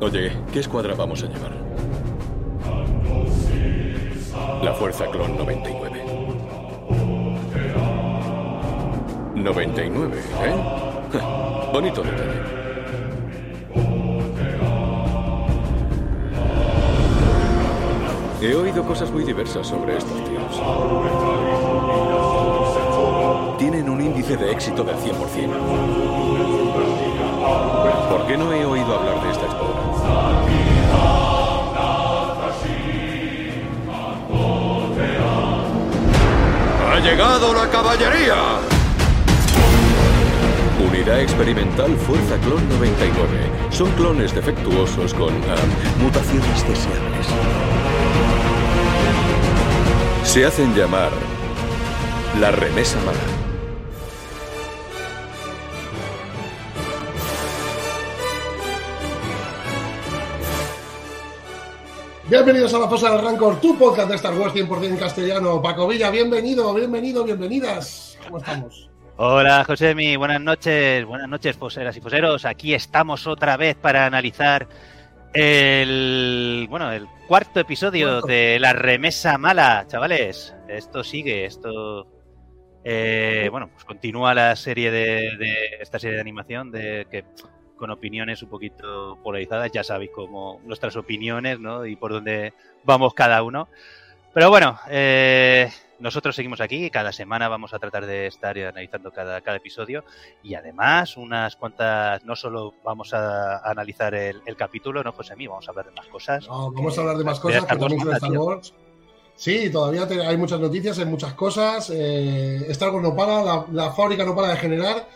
Oye, ¿qué escuadra vamos a llevar? La Fuerza Clon 99. 99, ¿eh? Bonito detalle. He oído cosas muy diversas sobre estos tíos. Tienen un índice de éxito del 100%. ¿Por qué no he oído hablar de esta escuela? ¡Ha llegado la caballería! Unidad experimental Fuerza Clon 99. Son clones defectuosos con ah, mutaciones deseables. Se hacen llamar la remesa mala. Bienvenidos a la Fosa del Rancor, tu podcast de Star Wars 100% en castellano. Paco Villa, bienvenido, bienvenido, bienvenidas. ¿Cómo estamos? Hola, Josemi, buenas noches, buenas noches, foseras y foseros. Aquí estamos otra vez para analizar el, bueno, el cuarto episodio Cuarto. de La Remesa Mala, chavales. Esto sigue, esto... eh, bueno, pues continúa la serie de, de- esta serie de animación de que con opiniones un poquito polarizadas, ya sabéis cómo nuestras opiniones, ¿no? Y por dónde vamos cada uno. Pero bueno, eh, nosotros seguimos aquí, cada semana vamos a tratar de estar analizando cada, cada episodio y además unas cuantas, no solo vamos a, a analizar el, el capítulo, ¿no, José Mío? Vamos a hablar de más cosas. No, vamos a hablar de más cosas que también de Star. Wars. Sí, todavía te- hay muchas noticias, hay muchas cosas. eh, Star Wars no para, la, la fábrica no para de generar,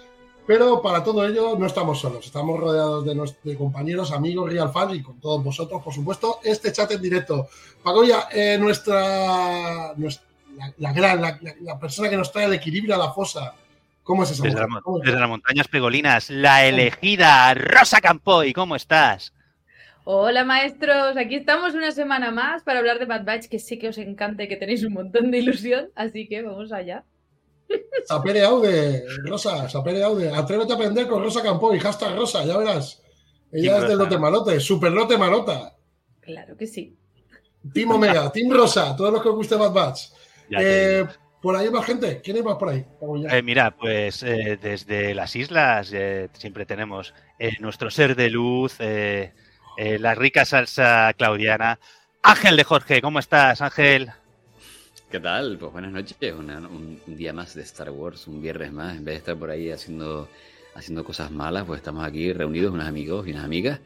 pero para todo ello no estamos solos. Estamos rodeados de, de compañeros, amigos, real fans y con todos vosotros, por supuesto, este chat en directo. Paco, ya, eh, nuestra, nuestra- la, la gran, la, persona que nos trae el equilibrio a la fosa. ¿Cómo es esa Desde, la mujer? mon- ¿Cómo es? desde las montañas pegolinas, la elegida Rosa Campoy, ¿cómo estás? Hola maestros, aquí estamos una semana más para hablar de Bad Batch, que sí que os encanta y que tenéis un montón de ilusión, así que vamos allá. Sapere Aude, Rosa, Sapere Aude. Atrévete a aprender con Rosa Campoy, hashtag Rosa, ya verás. Ella es del lote malote, super lote malota. Claro que sí. Team Omega, Team Rosa, todos los que os guste Bad Batch. Eh, por ahí hay más gente. ¿Quién hay más por ahí? Eh, mira, pues eh, desde las islas eh, siempre tenemos eh, nuestro ser de luz, eh, eh, la rica salsa claudiana. Ángel de Jorge, ¿cómo estás, Ángel? ¿Qué tal? Pues buenas noches. Una- un, día más de Star Wars, un viernes más. En vez de estar por ahí haciendo, haciendo cosas malas, pues estamos aquí reunidos, unos amigos y unas amigas,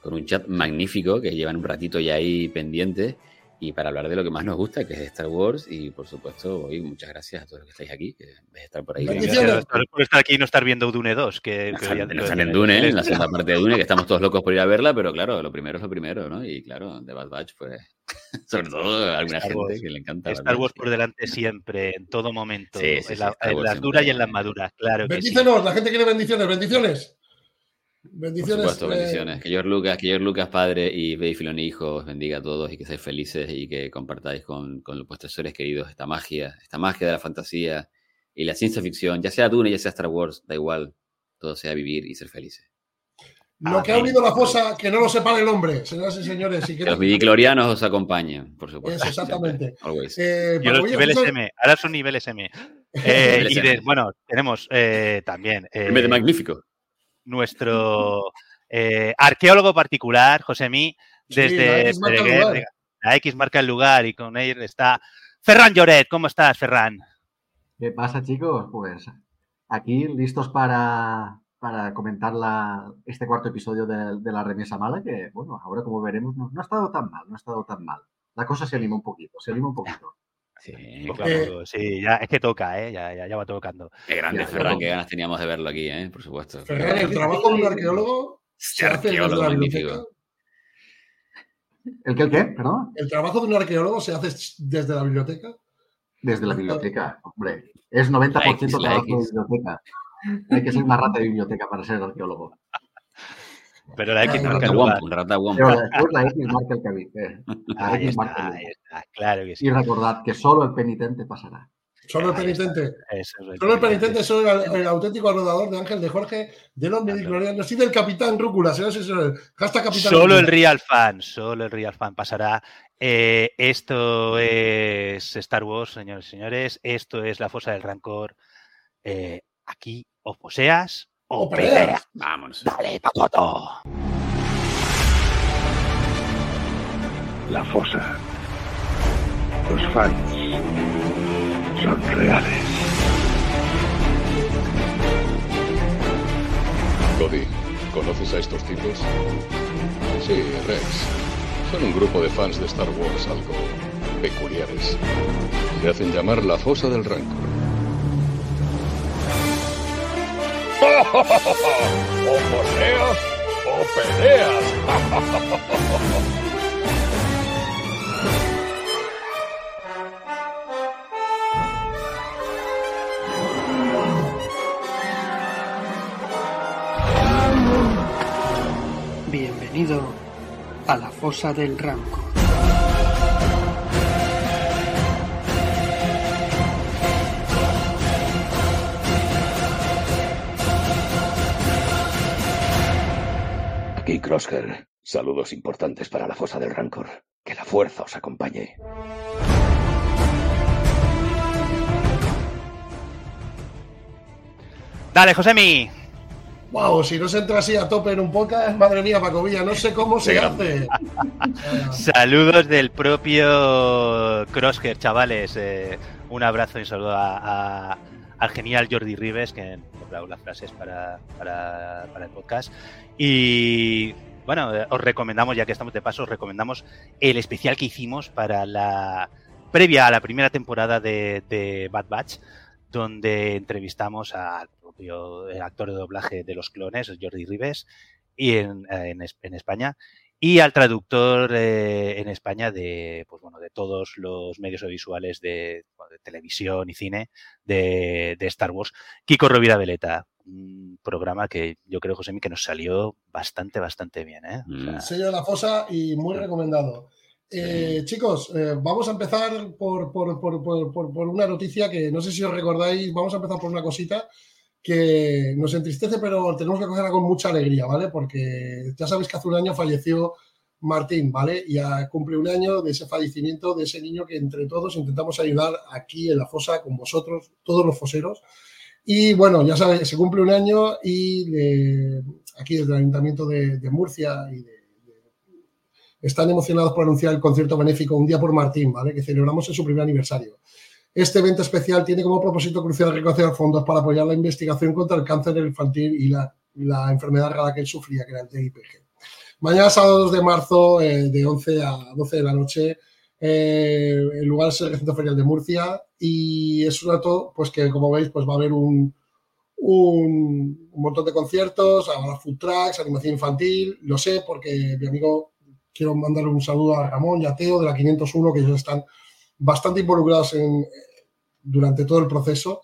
con un chat magnífico que llevan un ratito ya ahí pendiente y para hablar de lo que más nos gusta, que es Star Wars. Y por supuesto, hoy muchas gracias a todos los que estáis aquí, que de estar por ahí. Gracias por estar aquí y no estar viendo Dune 2. Que, No que no están en Dune, en la segunda parte de Dune, que estamos todos locos por ir a verla, pero claro, lo primero es lo primero, ¿no? Y claro, de Bad Batch, pues, sobre todo a alguna Star gente Wars. que le encanta. Star Wars por delante siempre, en todo momento, Sí, sí, en, la- las duras y en las maduras, claro que sí. Bendícenos, la gente quiere bendiciones, bendiciones. Por Bendiciones. supuesto, eh, bendiciones. Que George Lucas, que George Lucas padre y Dave Filoni hijo os bendiga a todos y que seáis felices y que compartáis con, con vuestros seres queridos esta magia, esta magia de la fantasía y la ciencia ficción, ya sea Dune, ya sea Star Wars, da igual, todo sea vivir y ser felices. Lo que ha unido la fosa, que no lo separe el hombre, señoras y señores. Los midiclorianos os acompañen, por supuesto. Eso, exactamente. Eh, Y Paco los Villa, niveles ¿tú sabes- M, ahora son niveles M. Eh, Niveles y de- M. bueno, tenemos eh, también eh, vez de magnífico. nuestro eh, arqueólogo particular, Josemi, Sí, desde la X marca el Berenguer, lugar. la X marca el lugar y con él está Ferran Lloret. ¿Cómo estás, Ferran? ¿Qué pasa, chicos? Pues aquí listos para, para comentar la, este cuarto episodio de, de la remesa mala, que, bueno, ahora como veremos, no, no ha estado tan mal, no ha estado tan mal. La cosa se anima un poquito, se anima un poquito. Sí, claro. claro, sí, ya, es que toca, ¿eh? ya, ya, ya va tocando. Qué grande, Ferran, qué ganas teníamos de verlo aquí, ¿eh? Por supuesto. Ferran, el trabajo de un arqueólogo se hace desde la magnífico. biblioteca. ¿El qué, el qué? Perdón. El trabajo de un arqueólogo se hace desde la biblioteca. Desde la biblioteca, hombre. Es 90% La X, la trabajo de biblioteca. Hay que ser una rata de biblioteca para ser arqueólogo. Pero la X Un marca Rata el lugar. Rata. Pero después la X marca el camino. eh. La Ahí X está, marca el está, claro que sí. Y recordad que solo el penitente pasará. Solo el penitente. Solo el penitente, solo el, el auténtico anudador de Ángel de Jorge, de los midiclorianos y del Capitán Rúcula. y señores. Hashtag Capitán Solo el. Real Fan, solo el Real Fan pasará. Eh, esto es Star Wars, señores y señores. Esto es la fosa del rancor. Eh, aquí o poseas o, O peleas. peleas. Vámonos. Dale, pacoto. La fosa. Los fans son reales. Cody, ¿conoces a estos tipos? Sí, Rex. Son un grupo de fans de Star Wars algo peculiares. Se hacen llamar la Fosa del Rancor. O poseas o peleas. Bienvenido a la fosa del Rancor. Aquí Crosshair. Saludos importantes para la fosa del Rancor. Que la fuerza os acompañe. Dale, Josemi. Wow, si no se entra así a tope en un podcast, madre mía, Paco Villa, no sé cómo se hace. Saludos del propio Crosshair, chavales. Eh, un abrazo y un saludo a- a- al genial Jordi Rives, que dado las frases para, para- el podcast. Y bueno, os recomendamos, ya que estamos de paso, os recomendamos el especial que hicimos para la previa a la primera temporada de, de Bad Batch, donde entrevistamos al propio actor de doblaje de los clones, Jordi Rives, y en, en en España y al traductor eh, en España de pues bueno de todos los medios audiovisuales de, televisión y cine de, de Star Wars Kiko Rovira Veleta un programa que yo creo José que nos salió bastante bastante bien ¿eh? O sea, Mm. Sello de la fosa y muy recomendado. Eh, chicos, eh, vamos a empezar por, por- por- por- por- por una noticia que no sé si os recordáis. Vamos a empezar por una cosita que nos entristece, pero tenemos que cogerla con mucha alegría, ¿vale? Porque ya sabéis que hace un año falleció Martín, ¿vale? Y cumple un año de ese fallecimiento de ese niño que entre todos intentamos ayudar aquí en la fosa con vosotros, todos los foseros. Y bueno, ya sabéis, se cumple un año y de- aquí desde el Ayuntamiento de, de Murcia y de- están emocionados por anunciar el concierto benéfico Un Día por Martín, ¿vale? Que celebramos en su primer aniversario. Este evento especial tiene como propósito crucial recoger fondos para apoyar la investigación contra el cáncer infantil y la, enfermedad rara que él sufría, que era el DIPG. Mañana, sábado 2 de marzo, eh, de 11 a 12 de la noche, eh, el lugar es el recinto ferial de Murcia y es un acto, pues que como veis, pues va a haber un, un, un montón de conciertos, habrá food tracks, animación infantil, lo sé porque mi amigo, quiero mandarle un saludo a Ramón y a Teo de la 501, que ellos están bastante involucrados en, durante todo el proceso.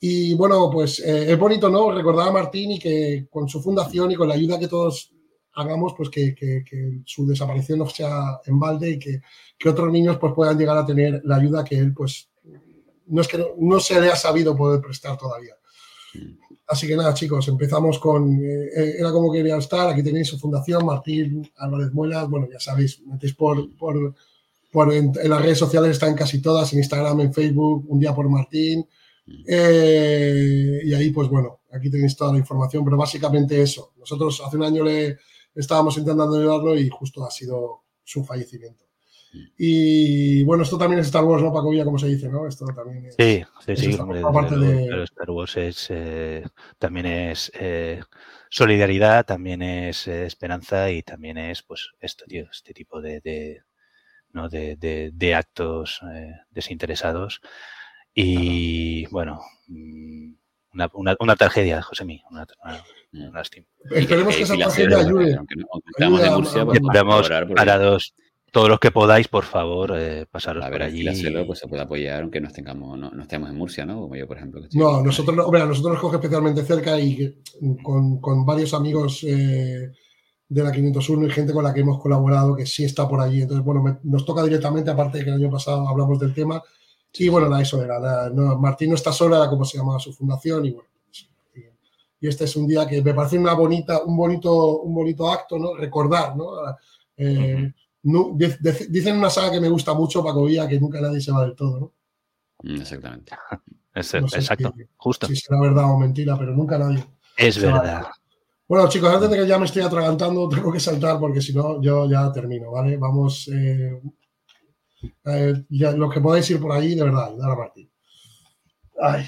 Y bueno, pues eh, es bonito, ¿no? Recordar a Martín y que con su fundación y con la ayuda que todos hagamos, pues que, que- que su desaparición no sea en balde y que, que otros niños pues puedan llegar a tener la ayuda que él pues no es que no, no se le ha sabido poder prestar todavía. Así que nada, chicos, empezamos con. eh, eh, era como quería estar. Aquí tenéis su fundación, Martín Álvarez Muelas. Bueno, ya sabéis, metéis por. por, por en, en las redes sociales están casi todas, en Instagram, en Facebook, un día por Martín. Eh, y ahí, pues bueno, aquí tenéis toda la información, pero básicamente eso. Nosotros hace un año le estábamos intentando ayudarlo y justo ha sido su fallecimiento. Y bueno, esto también es Star Wars, ¿no, Paco Villa, como se dice, ¿no? Esto también es. Sí, sí, sí. hombre, parte de- pero Star Wars es, eh, también es eh, solidaridad, también es eh, esperanza y también es, pues, esto, tío, este tipo de, de, ¿no? de, de- de actos eh, desinteresados. Y bueno, mm, una, una, una tragedia, Josemi, una, una, una lástima. Esperemos que esa tragedia ayude. Aunque no aunque estamos de Murcia, a- pues a parados, todos los que podáis, por favor, eh, pasaros a por ver, allí. Fila Cero, y- pues se puede apoyar aunque no, tengamos, no, no estemos en Murcia, ¿no? Como yo, por ejemplo. que estoy No, nosotros, no- hombre, nosotros nos coge especialmente cerca y con, con varios amigos eh, de la 501 y gente con la que hemos colaborado que sí está por allí. Entonces, bueno, me- nos toca directamente, aparte de que el año pasado hablamos del tema, Y bueno, la, eso era, la- no, Martín no está sola, era como se llamaba su fundación y bueno. Martín. Y este es un día que me parece una bonita, un bonito, un bonito acto, ¿no? Recordar, ¿no? Eh, dicen una saga que me gusta mucho, Paco Villa, que nunca nadie se va del todo, ¿no? Mm, Exactamente. Es- No sé exacto, si- justo. Si será verdad o mentira, pero nunca nadie. Es verdad. Bueno, chicos, antes de que ya me estoy atragantando, tengo que saltar porque si no, yo ya termino, ¿vale? Vamos, eh, eh, ya, lo que podéis ir por ahí, de verdad, ayudar a Martín.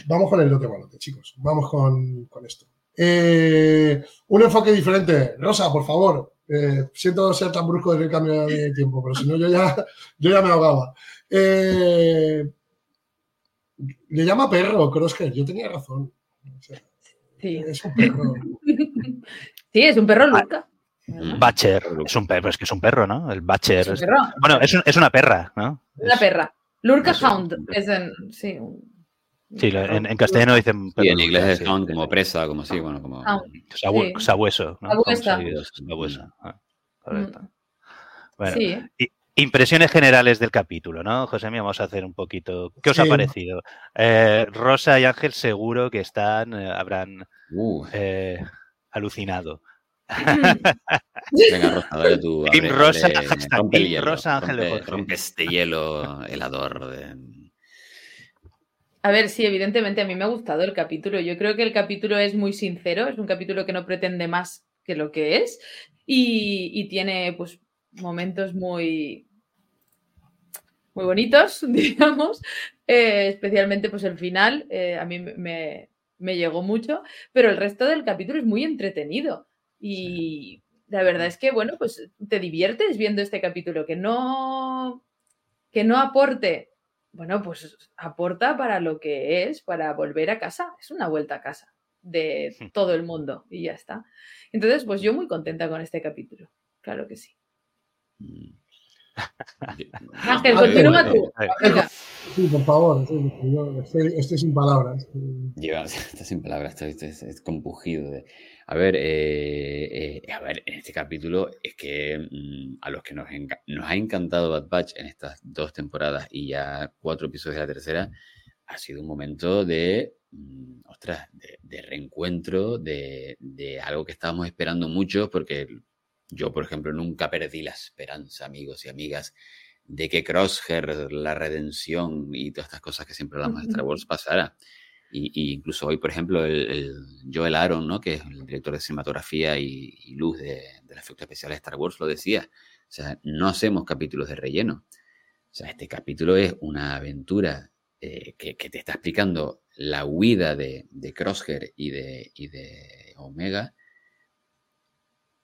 Vamos con el lote balote, chicos. Vamos con, con esto. Eh, un enfoque diferente. Rosa, por favor. Eh, siento ser tan brusco en el cambio de tiempo, pero si no, yo ya, yo ya me ahogaba. Eh, le llama perro, Crosshair. Yo tenía razón. O sea, Sí. es un perro. Sí, es un perro Luca. Mm. Batcher. Es un perro, es que es un perro, ¿no? El Batcher. Es un es- perro. Bueno, es, un- es una perra, ¿no? Una perra. Lurka. Hound. Es en, sí, un- Sí, en, en castellano dicen Sí, perro. en inglés es sí. hound como presa, como así, bueno, como... Sabu- Sí. Sabueso, ¿no? Sabuesa. Sí, sabueso. Ah, correcto. Bueno, Sí. Impresiones generales del capítulo, ¿no? José mío, vamos a hacer un poquito. ¿Qué os ha parecido? Eh, Rosa y Ángel seguro que están, eh, habrán Uh, eh, alucinado. venga, Rosa, dale tú. Team abre- Rosa, abre- hashtag rompe el Team hielo, Rosa, Ángel de rompe- rompe este hielo helador de... A ver, sí, evidentemente a mí me ha gustado el capítulo. Yo creo que el capítulo es muy sincero, es un capítulo que no pretende más que lo que es y, y tiene pues momentos muy muy bonitos, digamos, Eh, especialmente pues el final eh, a mí me- me, llegó mucho, pero el resto del capítulo es muy entretenido y la verdad es que bueno, pues te diviertes viendo este capítulo que no que no aporte bueno, pues aporta para lo que es, para volver a casa. Es una vuelta a casa de todo el mundo y ya está. Entonces, pues yo muy contenta con este capítulo. Claro que sí. Mm. Ángel, continúa tú. eh. Sí, por favor. yo estoy, estoy sin palabras. Lleva, está sin palabras, está, está- está- es compugido. de- A ver, eh, eh, a ver, en este capítulo es que mm, a los que nos, nos ha encantado Bad Batch en estas dos temporadas y ya cuatro episodios de la tercera, ha sido un momento de, mm, ostras, de, de reencuentro, de, de algo que estábamos esperando mucho, porque yo, por ejemplo, nunca perdí la esperanza, amigos y amigas, de que Crosshair, la redención y todas estas cosas que siempre hablamos de Star Wars pasara. Y, y incluso hoy, por ejemplo, el, el Joel Aaron, ¿no? que es el director de cinematografía y, y luz de, del efecto especial de Star Wars, lo decía. O sea, no hacemos capítulos de relleno. O sea, este capítulo es una aventura eh, que, que te está explicando la huida de, de Crosshair y de, y de Omega.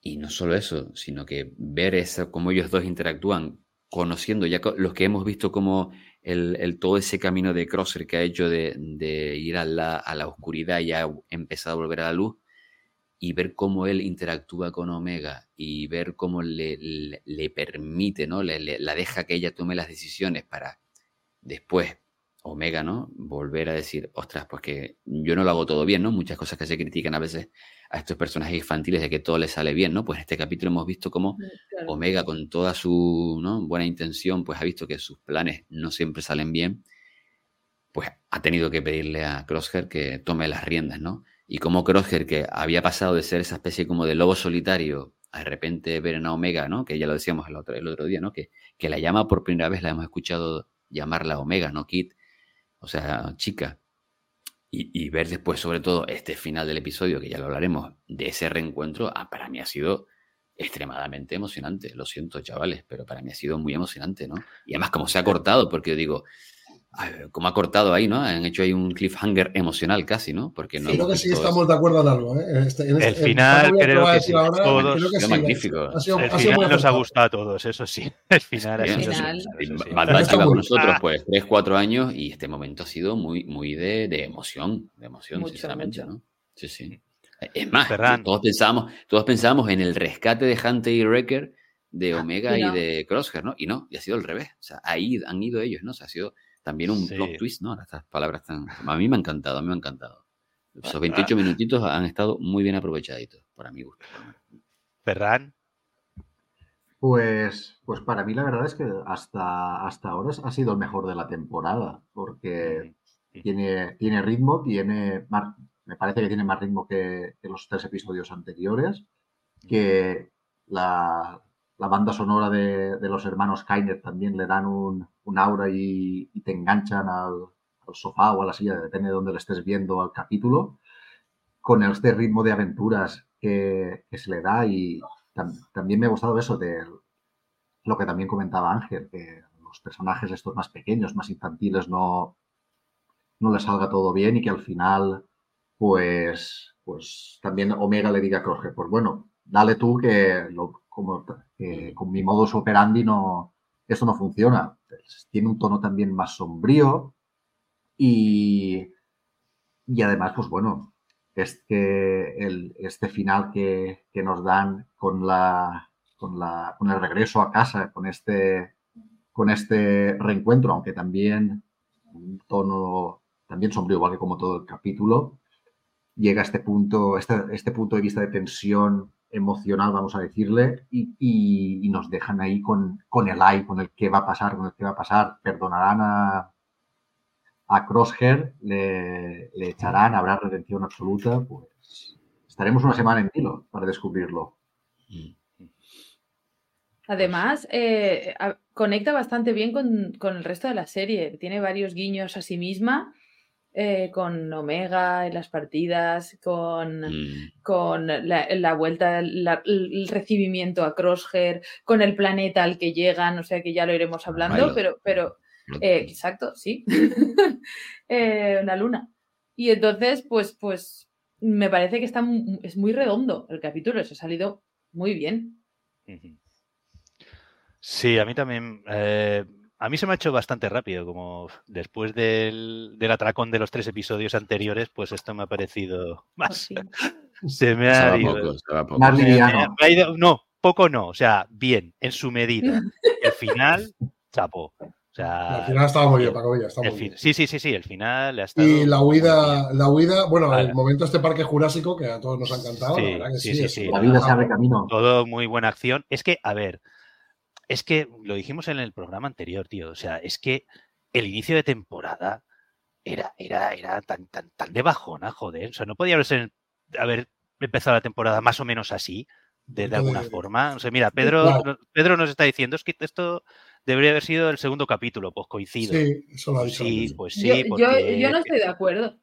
Y no solo eso, sino que ver eso, cómo ellos dos interactúan, conociendo ya los que hemos visto como el, el- todo ese camino de Crosser que ha hecho de, de ir a la, a la oscuridad y ha empezado a volver a la luz, y ver cómo él interactúa con Omega y ver cómo le, le- permite, ¿no? Le- la deja que ella tome las decisiones para después Omega, ¿no? Volver a decir, ostras, pues que yo no lo hago todo bien, ¿no? Muchas cosas que se critican a veces a estos personajes infantiles de que todo les sale bien, ¿no? Pues en este capítulo hemos visto cómo Claro. Omega, con toda su ¿no? buena intención, pues ha visto que sus planes no siempre salen bien, pues ha tenido que pedirle a Crosshair que tome las riendas, ¿no? Y como Crosshair, que había pasado de ser esa especie como de lobo solitario, a de repente ver en a Omega, ¿no? Que ya lo decíamos el otro, el otro día, ¿no? Que, que la llama por primera vez, la hemos escuchado llamarla Omega, ¿no? Kid, o sea, chica. Y, ver después, sobre todo, este final del episodio, que ya lo hablaremos, de ese reencuentro, ah, para mí ha sido extremadamente emocionante. Lo siento, chavales, pero para mí ha sido muy emocionante, ¿no? Y además, como se ha cortado, porque yo digo, como ha cortado ahí, ¿no? Han hecho ahí un cliffhanger emocional casi, ¿no? Porque no Creo que sí estamos de acuerdo en algo. ¿eh? En este- en El este- en final creo que sí, ahora, todos- creo que sí, magnífico. Ha sido, El ha final nos ha gustado a todos, eso sí. El final sido Final. eso sí. Está lleva con nosotros Ah. pues 3, 4 años y este momento ha sido muy, muy de, de emoción, de emoción, Mucho, sinceramente, mucho. ¿no? Sí, sí. Es más, Ferran. todos pensábamos, todos pensábamos en el rescate de Hunter y Wrecker de Omega Y y, no. de Crosshair, ¿no? Y no, y ha sido al revés. O sea, ahí han ido ellos, ¿no? O sea, ha sido también un Sí. plot twist, ¿no? Estas palabras tan... A mí me ha encantado, a mí me ha encantado. Esos Ah. 28 minutitos han estado muy bien aprovechaditos, para mi gusto. Ferran, Pues, pues para mí la verdad es que hasta, hasta ahora ha sido el mejor de la temporada, porque tiene, tiene ritmo, tiene mar- me parece que tiene más ritmo que, que los tres episodios anteriores, que la, la banda sonora de, de los hermanos Kainer también le dan un, un aura y, te enganchan al, sofá o a la silla, depende de donde le estés viendo al capítulo, con este ritmo de aventuras que, que se le da y tam- también me ha gustado eso de lo que también comentaba Ángel, que los personajes estos más pequeños, más infantiles, no, no les salga todo bien y que al final, pues, pues también Omega le diga a Crosshair, pues bueno, dale tú que, lo, como, que con mi modus operandi no, esto no funciona. Tiene un tono también más sombrío y, y además, pues bueno, este, el, este final que, que nos dan con la, con la, con el regreso a casa, con este, con este reencuentro, aunque también un tono también sombrío, igual que como todo el capítulo, llega a este punto, este, este punto de vista de tensión emocional, vamos a decirle, y, y- nos dejan ahí con, con el ay, con el qué va a pasar, con el qué va a pasar. Perdonarán a, a Crosshair, le, le echarán, habrá redención absoluta, pues estaremos una semana en hilo para descubrirlo. Además, eh, conecta bastante bien con, con el resto de la serie. Tiene varios guiños a sí misma, eh, con Omega en las partidas, con, Mm. con la, la vuelta, la- el recibimiento a Crosshair, con el planeta al que llegan, o sea que ya lo iremos hablando, Milo. pero, pero eh, exacto, sí. Eh, una luna. Y entonces, pues, pues, me parece que está, es muy redondo el capítulo, se ha salido muy bien. Sí, a mí también. A mí se me ha hecho bastante rápido, como después del, del atracón de los tres episodios anteriores, pues esto me ha parecido más. Se me Se ha ido. poco, se va poco. Más me- liviano. me- me ha ido- no, poco no, o sea, bien, en su medida. El final, chapo. O sea, Al final estaba muy bien, Paco Villa, está el muy fin- bien. sí, sí, sí, sí, el final ha estado Y la huida, la huida, bueno, Vale. el momento este parque jurásico que a todos nos ha encantado, Sí, la verdad que sí, sí. La vida abre camino. Todo muy buena acción. Es que, a ver, es que lo dijimos en el programa anterior, tío. O sea, es que el inicio de temporada era, era, era tan, tan, tan de bajona, joder. O sea, no podía haberse, haber empezado la temporada más o menos así, de, de alguna forma. O sea, mira, Pedro, Pedro nos está diciendo, es que esto debería haber sido el segundo capítulo, pues coincido. Sí, eso lo ha dicho. sí, pues sí, yo, porque- yo no estoy de acuerdo.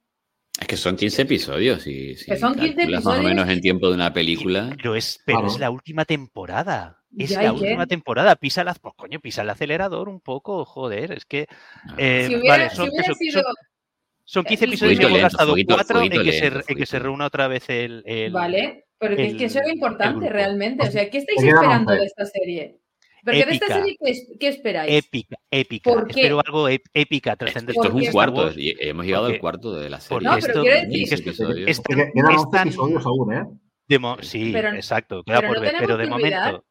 Es que son 15 episodios y si Que son 15 calculas más o episodios. menos en tiempo de una película. Pero es, pero es la última temporada. Es Ya, la última temporada. Pisa la, pues, coño, pisa el acelerador un poco, joder. Es que Eh, Si hubiera, vale, son, eso, sido. son- son 15 eh, episodios y hemos gastado fueguito- 4 en que, se, lento, en que se fueguito. reúna otra vez el. el- Vale, pero que es que eso el- es el importante realmente. O sea, ¿qué estáis esperando 11. de esta serie? Porque de esta Épica. serie, ¿qué, es- qué esperáis? Épica, épica. ¿Por qué? Espero algo ép- épica, trascendente. Esto es ¿Por un cuarto, hemos llegado Porque- al cuarto de la serie. porque No, pero esto- quiero es decir- que episodios. es tan- Porque quedan es 11 tan- episodios aún, ¿eh? de sí, Pero- exacto, queda pero por no ver. tenemos Pero de momento.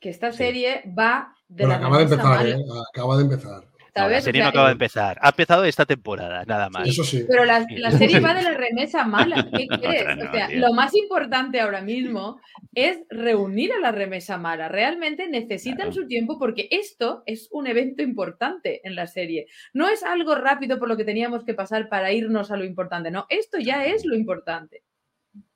Que esta Sí. serie va de Bueno, la acaba de remesa empezar, mala, ¿eh? Acaba de empezar. no, la serie O no acaba de eh, empezar. Ha empezado esta temporada, nada más. Eso sí. Pero la, serie va de la remesa mala. ¿Qué quieres? No, o sea, lo más importante ahora mismo es reunir a la remesa mala. Realmente necesitan Claro. su tiempo porque esto es un evento importante en la serie. No es algo rápido por lo que teníamos que pasar para irnos a lo importante. No, esto ya es lo importante.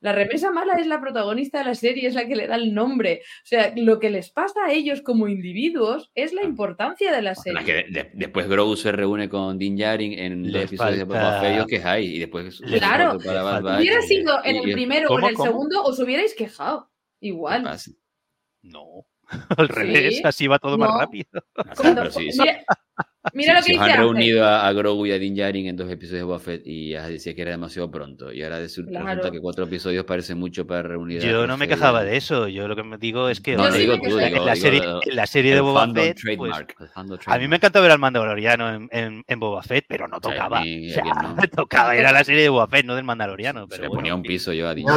La remesa mala es la protagonista de la serie, es la que le da el nombre. O sea, lo que les pasa a ellos como individuos es la importancia de la La serie. que de- después Grogu se reúne con Din Djarin en los episodios de Boba falta- Fett, os quejáis, y después Claro. para Hubiera sido en el primero o ¿Cómo, en el cómo? segundo, os hubierais quejado. ¿qué Igual. No. Al revés, así va todo No. más rápido. Cuando- Pero sí, sí. mira mira Si- lo que dice han reunido a, a Grogu y a Din Djarin en dos episodios de Boba Fett y ya decía que era demasiado pronto. Y ahora resulta Claro. que cuatro episodios parece mucho para reunir a Yo no me quejaba a- de eso. Yo lo que me digo es que. No, Yo no sí digo tú, digo, la digo serie, la serie de Boba Fett, pues, a mí me encanta ver al Mandaloriano en, en- en Boba Fett, pero no a tocaba. mí, O sea, a no. tocaba, era la serie de Boba Fett, no del Mandaloriano. Se Pero le bueno, ponía un piso yo a Din Se.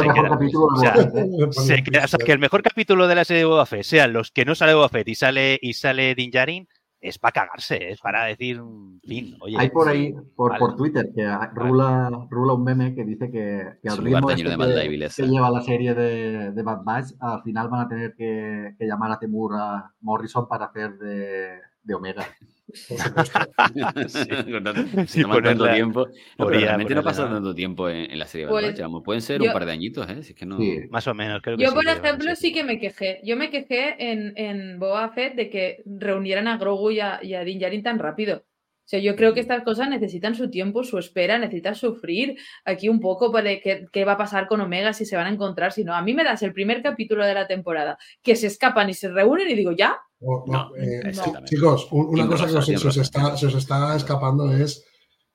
Se sea, que el mejor capítulo de la serie de Boba Fett sean los que no sale Boba Fett y sale, y sale Din Djarin, es para cagarse, es para decir, fin, oye. Hay por ahí, por, vale. por Twitter, que rula, rula un meme que dice que, que al ritmo este que, que lleva la serie de, de Bad Batch, al final van a tener que, que llamar a Temur a Morrison para hacer de, de Omega. Por supuesto. Con tanto- Sí, toman tanto ponerla- tiempo. No, pero realmente no pasa tanto tiempo en, en la serie de Pues, vamos, Pueden ser yo- un par de añitos, ¿eh? Si es que no... Sí. Más o menos, creo que Yo, sí por ejemplo, sí que me quejé. Yo me quejé en, en Boba Fett de que reunieran a Grogu y a, y a Din Djarin tan rápido. O sea, yo creo que estas cosas necesitan su tiempo, su espera, necesitan sufrir aquí un poco para qué, qué va a pasar con Omega, si se van a encontrar, si no. A mí me das el primer capítulo de la temporada, que se escapan y se reúnen y digo, ya, O- No, eh, exactamente. Chicos, un- una cosa que se, os está, se os está escapando es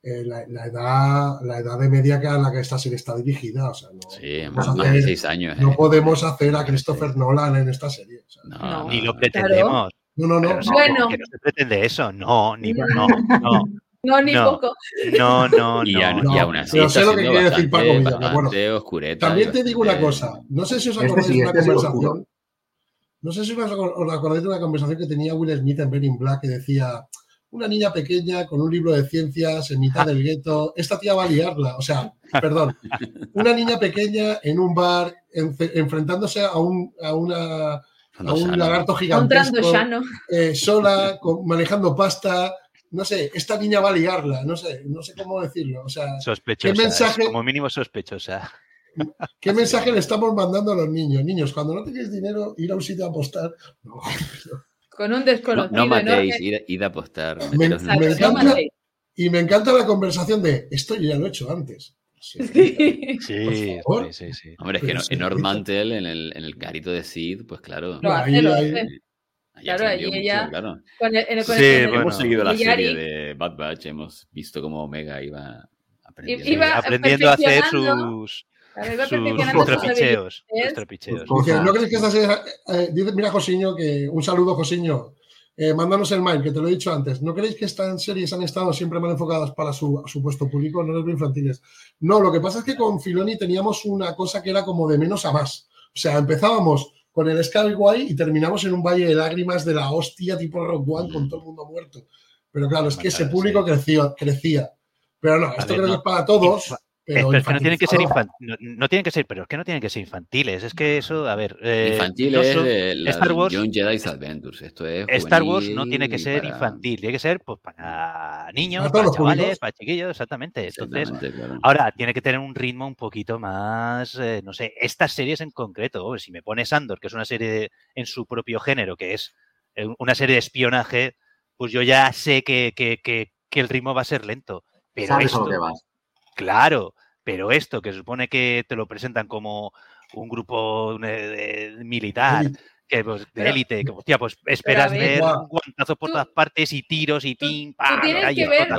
eh, la, la edad, la edad de media que a la que esta serie está dirigida. O sea, no, Sí, podemos más de hacer- 16 años. no ¿eh? podemos hacer a Christopher Nolan en esta serie. o sea, No, No. Ni lo no. pretendemos. No, no, no. Bueno. que no se pretende eso. No, ni, No. no, no, no, ni No. poco. no, no, Y, no. aún, no, y aún así pero sé lo que quiere decir Paco Villa, bueno, oscureta. También te digo una cosa. No sé si os Este acordáis sí, de una este sí conversación. No sé si os acordáis de una conversación que tenía Will Smith en Men in Black que decía una niña pequeña con un libro de ciencias en mitad del gueto, esta tía va a liarla. O sea, perdón, una niña pequeña en un bar enfrentándose a un, a una, a Cuando un lagarto gigantesco, eh, sola, con- manejando pasta. No sé, esta niña va a liarla, no sé, no sé cómo decirlo. O sea, Sospechosa. ¿Qué mensaje- Como mínimo sospechosa. ¿qué mensaje le estamos mandando a los niños? Niños, cuando no tengáis dinero, ir a un sitio a apostar. No, Con un No, desconocido. no matéis, id a apostar. Me- me encanta-. Y me encanta la conversación de esto yo ya lo he hecho antes. Sí, Sí, Por favor. sí, sí, sí. Hombre, es que no- en sí. Ormantel, en el, en el garito de Sid, pues claro. Lo ahí- hace, lo hace. ahí claro, allí ella- claro. Con el- en el- con Sí, el- bueno. Hemos seguido la Yari- serie de Bad Batch, hemos visto cómo Omega iba aprendiendo. Iba aprendiendo a hacer sus, claro, iba sus trapicheos. Sus trapicheos. ¿no crees que esta serie... eh, dice, mira, Josiño, que un saludo, Josiño. Eh, mándanos el mail, que te lo he dicho antes. ¿No creéis que estas series han estado siempre mal enfocadas para su supuesto público? No veo infantiles. No, lo que pasa es que con Filoni teníamos una cosa que era como de menos a más. O sea, empezábamos con el Skyway y terminamos en un valle de lágrimas de la hostia tipo Rock One con todo el mundo muerto. Pero claro, es que ese público creció, crecía. Pero no, esto ver, creo no. que es para todos. Pero, pero es que no tienen que ser infantiles. No, no tienen que ser, pero es que no tienen que ser infantiles. Es que eso, a ver. eh, Infantil no es Star Wars- Young Jedi's Adventures. Esto es Star Wars no tiene que ser para- infantil, tiene que ser pues para niños, Para para, chavales, públicos. para chiquillos, exactamente. Entonces, Exactamente, claro. ahora tiene que tener un ritmo un poquito más, eh, no sé, estas series en concreto. hombre, si me pones Andor, que es una serie en su propio género, que es eh, una serie de espionaje, pues yo ya sé que, que- que- que el ritmo va a ser lento. Pero Sabes lo esto, que vas. Claro, pero esto que se supone que te lo presentan como un grupo eh, de- militar, que pues, de élite, que hostia, pues esperas ver, ver guantazos por Tú- todas partes y tiros y pim, pam, ver-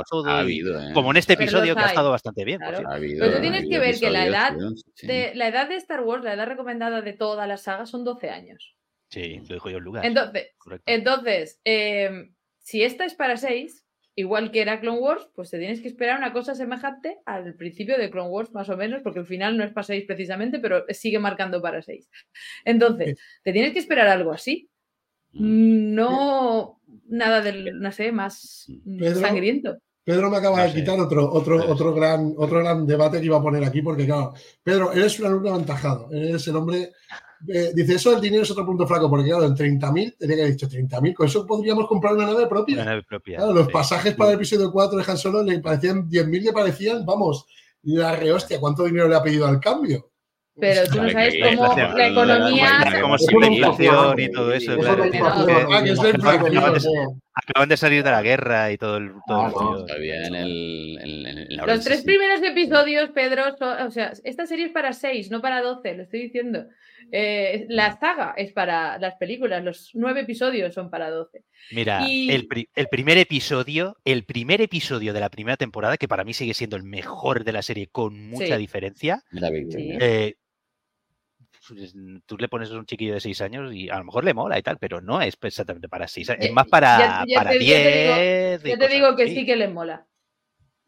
todo Ha y- habido, ¿eh? como en este episodio que ha estado bastante bien, por claro. cierto. Ha habido, Pero tú tienes que ver que la edad sí. De, la edad de Star Wars, la edad recomendada de toda la saga son 12 años. Sí, lo dijo yo en lugar. Entonces, correcto. entonces eh, si esta es para 6, igual que era Clone Wars, pues te tienes que esperar una cosa semejante al principio de Clone Wars, más o menos, porque el final no es para 6 precisamente, pero sigue marcando para 6. Entonces, te tienes que esperar algo así. Mm. No nada del, no sé, más Pedro, sangriento. Pedro me acaba No de quitar otro, otro, otro, gran, otro gran debate que iba a poner aquí, porque claro, Pedro, eres un alumno aventajado, eres el hombre... eh, dice, eso del dinero es otro punto flaco, porque claro, en 30.000, tenía que haber dicho 30.000, con eso podríamos comprar una nave propia. Una nave propia. Claro, los sí. pasajes para el episodio 4 de Han Solo le parecían 10.000, le parecían, vamos, la rehostia, ¿cuánto dinero le ha pedido al cambio? Pero tú no sabes cómo la economía. Como si la inflación y todo eso, claro. Ah. Acaban de salir de la guerra y todo el. Todo hora Los tres primeros episodios, Pedro, o sea, esta serie es para 6, no para 12, lo estoy diciendo. Eh, la saga es para las películas, los nueve episodios son para 12. Mira, Y- el, pri- el primer episodio, el primer episodio de la primera temporada, que para mí sigue siendo el mejor de la serie con mucha Sí. diferencia, La. Sí. eh, pues, tú le pones a un chiquillo de 6 años y a lo mejor le mola y tal, pero no es exactamente para 6 años, es más para, ya- ya para te- ya te digo- 10. y Ya te cosas digo que así. sí que le mola.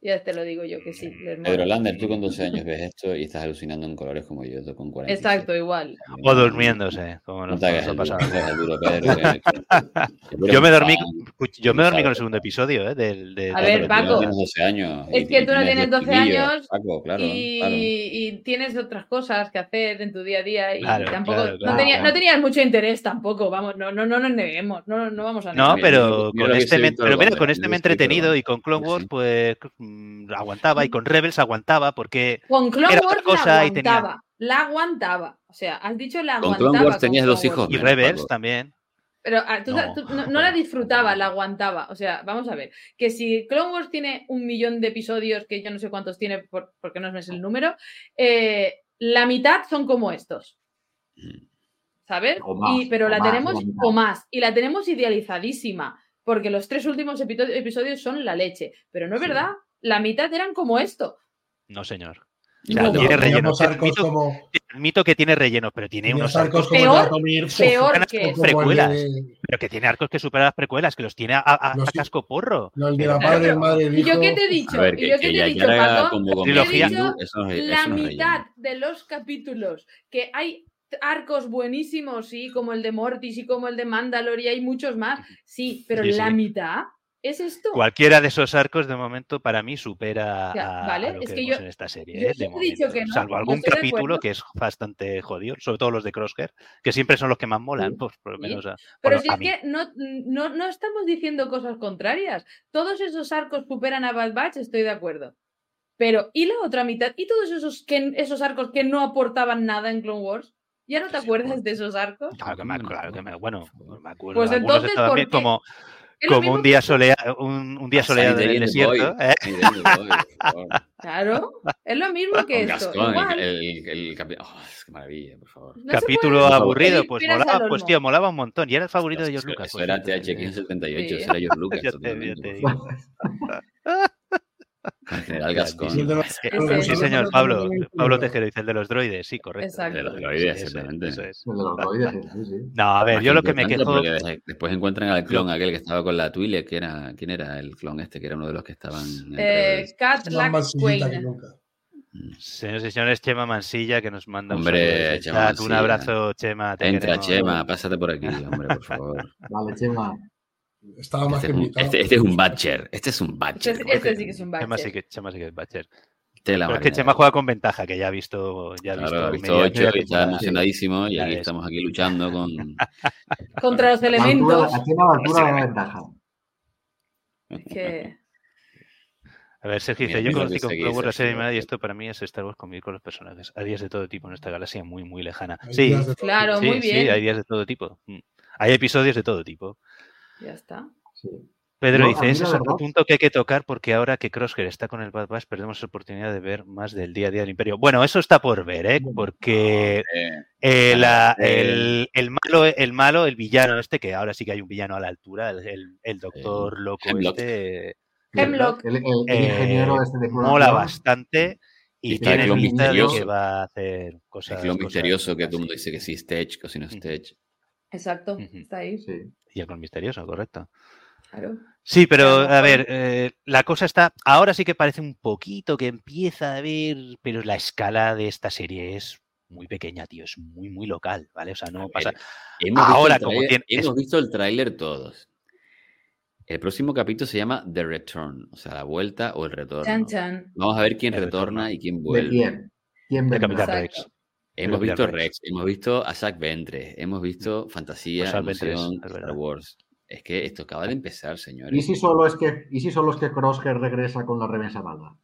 Ya te lo digo yo que sí. Pedro Lander, tú con 12 años ves esto y estás alucinando en colores como yo, tú con 40. Exacto, igual. O durmiéndose, como No nos, te hagas nos ha el pasado. no Yo me dormí, yo me dormí con el segundo episodio, ¿eh? Del, de, A ver, Paco, no tienes 12 años. es que tú no tienes dos 12 chiquillos, años Paco, claro, y, claro. y tienes otras cosas que hacer en tu día a día y Claro, tampoco claro, no, tenía- no tenías mucho interés tampoco, vamos, no, no, no nos neguemos, no, no vamos a No, negar. Mira, pero lo con este pero mira, con este me he entretenido y con Clone Wars pues aguantaba y con Rebels aguantaba porque Con Clone era otra cosa la y tenía- aguantaba, la aguantaba. O sea, has dicho la Con aguantaba. Clone Wars tenías Clone dos hijos. Y Rebels también. Pero ah, tú, No, tú no, no joder. la disfrutaba, la aguantaba. O sea, vamos a ver, que si Clone Wars tiene un millón de episodios, que yo no sé cuántos tiene por- porque no es el número, eh, la mitad son como estos. ¿Sabes? O más, Y, pero la más, tenemos, o más, y la tenemos idealizadísima, porque los tres últimos episo- episodios son la leche. Pero no es Sí. verdad, la mitad eran como esto. No, señor. Y sea, No, cuando- tiene relleno. Admito- como, Admito que tiene rellenos, pero tiene unos arcos arcos, como Peor- el Datomir, peor que precuelas. el de- pero que tiene arcos que superan las precuelas, que los tiene a, a- a Los- casco porro. no, el de la madre, el ¿Y yo qué te he dicho? A ver, ¿Y que, yo que qué te he dicho, Paco? eso es- la no mitad relleno. de los capítulos que hay arcos buenísimos, sí, como el de Mortis y como el de Mandalore y hay muchos más, sí, pero Sí, la sí. mitad es esto. Cualquiera de esos arcos, de momento, para mí supera O sea, a, vale, a lo es que que vemos yo- en esta serie. yo ¿eh? de momento. que no, Salvo algún capítulo que es bastante jodido, sobre todo los de Crosshair, que siempre son los que más molan, Sí, pues por lo sí. menos a, Pero bueno, si es que no, no, no estamos diciendo cosas contrarias. Todos esos arcos superan a Bad Batch, estoy de acuerdo. Pero, ¿y la otra mitad? ¿Y todos esos, que, esos arcos que no aportaban nada en Clone Wars? ¿Ya no te Sí, acuerdas de esos arcos? Claro que me, claro que me- bueno, me acuerdo. Pues entonces, ¿por qué? como, como un día soleado, un, un día A soleado en Sunny el Day in the desierto. Boy. ¿eh? Claro, es lo mismo que esto. Gascón, el, el, el capi- oh, es que maravilla, por favor. No se Capítulo aburrido, pues molaba, pues tío, molaba un montón. Y era el favorito de Eso- George Lucas. Eso era THX eh. 78, Sí. eso era George Lucas. el general Gascón. El Sí, señor, Pablo. Pablo Tejero dice el de los droides, sí, correcto. Exacto. De los droides, exactamente. eso es. El de los droides, sí, sí. No, a ver, yo lo que me quejo. después encuentran al clon aquel que estaba con la Twile, que era, ¿quién era el clon este? Que era uno de los que estaban en Eh. Cat. Señores y señores, Chema Mansilla, que nos manda un Hombre, el Chema chat. Un abrazo, Chema. te Entra, queremos. Chema, pásate por aquí, hombre, por favor. Vale, Chema. Estaba más Este que es un, invitado. este- este es un Batcher. Este es un Este, Batcher. es- este sí que es un Chema sí que, Chema sí que es Batcher. Pero es que. Chema juega con ventaja, que ya ha visto. Ya ha Claro, visto, ha visto media- 8 media y está emocionadísimo y aquí estamos aquí luchando con... Contra los elementos. a Chema la altura de ventaja. Que... A ver, Sergio dice, yo conocí con Clone Wars la serie Sergio. animada y esto para mí es Star Wars convivir con los personajes. Hay días de todo tipo en esta galaxia muy, muy lejana. Sí, Claro, sí, muy sí, bien. hay días de todo tipo. Mm. Hay episodios de todo tipo. Ya está. Sí. Pedro dice, ese es otro punto que hay que tocar porque ahora que Crosshair está con el Bad Batch perdemos la oportunidad de ver más del día a día del Imperio. Bueno, eso está por ver, ¿eh? Porque Eh, eh, la- el, el malo, el malo, el villano este, que ahora sí que hay un villano a la altura, el, el- el doctor loco Hemlock. este, Hemlock. El, el- el eh, ingeniero este de mola bastante Y el tiene clon pinta de misterioso. que va a hacer el cosas. clon cosas misterioso que todo el mundo dice que sí Tech, o si no. Tech. Exacto. Está ahí. Sí. Y el misterioso, correcto. Claro. Sí, pero a ver, eh, la cosa está. Ahora sí que parece un poquito que empieza a ver, pero la escala de esta serie es muy pequeña, tío. Es muy, muy local, ¿vale? O sea, no ver, pasa. Hemos Ahora, visto el como tiene- hemos visto el tráiler todos. El próximo capítulo se llama The Return, o sea, la vuelta o el retorno. Chan, chan. Vamos a ver quién retorna y quién ¿De vuelve. quién? ¿Quién De? Capitán. Rex. Hemos visto Rex, hemos visto a Zack Ventre, hemos visto Fantasía, Pues Emoción, es Star. Wars. Es que esto acaba de empezar, ¿Y señores. si solo es que, y si solo es que Crosshair regresa con la remesa mala?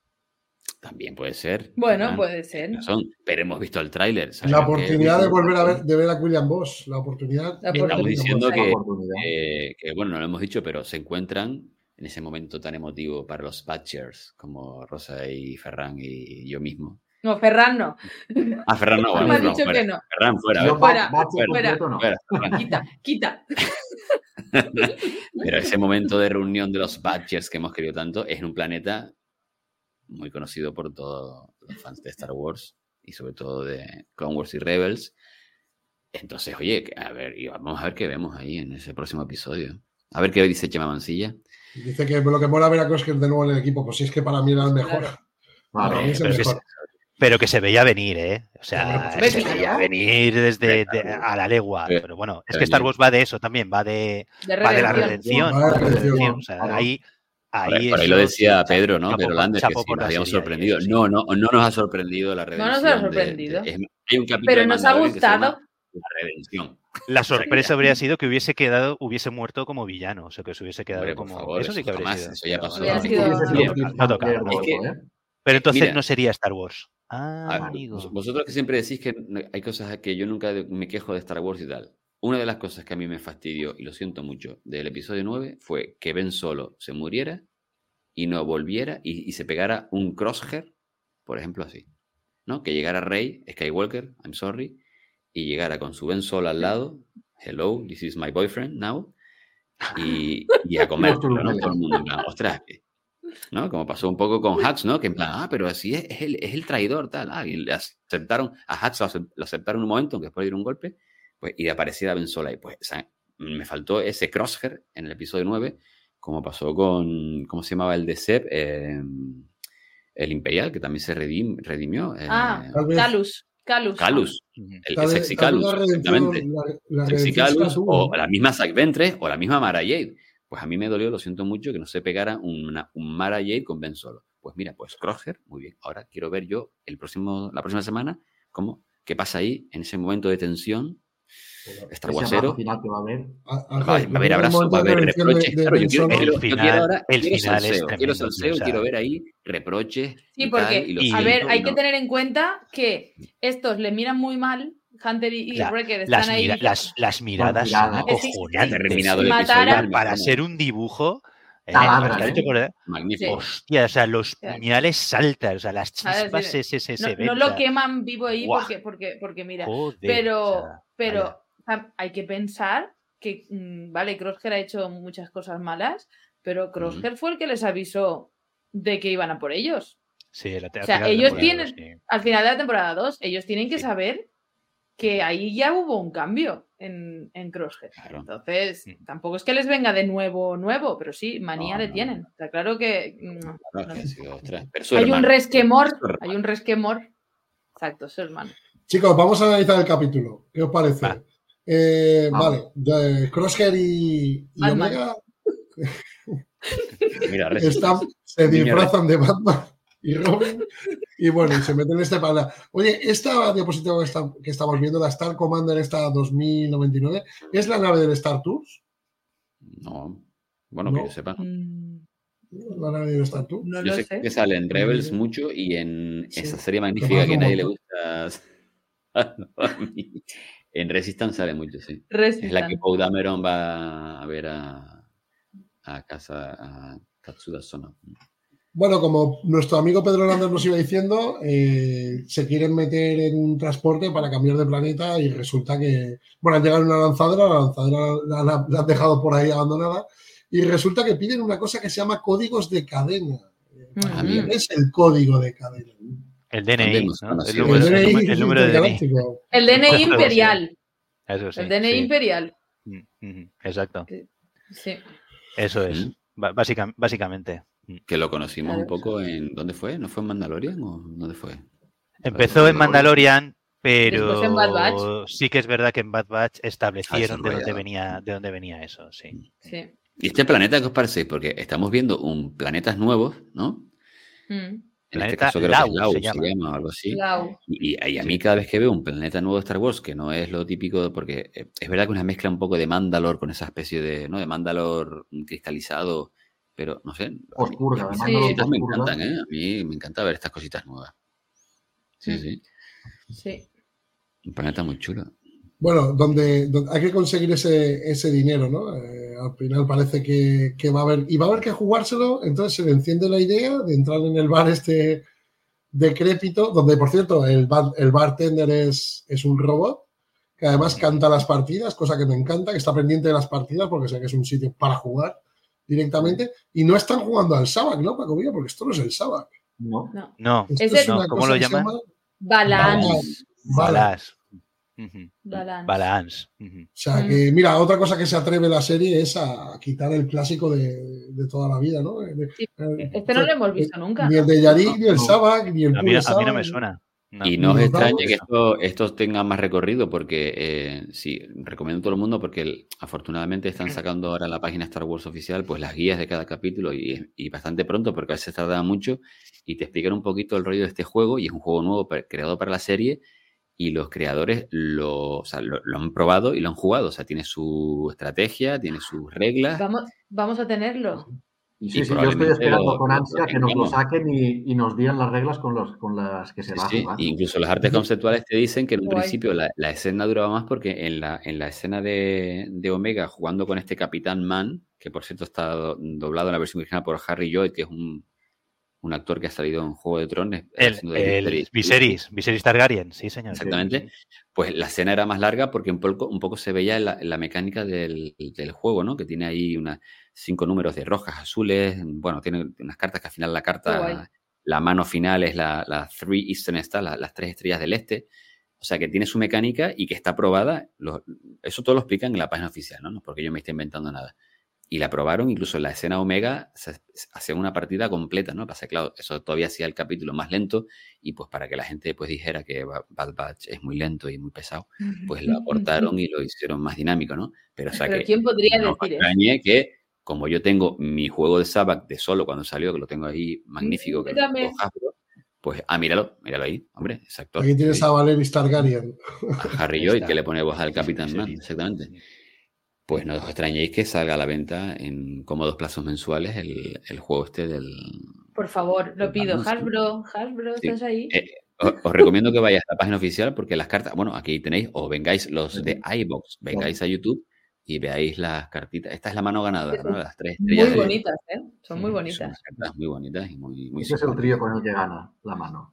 También puede ser. Bueno, puede ser. razón, pero hemos visto el tráiler. La que- oportunidad de volver a ver, de ver a William Boss. La oportunidad. La Estamos diciendo que- que, bueno, no lo hemos dicho, pero se encuentran en ese momento tan emotivo para los Batchers como Rosa y Ferran y yo mismo. No, Ferran no. Ah, Ferran no, Me bueno, ha no, dicho fuera. que no. Ferran fuera, a ver, fuera, Batch fuera, completo no. fuera, Ferran. Quita, quita. Pero ese momento de reunión de los Batchers que hemos querido tanto es en un planeta muy conocido por todos los fans de Star Wars y sobre todo de Clone Wars y Rebels. Entonces, oye, que- a ver, y vamos a ver qué vemos ahí en ese próximo episodio. A ver qué dice Chema Mancilla. Dice que lo que mola ver a Crosshair de nuevo en el equipo, pues si es que para mí era el mejor. Claro. Para mí es el que mejor. Pero que se veía venir, ¿eh? O sea, Hombre, se pues, veía ¿no? venir desde de- a la legua. Pero bueno, es que Star Wars va de eso también, va de, De va de la redención. Va de la. O sea, ahí, ahí por ahí lo decía Pedro, ¿no? chapo Pedro Landes, que sí, nos habíamos sorprendido. sí. No, no, no nos ha sorprendido la redención. nos ha sorprendido. de- es- hay un capítulo Pero nos ha gustado. La redención. La sorpresa habría sido que hubiese quedado, hubiese muerto como villano, o sea, que se hubiese quedado Hombre, como. favor, eso sí que habría jamás, sido. eso ya pasó. No toca. ¿eh? Pero entonces Mira. no sería Star Wars. Ah, amigo. vos- Vosotros que siempre decís que hay cosas que yo nunca me quejo de Star Wars y tal. Una de las cosas que a mí me fastidió, y lo siento mucho, del episodio 9 fue que Ben Solo se muriera y no volviera y, y se pegara un crosshair, por ejemplo, así. ¿no? Que llegara Rey, Skywalker, I'm sorry, y llegara con su Ben Solo al lado, hello, this is my boyfriend now, y, y a comer, ¿no? Todo el mundo en plan, ostras, que- ¿no? Como pasó un poco con Hux, ¿no? Que en plan, ah, pero así es, es el, es el traidor, tal. Ah, y le aceptaron, a Hux lo, acep- lo aceptaron un momento, aunque después le dieron un golpe, pues, y apareciera Ben Sola. Y pues, o sea, me faltó ese crosshair en el episodio 9, como pasó con, ¿cómo se llamaba el de Seb? Eh, el Imperial, que también se redim- redimió. eh, Ah, Tal vez- Calus. Calus. Calus, el, Sexy Calus, exactamente. la- la Sexy Calus o la misma Zack Ventre o la misma Mara Jade. Pues a mí me dolió, lo siento mucho, que no se pegara una- un Mara Jade con Ben Solo. Pues mira, pues Crosshair, muy bien. Ahora quiero ver yo el próximo, la próxima semana cómo, qué pasa ahí en ese momento de tensión. Final que va a haber. A- Va, a haber abrazo, va a haber reproches. de Claro, yo quiero, El quiero- yo quiero final- ahora, el quiero final es salseo, quiero salseo, ver ahí reproches. Sí, y porque, tal, y lo y- a ver, hay que tener en cuenta que estos le miran muy mal, Hunter y, y La- Wrecker Las, están ahí. mira- las, las miradas son acojonantes. Para ser un dibujo. eh, ¿eh? por- magnífico. Hostia, o sea, los puñales saltan, o sea, las chispas se, se, se, no, se lo queman vivo ahí porque, porque, porque mira. joder, Pero, o sea, pero vaya. hay que pensar que, mm, vale, Crosshair ha hecho muchas cosas malas, pero Crosshair fue el que les avisó de que iban a por ellos. Sí, la- O sea, ellos tienen- sí. Al final de la temporada 2, ellos tienen que Sí. saber que ahí ya hubo un cambio en, en. Claro. Entonces, Mm. tampoco es que les venga de nuevo, nuevo, pero sí, manía No, le no, tienen. Está claro que mm, no pero su hay un hermano. resquemor, Su hermano. hay un resquemor. Exacto, su hermano. Chicos, vamos a analizar el capítulo. ¿Qué os parece? Va. Eh, vale, de Crosshair y, y. Omega Mira, se disfrazan de Batman y Robin y bueno, y se meten en este para. Oye, esta diapositiva que, está- que estamos viendo, la Star Commander esta 2099, ¿es la nave del Star Tours? No, bueno, No. que yo sepa. Mm, La nave del Star Tours. No Yo lo sé sé. que sale en Rebels Mm. mucho y en Sí, esa serie magnífica que nadie le gusta. a mí. en Resistance sale mucho, sí. Es la que Poe Dameron va a ver a, a casa, a Katsuda Sono. Bueno, como nuestro amigo Pedro Hernández nos iba diciendo, eh, se quieren meter en un transporte para cambiar de planeta y resulta que, bueno, han llegado a una lanzadera, la lanzadera la, la- la han dejado por ahí abandonada y resulta que piden una cosa que se llama códigos de cadena. Ah, Mm. bien. ¿Qué es el código de cadena? El ¿Dónde DNI, ¿no? el, número, El el DNI número- el número de DNI. El DNI imperial. Eso sí, El DNI sí. imperial. Mm, ujú, Exacto, Sí. eso es. Mm. Básicamente. Mm. Que lo conocimos un poco en. ¿Dónde fue? ¿No fue en Mandalorian o dónde fue? Empezó en Mandalorian, Después en Bad pero Batch. sí que es verdad que en Bad Batch establecieron de dónde venía, de dónde venía eso, sí. Sí. ¿Y este planeta qué os parece? Porque estamos viendo un planetas nuevos, ¿no? Mm. En este caso creo Lau que es Lau, se se llama. o algo así. Y a mí cada vez que veo un planeta nuevo de Star Wars, que no es lo típico, porque eh, es verdad que una mezcla un poco de Mandalor con esa especie de, ¿no? De Mandalor cristalizado, pero no sé. a mí- Oscura, a mí además Sí. estas no cositas me encantan, ¿eh? A mí me encanta ver estas cositas nuevas. Sí, sí. Sí. Un planeta muy chulo. Bueno, donde, donde hay que conseguir ese, ese dinero, ¿no? Eh, al final parece que, que va a haber, y va a haber que jugárselo, entonces se le enciende la idea de entrar en el bar este decrépito, donde por cierto el, bar- el bartender es, es un robot, que además canta las partidas, cosa que me encanta, que está pendiente de las partidas porque sé que es un sitio para jugar directamente, y no están jugando al Sabac, ¿no, Paco Villa? Porque esto no es el Sabac. No. No. No, Esto Ese- es una no, ¿cómo cosa lo llaman? llama Balance. Balance. Balance. O sea que, mira, otra cosa que se atreve la serie es a quitar el clásico de, de toda la vida, ¿no? Sí, eh, Este no lo hemos visto nunca. Ni el de Yarik, ni el No. Sabak, ni el A mí, a mí no me suena. No. Y no os extrañe que esto, esto tenga más recorrido porque eh, sí, recomiendo a todo el mundo porque el- afortunadamente están sacando ahora en la página Star Wars oficial pues las guías de cada capítulo y, y bastante pronto porque a veces tarda mucho y te explican un poquito el rollo de este juego y es un juego nuevo pre- creado para la serie y los creadores lo, o sea, lo, lo han probado y lo han jugado, o sea, tiene su estrategia, tiene sus reglas. Vamos, vamos a tenerlo. Y Y sí, sí, yo estoy esperando lo- con ansia que nos lo saquen y, y nos digan las reglas con, los, con las que se Sí, va a sí, jugar. Incluso las artes conceptuales te dicen que en un Guay. principio la, la escena duraba más porque en la, en la escena de, de Omega jugando con este Capitán Man, que por cierto está do- doblado en la versión original por Harry Joy, que es un, un actor que ha salido en Juego de Tronos. El, de el Viserys. Viserys, Viserys Targaryen, sí, señor. Exactamente. Pues la escena era más larga porque un poco, un poco se veía en la, en la mecánica del, del juego, ¿no? Que tiene ahí unas cinco números de rojas, azules. Bueno, tiene unas cartas que al final la carta, la mano final es la, la Three Eastern Star, la- las tres estrellas del este. O sea, que tiene su mecánica y que está probada. Lo- eso todo lo explican en la página oficial, ¿no? No porque yo me esté inventando nada. Y la probaron, incluso en la escena Omega se hacía una partida completa, ¿no? Pasa, claro, eso todavía hacía el capítulo más lento y pues para que la gente pues dijera que Ba- Bad Batch es muy lento y muy pesado, pues lo aportaron y lo hicieron más dinámico, ¿no? Pero o sea Pero que ¿quién podría no decir eso? que como yo tengo mi juego de Sabbath de solo cuando salió, que lo tengo ahí magnífico, que lo pues, ah, míralo, míralo ahí, hombre, exacto. Aquí tienes a Valeris Targaryen. Harry Ahí Joy, que le pone voz al Capitán Man, exactamente. Pues no os extrañéis que salga a la venta en cómodos plazos mensuales el, el juego este del... Por favor, lo pido. Hasbro, Hasbro, Sí. ¿estás ahí? Eh, os, os recomiendo que vayáis a la página oficial porque las cartas, bueno, aquí tenéis, o vengáis los de iBox, vengáis a YouTube y veáis las cartitas. Esta es la mano ganadora, ¿no? Las tres Muy de- bonitas, ¿eh? Son muy Son bonitas. unas cartas muy bonitas y muy, muy Ese es el trío con el que gana la mano.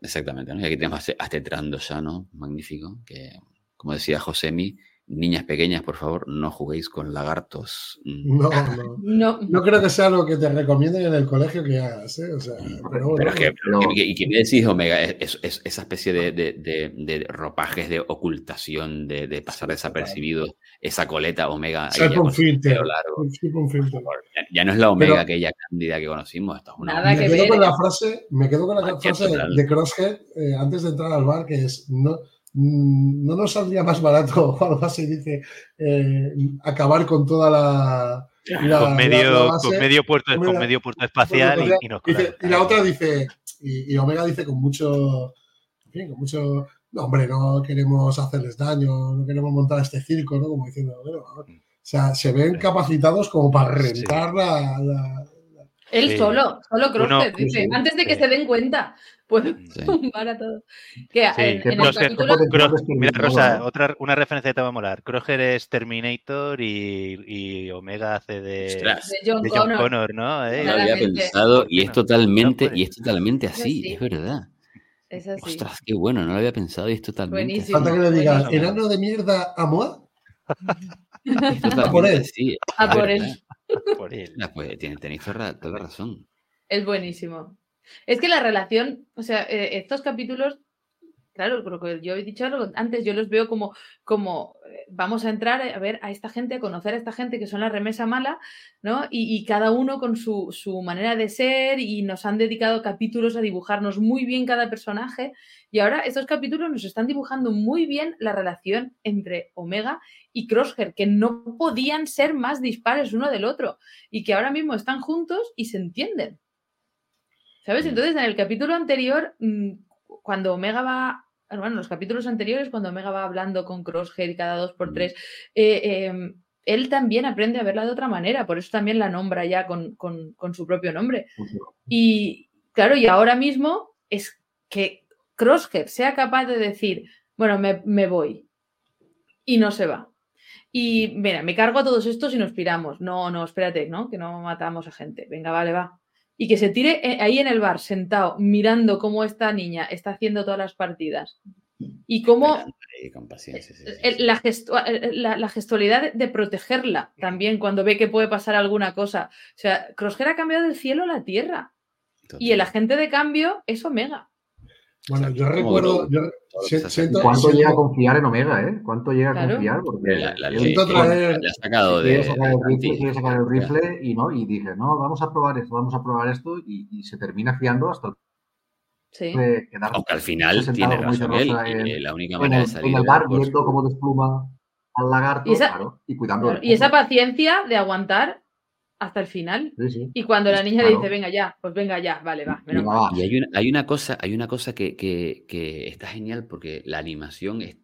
Exactamente, ¿no? Y aquí tenemos a a este Trandosano, magnífico, que, como decía Josemi, niñas pequeñas, por favor, no juguéis con lagartos. Mm, No, no. No, No creo que sea lo que te recomienden en el colegio que hagas, ¿eh? O sea, pero bueno. Pero es que, pero- que- y que me decís, Omega, es, es- es- esa especie de, de- de- de ropajes de ocultación, de, de pasar desapercibido, esa coleta Omega. ya un con filtro. largo. Un filtro. Ya, ya no es la Omega Pero- aquella cándida que conocimos, esto es una Nada Me que quedo ver, con la frase, me quedo con la Cualquier frase de Crosshead eh, antes de entrar al bar, que es no, mm, no nos saldría más barato o algo así, dice, eh, acabar con toda la, la- con, medio, la- la base. con medio puerto, Omega- con medio puerto espacial Bueno, y, y nos dice- y la otra dice, y, y Omega dice con mucho, en fin, con mucho, no, hombre, no queremos hacerles daño, no queremos montar este circo, ¿no? Como diciendo, bueno, o sea, se ven capacitados como para rentar la, la- Él Sí. solo, solo Crosshead, Uno- dice, sí, antes de que sí. se den cuenta, puedo Sí. tumbar a todos. Que Sí, en, que el capítulo... Mira, Rosa, otra, una referencia que te va a molar. Croger es Terminator y, y Omega hace de, Ostras, de John de John Connor. Connor, ¿no? ¿Eh? no lo había pensado y es totalmente, y es totalmente así, es verdad. Es así. Ostras, qué bueno, no lo había pensado y es totalmente Buenísimo. Falta que le digas, enano de mierda a Moa. así. Es totalmente por él. A por verdad. él. Por él. Ah, pues tiene- tenéis toda, la razón. Es buenísimo. Es que la relación, o sea, eh, estos capítulos, claro, creo que yo he dicho algo antes, yo los veo como, como eh, vamos a entrar a ver a esta gente, a conocer a esta gente que son la remesa mala, ¿no? Y, y cada uno con su, su manera de ser y nos han dedicado capítulos a dibujarnos muy bien cada personaje. Y ahora estos capítulos nos están dibujando muy bien la relación entre Omega y Crosshair, que no podían ser más dispares uno del otro y que ahora mismo están juntos y se entienden. ¿Sabes? Mm. Entonces, en el capítulo anterior, mm, cuando Omega va. Bueno, en los capítulos anteriores, cuando Omega va hablando con Crosshead cada dos por Mm. tres, eh, eh, él también aprende a verla de otra manera, por eso también la nombra ya con, con- con su propio nombre. Y claro, y ahora mismo es que Crosshead sea capaz de decir, bueno, me, me voy y no se va. Y mira, me cargo a todos estos y nos piramos. No, no, espérate, ¿no? Que no matamos a gente. Venga, vale, va. Y que se tire eh, ahí en el bar, sentado, mirando cómo esta niña está haciendo todas las partidas. Y cómo con paciencia, sí, sí, la, gestu- el- la- la gestualidad de, protegerla también cuando ve que puede pasar alguna cosa. O sea, Crosshair ha cambiado del cielo a la tierra. Y el agente de cambio es Omega. Bueno, yo recuerdo, yo siento, ¿Cuánto siento- llega a confiar en Omega, eh? ¿Cuánto llega a Claro. confiar? Porque La, la Siento que traer- ha sacado de. sacar el rifle, quiere sacar el rifle y no, y dije, no, vamos a probar esto, vamos a probar esto, y, y se termina fiando hasta el Sí. Aunque al final tiene razón él. En- que la única manera de salir en el bar viendo cómo despluma al lagarto, Y esa- claro, y cuidando Claro, Y esa paciencia de aguantar hasta el final. Sí, sí. Y cuando la niña le Claro. dice, venga ya, pues venga ya, vale, va, menos va. Y hay una, hay una cosa, hay una cosa que, que- que está genial porque la animación es.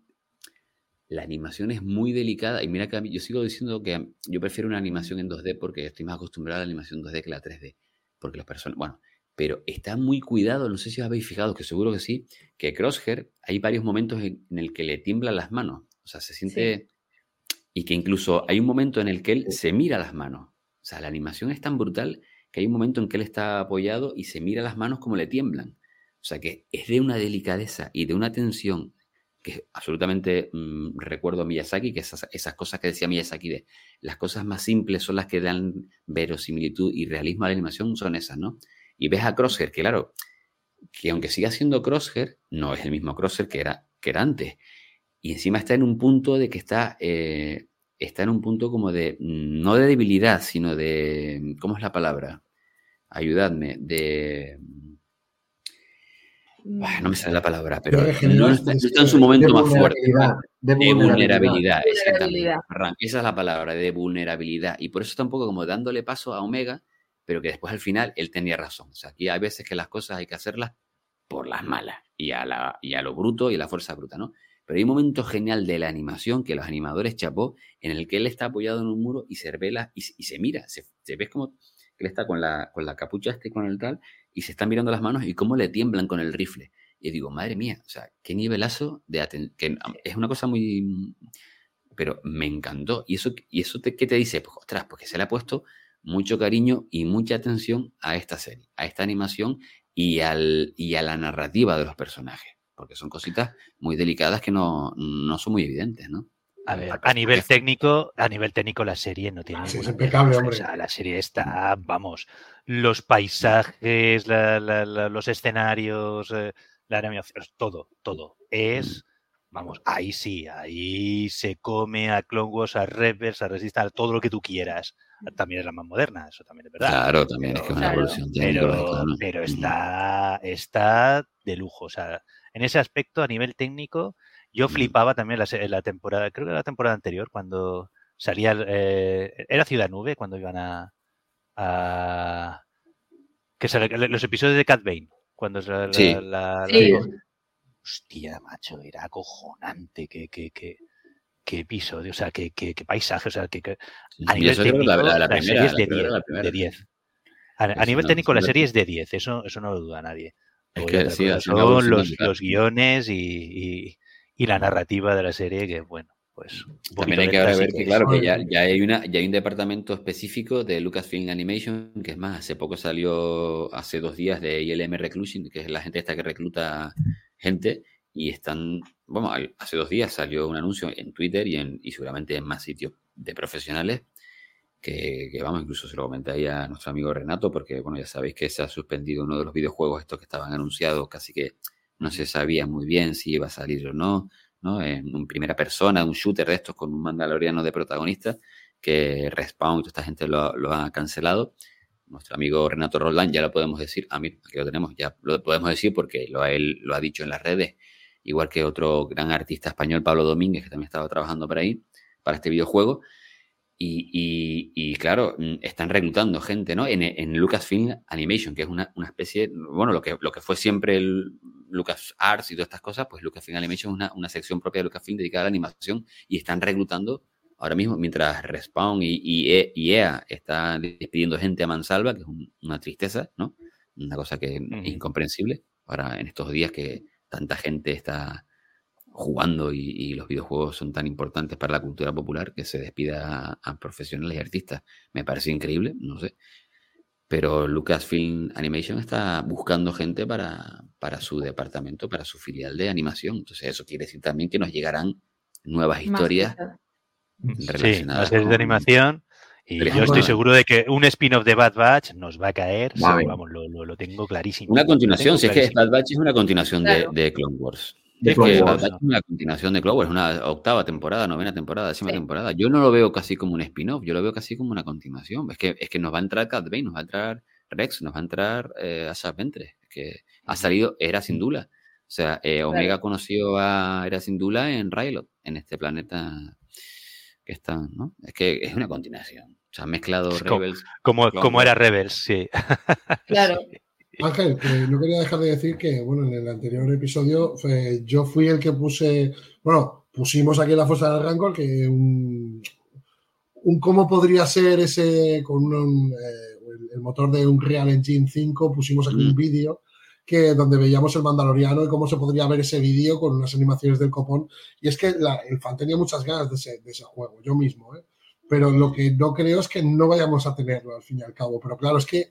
La animación es muy delicada. Y mira que a mí- yo sigo diciendo que yo prefiero una animación en 2D porque estoy más acostumbrado a la animación 2D que la 3D. Porque las personas. Bueno, pero está muy cuidado. No sé si os habéis fijado, que seguro que sí. Que Crosshair, hay varios momentos en, en el que le tiemblan las manos. O sea, se siente. Y que incluso hay un momento en el que él se mira las manos. O sea, la animación es tan brutal que hay un momento en que él está apoyado y se mira las manos como le tiemblan. O sea que es de una delicadeza y de una tensión que absolutamente mm, recuerdo a Miyazaki, que esas, cosas que decía Miyazaki de las cosas más simples son las que dan verosimilitud y realismo a la animación, son esas, ¿no? Y ves a Crosshair, que claro, que aunque siga siendo Crosshair, no es el mismo Crosshair que era, que era antes. Y encima está en un punto de que está, eh, está en un punto como de, mm, no de debilidad, sino de, ¿cómo es la palabra? Ayudadme, de... Ah, no me sale la palabra, pero no está, en su momento más fuerte. vulnerabilidad. De De vulnerabilidad. exactamente. Esa es la palabra, de vulnerabilidad. Y por eso está un poco como dándole paso a Omega, pero que después al final él tenía razón. O sea, aquí hay veces que las cosas hay que hacerlas por las malas y a, la, y a lo bruto y a la fuerza bruta, ¿no? Pero hay un momento genial de la animación que los animadores chapó en el que él está apoyado en un muro y se revela y, se- mira. Se, se ve como que él está con la, con la capucha este con el tal y se están mirando las manos y cómo le tiemblan con el rifle. Y digo, madre mía, o sea, qué nivelazo de atención. Es una cosa muy. Pero me encantó. ¿Y eso, y eso te, qué te dice? Pues, ostras, porque se le ha puesto mucho cariño y mucha atención a esta serie, a esta animación y, al, y a la narrativa de los personajes. Porque son cositas muy delicadas que no, no son muy evidentes, ¿no? A ver, a nivel técnico, a nivel técnico la serie no tiene Sí, es impecable, hombre. O sea, la serie está, vamos, los paisajes, la- la- la- los escenarios, eh, la animación, todo, todo. Es, vamos, ahí sí, ahí se come a Clone Wars, a Rebels, a Resistance, a todo lo que tú quieras. También es la más moderna, eso también es verdad. Claro, también es que es una Claro. evolución Pero, pero Mm. está, está de lujo. O sea, en ese aspecto, a nivel técnico, yo flipaba también la, se- la temporada, creo que la temporada anterior, cuando salía, el- eh, era Ciudad Nube, cuando iban a... a- que sale- los episodios de Cat Bane, cuando la, Sí. la- la- Sí. Hostia, macho, era acojonante, que, que, que, qué episodio, o sea, qué, qué, qué paisaje, o sea, que, que- a nivel técnico, la, la- la la primera, serie es la de primera, 10, la primera. de 10. A, nivel técnico, la serie es de 10, eso, eso no lo duda nadie. Es que sí, son los, los guiones y, y- y la narrativa de la serie, que bueno, pues. un También hay que ver sí que, claro, que ya, ya hay, una, ya hay un departamento específico de Lucasfilm Animation, que es más, hace poco salió, hace dos días, de ILM Reclusion, que es la gente esta que recluta gente, y están, bueno, hace dos días salió un anuncio en Twitter y, en, y seguramente en más sitios de profesionales, que, que, vamos, incluso se lo comenté ahí a nuestro amigo Renato, porque, bueno, ya sabéis que se ha suspendido uno de los videojuegos estos que estaban anunciados, casi que no se sabía muy bien si iba a salir o no, ¿no? En, primera persona, un shooter de estos con un mandaloriano de protagonista, que Respawn y esta gente lo, ha cancelado. Nuestro amigo Renato Roldán ya lo podemos decir, a mí aquí lo tenemos, ya lo podemos decir porque lo, él lo ha dicho en las redes, igual que otro gran artista español, Pablo Domínguez, que también estaba trabajando por ahí, para este videojuego. Y, y, y, claro, mm, están reclutando gente, ¿no? En, en Lucasfilm Animation, que es una, una, especie, bueno, lo que, lo que fue siempre el Lucas Arts y todas estas cosas, pues Lucasfilm Animation es una, una sección propia de Lucasfilm dedicada a la animación y están reclutando ahora mismo, mientras Respawn y, y, e, y EA está despidiendo gente a mansalva, que es un, una tristeza, ¿no? Una cosa que es incomprensible. Ahora, en estos días que tanta gente está jugando y, y, los videojuegos son tan importantes para la cultura popular que se despida a, a, profesionales y artistas. Me parece increíble, no sé. Pero Lucasfilm Animation está buscando gente para, para su departamento, para su filial de animación. Entonces eso quiere decir también que nos llegarán nuevas historias sí, relacionadas. series con... de animación Y Pero yo estoy bueno. seguro de que un spin-off de Bad Batch nos va a caer. Sí, vamos, lo, lo- lo tengo clarísimo. Una continuación, si es tengo que Bad Batch es una continuación de, Claro. de Clone Wars. De es Clone que es una continuación de Clone Wars, una octava temporada, novena temporada, décima Sí. temporada. Yo no lo veo casi como un spin-off, yo lo veo casi como una continuación. Es que, es que nos va a entrar Cat Bane, nos va a entrar Rex, nos va a entrar eh, Asajj Ventress, que ha salido Era Syndulla. O sea, eh, Omega conoció a Era Syndulla en Rylot, en este planeta que está, ¿no? Es que es una continuación. O sea, han mezclado Es como- Rebels. Como, como era Rebels, sí. Claro. Ángel, que no quería dejar de decir que, bueno, en el anterior episodio fue- yo fui el que puse, bueno, pusimos aquí en la fosa del Rancor que un, un cómo podría ser ese con un, eh, el, el motor de un Real Engine 5, pusimos aquí un Mm. vídeo que donde veíamos el Mandaloriano y cómo se podría ver ese vídeo con unas animaciones del copón. Y es que la- el fan tenía muchas ganas de ese, de ese juego, yo mismo, ¿eh? Pero lo que no creo es que no vayamos a tenerlo al fin y al cabo. Pero claro, es que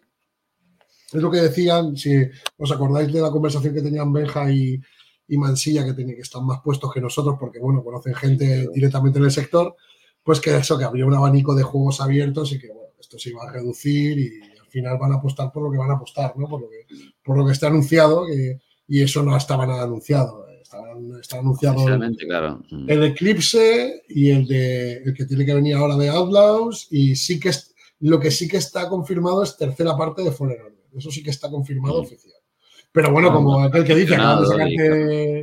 es lo que decían, si os acordáis de la conversación que tenían Benja y, y Mansilla, que, tienen, que están más puestos que nosotros, porque bueno, conocen gente directamente en el sector, pues que eso, que habría un abanico de juegos abiertos y que bueno, esto se iba a reducir y al final van a apostar por lo que van a apostar, ¿no? Por lo que, por lo que está anunciado, que- y eso no estaba nada anunciado. Estaba, está anunciado el, Oficialmente, claro. Mm. el Eclipse y el de el que tiene que venir ahora de Outlaws y sí que es, lo que sí que está confirmado es tercera parte de Fallen. Eso sí que está confirmado oficial. Pero bueno, como aquel que dice, acaban de sacarte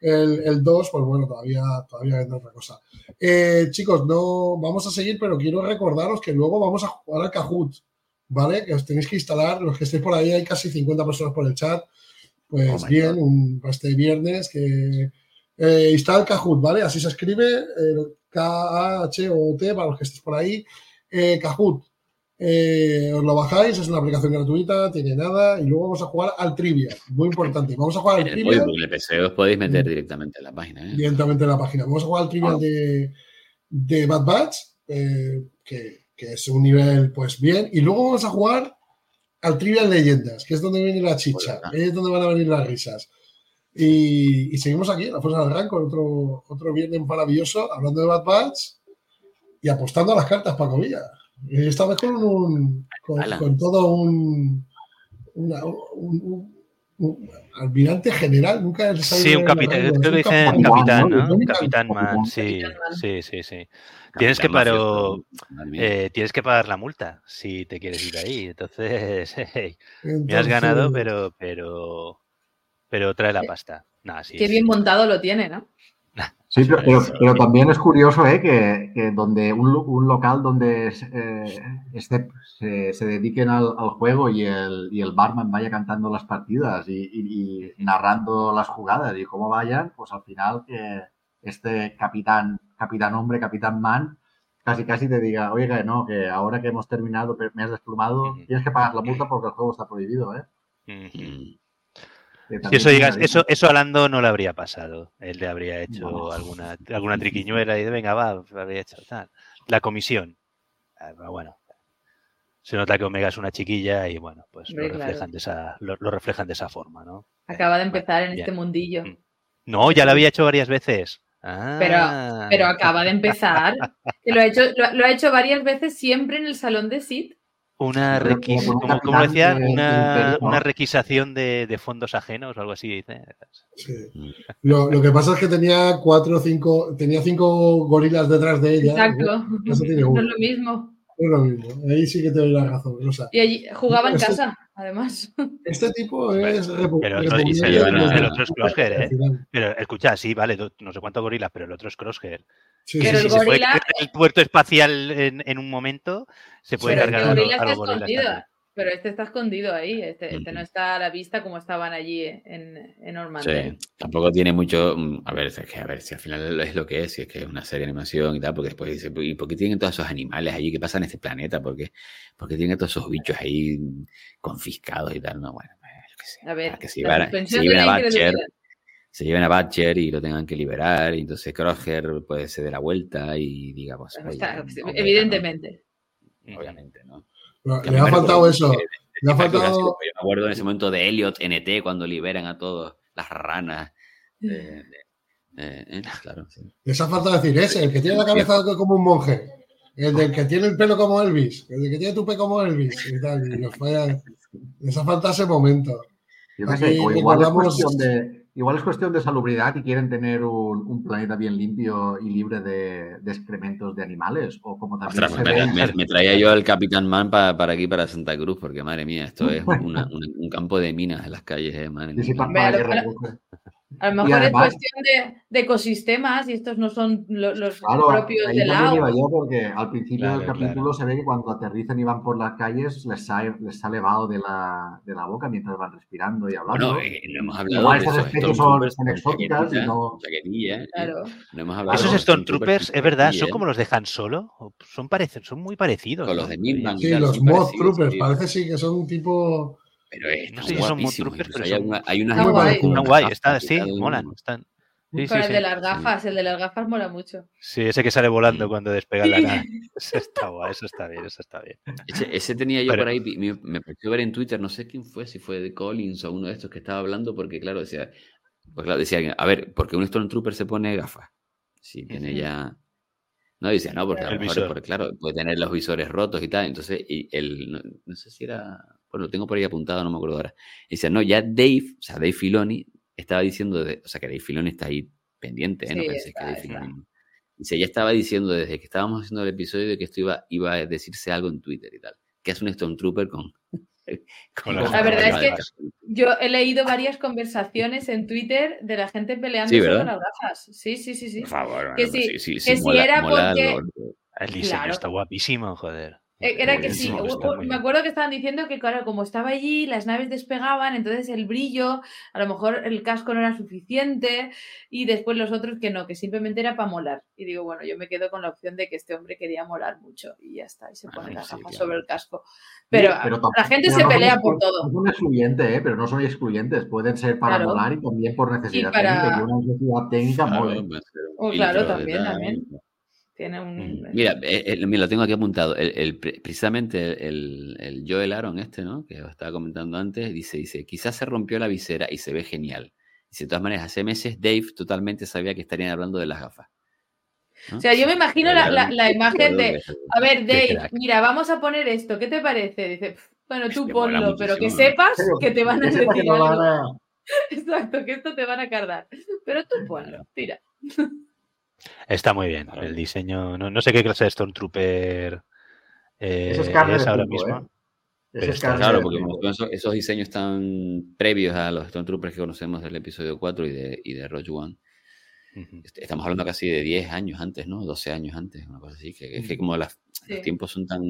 el, el 2, pues bueno, todavía, todavía vendrá otra cosa. Eh, chicos, no vamos a seguir, pero quiero recordaros que luego vamos a jugar al Kahoot, ¿vale? Que os tenéis que instalar, los que estéis por ahí, hay casi 50 personas por el chat. Pues Oh bien, un, para este viernes que eh, instala el Kahoot, ¿vale? Así se escribe, eh, K-A-H-O-T, para los que estéis por ahí. Eh, Kahoot, eh, os lo bajáis, es una aplicación gratuita, tiene nada, y luego vamos a jugar al trivia, muy importante. Vamos a jugar al En trivia el PC os podéis meter Mm. directamente en la página. ¿eh? directamente en la página. Vamos a jugar al trivial de, de Bad Batch, eh, que, que es un nivel, pues bien, y luego vamos a jugar al trivial leyendas, que es donde viene la chicha, es donde van a venir las risas. Y, y seguimos aquí, en la Fuerza del Ranco, otro, otro viernes maravilloso, hablando de Bad Batch y apostando a las cartas Paco Villa. Y esta vez con un con, todo un, una- un, un- un almirante general, nunca he Sí, un capitán, creo que dicen capitán, capitán, ¿no? Capitán Man, capitán, sí, Capitán Man. sí, sí, sí. Tienes que Capitán paro-. Eh, tienes que pagar la multa si te quieres ir ahí. Entonces, hey, me has ganado, pero, pero, pero trae la pasta. Nah, sí, Qué sí. bien montado lo tiene, ¿no? Sí, pero, pero- pero también es curioso ¿eh? que, que donde un, un local donde eh, este- se, se dediquen al, al juego y el, y el barman vaya cantando las partidas y, y- y narrando las jugadas y cómo vayan, pues al final que este capitán, capitán hombre, capitán man, casi casi te diga, oiga, no, que ahora que hemos terminado, me has desplumado, tienes que pagar la multa porque el juego está prohibido, ¿eh? Si eso, digas, eso, eso a Lando no le habría pasado. Él le habría hecho No. alguna, alguna triquiñuela y de, venga, va, le habría hecho tal. La comisión. Ah, pero bueno. Se nota que Omega es una chiquilla y bueno, pues lo claro. reflejan, de esa, lo, lo reflejan de esa forma, ¿no? Acaba de Eh, empezar en bien. este mundillo. Mm. No, ya lo había hecho varias veces. Ah. Pero acaba de empezar. Lo, ha hecho, lo, lo ha hecho varias veces siempre en el salón de Sid. Una como un ¿cómo, cómo lo capitán decía? de- de Una, una requisación de, de fondos ajenos o algo así, dice. Sí. Lo, lo que pasa es que tenía cuatro o cinco, tenía cinco gorilas detrás de ella. Exacto. No uno. es lo mismo. Es lo mismo. Ahí sí que te doy la razón, Rosa. Y allí jugaba en Eso- casa, además. Este tipo es Pero y se llevan el otro es Crosshair, ¿eh? Pero escucha, sí, vale, no sé cuántos gorilas, pero el otro es Crosshair. Sí, Pero sí, el sí, se puede el puerto espacial en, en un momento, se puede Pero cargar este a, los- a gorilas. Pero este está escondido ahí. Este, este no está a la vista como estaban allí en, en. Sí, tampoco tiene mucho. mm, A ver, es que a ver si al final es lo que es, si es que es una serie de animación y tal, porque después dice, ¿y por qué tienen todos esos animales allí que pasan en este planeta? ¿Por qué, por qué tienen todos esos bichos ahí confiscados y tal? No, bueno, pues, yo qué sé. A ver, que se la lleven, a- se lleven Batcher, se lleven a Batcher y lo tengan que liberar, y entonces Crosshair puede se dé la vuelta y diga, pues, oye, evidentemente. No, obviamente, ¿no? Que Le ha faltado eso. que- Le ha que faltado. Yo me acuerdo en ese momento de Elliot NT cuando liberan a todas las ranas. de- de- eh, eh, claro, sí. Les ha faltado decir ese, el que tiene la cabeza como un monje. El del que tiene el pelo como Elvis, el del que tiene tu pelo como Elvis y tal. Y nos fue, les ha faltado ese momento. Yo Aquí o igual, es recordamos- cuestión de, igual es cuestión de salubridad y quieren tener un, un planeta bien limpio y libre de, de excrementos de animales. O como también Ostras, se me, ve- me- me traía yo al Capitán Man pa- para aquí, para Santa Cruz, porque madre mía, esto es una- una- un campo de minas en las calles, eh, madre Sí, sí, mía. para a lo mejor- además- es cuestión de, de ecosistemas y estos no son lo- los Claro, propios ahí del agua. yo porque al principio del Claro, capítulo claro. se ve que cuando aterrizan y van por las calles les sale, les sale vaho de la, de la boca mientras van respirando y hablando. Bueno, eh, no hemos hablado Igual esos especies son- son exóticas y no- eh. Claro. No hemos hablado Esos los Stormtroopers, es verdad, son eh. como los de Han Solo. Son, parecen, son muy parecidos. Con ¿no? los de Milbank. Sí, los parecidos, Troopers, parece sí que son un tipo. Pero No sé si son Moth Troopers, pero hay, son- hay unas Están guay. Están sí, molan. Están. Sí, Con sí, el sí. de las gafas, el de las gafas mola mucho. Sí, ese que sale volando cuando despega la nave. Eso está guay, eso está bien, eso está bien. Ese, ese tenía yo Pero- por ahí, me, me pareció ver en Twitter, no sé quién fue, si fue de Collins o uno de estos que estaba hablando, porque claro, decía, pues claro, decía alguien, a ver, ¿por qué un Stormtrooper se pone gafas? Si tiene ya... No, decía, no, porque a lo mejor, porque, claro, puede tener los visores rotos y tal, entonces, y el, no, no sé si era, bueno, lo tengo por ahí apuntado, no me acuerdo ahora. Y decía, no, ya Dave, o sea, Dave Filoni, estaba diciendo, de- o sea, que Dave Filoni está ahí pendiente, ¿eh? no Sí, pensé que Dave está. Filoni... Dice, ya estaba diciendo desde que estábamos haciendo el episodio de que esto iba, iba a decirse algo en Twitter y tal. Que es un Stormtrooper con... Con las La verdad es que yo he leído varias conversaciones en Twitter de la gente peleando Sí, sobre las gafas. Sí, sí, sí, sí. Por favor, Que bueno, sí, sí, sí, que sí, si mola- era mola porque- lo- El diseño Claro. está guapísimo, joder. Eh, Era que sí, me acuerdo que estaban diciendo que, claro, como estaba allí, las naves despegaban, entonces el brillo, a lo mejor el casco no era suficiente, y después los otros que no, que simplemente era para molar. Y digo, bueno, yo me quedo con la opción de que este hombre quería molar mucho, y ya está, y se pone Bueno, las sí, gafas claro. sobre el casco. Pero, la gente pero se no pelea son- por todo. Son excluyentes, ¿eh? pero no son excluyentes. Pueden ser para Claro. molar y también por necesidad para- técnica. Y una necesidad técnica Claro, un Oh, claro, también, también. Tiene un... Mm. Mira, eh, eh, mira, lo tengo aquí apuntado. El, el- pre- precisamente el, el Joel Aaron este, ¿no? Que os estaba comentando antes, dice, dice, quizás se rompió la visera y se ve genial. Dice, de todas maneras, hace meses Dave totalmente sabía que estarían hablando de las gafas. ¿no? O sea, yo me imagino la, la- la imagen de, a ver, Dave, mira, vamos a poner esto, ¿qué te parece? Dice, "Pf, bueno, tú ponlo, pero que sepas que te van a decir algo. Exacto, que esto te van a cargar. Pero tú ponlo, tira. Está muy bien. El diseño, no, no sé qué clase de Stormtrooper eh, es carne es ahora mismo. ¿eh? Pero es está- Claro, porque esos, esos diseños tan previos a los Stormtroopers que conocemos del episodio 4 y de, y de Rogue One, estamos hablando casi de 10 años antes, ¿no? 12 años antes, una cosa así. Que, es que como las- los tiempos son tan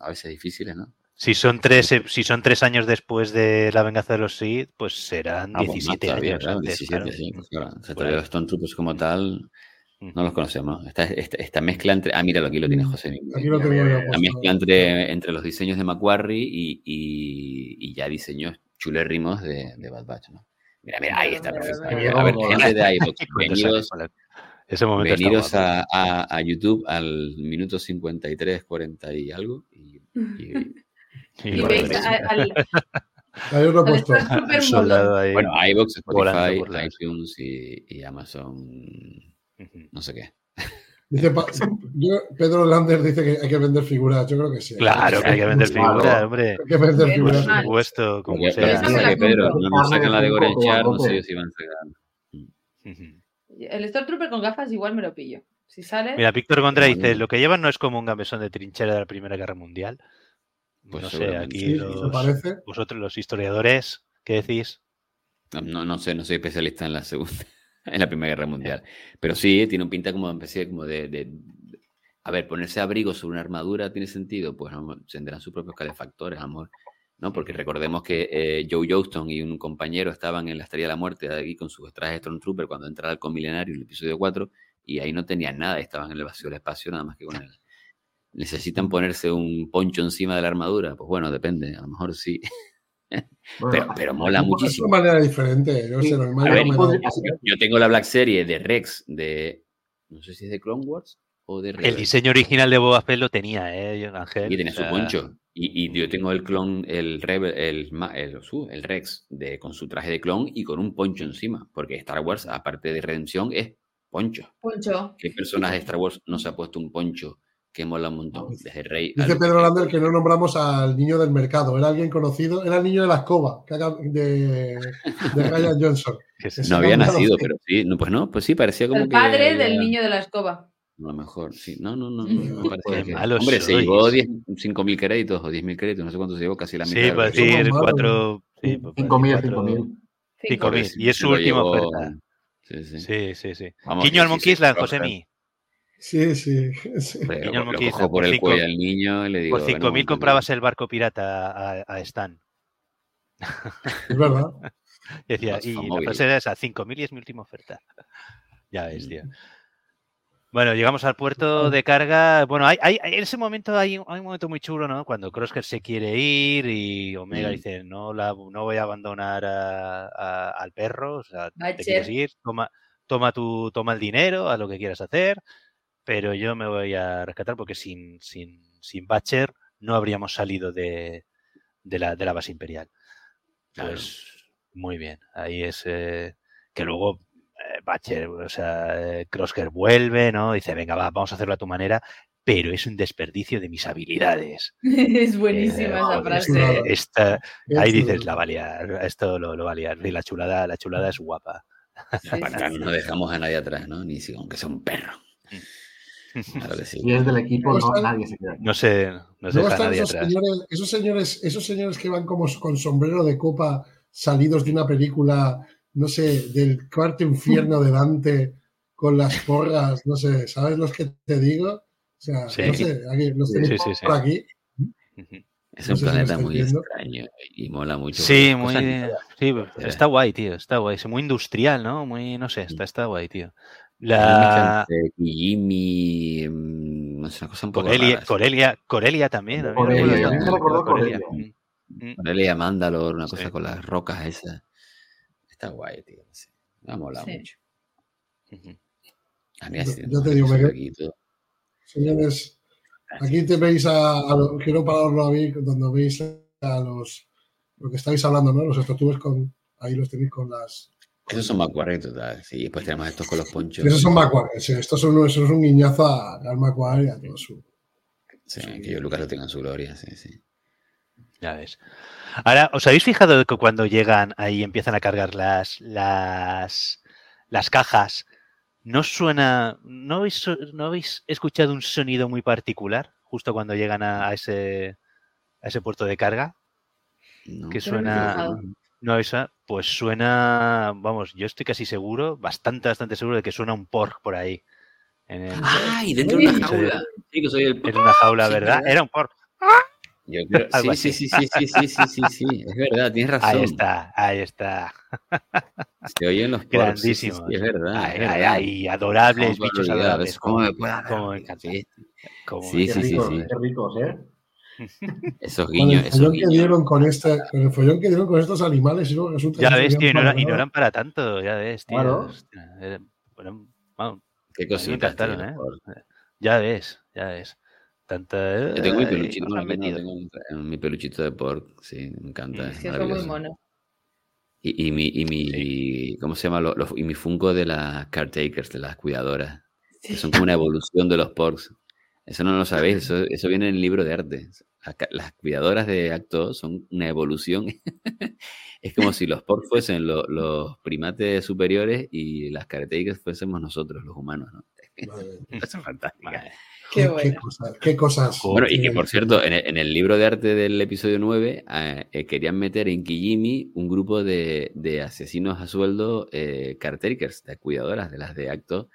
a veces difíciles, ¿no? Si son tres, eh, si son tres años después de la venganza de los Sith, pues serán Ah, pues más 17 todavía, años claro, antes. 17, claro. sí, pues claro. O sea, los Stormtroopers como tal. No los conocemos. Esta, esta, esta mezcla entre... Ah, míralo, aquí lo tiene José. Mm, Aquí lo tengo yo La puesto. mezcla entre, entre los diseños de Macquarie y, y, y ya diseños chulérrimos de, de Bad Batch, ¿no? Mira, mira, ahí está, perfecto. A ver, gente de iVoox, Cuando sale venidos, con la- Ese momento guapo. a, a, a YouTube al minuto 53, 40 y algo. Y, y- Y Y lo veis al, Ahí os lo he al puesto. Bueno, iVoox, Volando Spotify, iTunes y, y Amazon. No sé qué. Dice, yo- Pedro Lander dice que hay que vender figuras. Yo creo que sí. Claro que hay que vender figuras, hombre. Hay que vender Por figuras. normal. supuesto, como Porque, sea. La que, Pedro, no sacan la de Goren Carne de Char, no sé si van a sacar. El Stormtrooper con gafas igual me lo pillo. Si sale, Mira, Víctor Gondra dice, lo que llevan no es como un gamesón de trinchera de la Primera Guerra Mundial. Pues no sé, aquí Sí, los, se parece. vosotros los historiadores, ¿qué decís? No, no, no sé, no soy especialista en la segunda, en la Primera Guerra Mundial. Pero sí, tiene un pinta como especie como de, de- A ver, ponerse abrigo sobre una armadura tiene sentido, pues ¿no? tendrán sus propios calefactores, amor. ¿no? Porque recordemos que eh, Joe Johnston y un compañero estaban en la Estrella de la Muerte aquí con sus trajes de Stormtrooper cuando entra el halcón milenario en el episodio 4 y ahí no tenían nada, estaban en el vacío del espacio nada más que con él. ¿Necesitan ponerse un poncho encima de la armadura? Pues bueno, depende, a lo mejor sí. Bueno, Pero, pero mola Es de muchísimo. una manera diferente. Yo Sí. sé, normal, ver, no Yo tengo la Black Serie de Rex de. No sé si es de Clone Wars o de El Rebels. diseño original de Boba Fett lo tenía, ¿eh, Ángel? Y tenía O su sea, poncho. Y, y yo tengo el clon, el Rebel, el, ma- el, su- el Rex, de, con su traje de clon y con un poncho encima. Porque Star Wars, aparte de redención, es poncho. Poncho. ¿Qué personaje de Star Wars no se ha puesto un poncho que mola un montón. Desde Rey. Dice al- Pedro Lander que no nombramos al niño del mercado. Era alguien conocido, era el niño de la escoba que de, de Ryan Johnson. Que sí. No había nacido, pero sí, no, pues no, pues sí, parecía como El que. padre había- del niño de la escoba. A lo mejor, sí. No, no, no. no, me parecía Qué que- Hombre, se sois. llevó 10 5.000 créditos o 10.000 créditos, no sé cuántos se llevó, casi la mitad. Sí, pues que-. Sí, pues, 5.000, cuatro- 5.000. Cinco mil. Pues, Y es se su última llevó- oferta. Sí, sí. Sí, sí, sí. Vamos, Quiño al sí, sí, Monkey Island, sí, Josemi. Sí, sí. sí. Quiño lo, cojo por por el cinco- cuello al niño y le digo. Por "Ven un 5.000 momento, comprabas el barco pirata a, a Stan. Es verdad. Y decía, y la frase era esa, 5.000 y es mi última oferta. Ya ves, Mm. tío. Bueno, llegamos al puerto de carga. Bueno, hay, hay- en ese momento hay, hay un momento muy chulo, ¿no? Cuando Crosker se quiere ir y Omega Mm. dice, no, la, no voy a abandonar a- a- al perro, o sea, te Butcher. quieres ir, toma, toma, tu, toma el dinero, haz lo que quieras hacer, pero yo me voy a rescatar porque sin, sin, sin Butcher no habríamos salido de, de la, de la base imperial. Claro. Pues muy bien, ahí es eh, que luego eh, Butcher, o sea, eh, Crosker vuelve, ¿no? Dice, venga, va, vamos a hacerlo a tu manera, pero es un desperdicio de mis habilidades. es buenísima Eh, esa joder, frase. esta- ahí dices, la va a liar, esto lo, lo va a liar. Y la chulada, la chulada es guapa. Sí, Para sí, acá sí. no dejamos a nadie atrás, ¿no? Ni si aunque sea un perro. Claro que sí. Si es del equipo, no, nadie se queda. No sé, no se Luego deja están nadie esos atrás. señores, esos señores, esos señores que van como con sombrero de copa salidos de una película, no sé, del cuarto infierno de Dante, con las porras, no sé, ¿sabes los que te digo? O sea, Sí. no sé, aquí, los Sí, tenéis sí, sí. por aquí. Es No un si planeta muy viendo. extraño y mola mucho. Sí, muy. Sí, está guay, tío. Está guay. Es muy industrial, ¿no? Muy, no sé, está, está guay, tío. La. Jimmy, mm, no sé, una cosa un poco Corelia, rara. Corelia, Corelia también. Corelia, me recordó Corelia. Corelia. Mm, mm. Corelia Mandalor, una cosa Sí. con las rocas esas. Está guay, tío. Sí. Me ha molado Sí. mucho. Ujú. A mí Yo- así, yo te digo, me aquí. Señores, aquí te veis a, a lo- quiero pararlo a mí, donde veis a los, lo que estáis hablando, ¿no? Los estatuas con, ahí los tenéis con las... Esos son Macquarie total. Sí, después tenemos estos con los ponchos. Esos son Macquarie, sí, estos son, eso es un guiñazo al Macquarie y a todo su... Sí, que yo Lucas lo tenga en su gloria, sí, sí. Ya ves. Ahora, ¿os habéis fijado que cuando llegan ahí empiezan a cargar las, las, las cajas, no suena, ¿no habéis, no habéis escuchado un sonido muy particular justo cuando llegan a, a ese, a ese puerto de carga? No. Que Pero no no avisa, pues suena, vamos, yo estoy casi seguro, bastante, bastante seguro de que suena un pork por ahí. En, el- ¡Ay! Dentro de una Sí. jaula. Sí, que soy el. en una jaula, Sí, ¿verdad? Era un pork. Yo creo- sí, sí, sí, sí, sí, sí, sí, sí, sí, es verdad, tienes razón. Ahí está, ahí está. Se oyen los porcs, sí, Grandísimos. es verdad. Ay, es ay, verdad. ay, adorables, ¿Cómo puedo bichos adorables. ¿Cómo me puede. Sí, cómo Sí, sí, sí. qué ricos, ¿eh? Esos Con guiños, el esos follón que guiños. dieron con este, con el follón que dieron con estos animales y luego resulta Ya que ves, tío, y no, era- y no eran para tanto, ya ves, tío. Claro. Hostia, era- bueno, Qué cositas, tío, ¿eh? porcs. Ya ves, ya ves. Tanta. Yo tengo mi ay, peluchito, no, no, metido. tengo un- mi peluchito de pork, sí, me encanta. Mm. es Es que muy monos. Y, y mi, y mi ¿cómo se llama? Lo- lo- y mi Funko de las caretakers, de las cuidadoras, que son como una evolución de los porks. Eso no lo sabéis, eso, eso viene en el libro de arte. Las, cuidadoras de acto son una evolución. es como si los porks fuesen lo- los primates superiores y las caretakers fuésemos nosotros, los humanos, ¿no? Eso es fantástico. Vale. Qué qué, bueno. cosas, qué cosas. Bueno, y que por cierto, en el, en el libro de arte del episodio 9 eh, eh, querían meter en Kijimi un grupo de, de asesinos a sueldo eh, caretakers, de cuidadoras, de las de acto.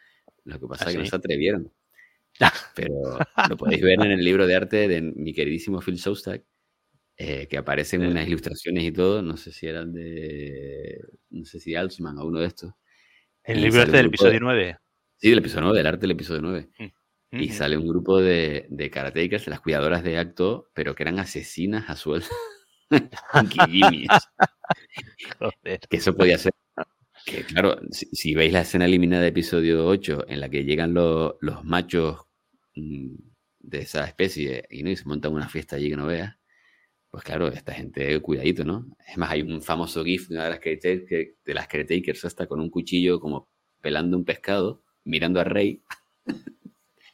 Lo que pasa ¿Ah, es que no se atrevieron. Pero lo podéis ver en el libro de arte de mi queridísimo Phil Shostak, eh, que aparecen Sí. unas ilustraciones y todo. No sé si eran de. No sé si Altsman o uno de estos. El Y libro sale este del grupo de- episodio 9. Sí, del episodio 9, del arte del episodio 9. Y Ujú. sale un grupo de, de karatekers, las cuidadoras de acto, pero que eran asesinas a sueldo. que eso podía ser. Que claro, si, si veis la escena eliminada de episodio 8, en la que llegan los, los machos mm, de esa especie y, ¿no? y se montan una fiesta allí que no veas, pues claro, esta gente, cuidadito, ¿no? Es más, hay un famoso GIF de una de las caretakers, que- de las caretakers hasta con un cuchillo como pelando un pescado, mirando a Rey.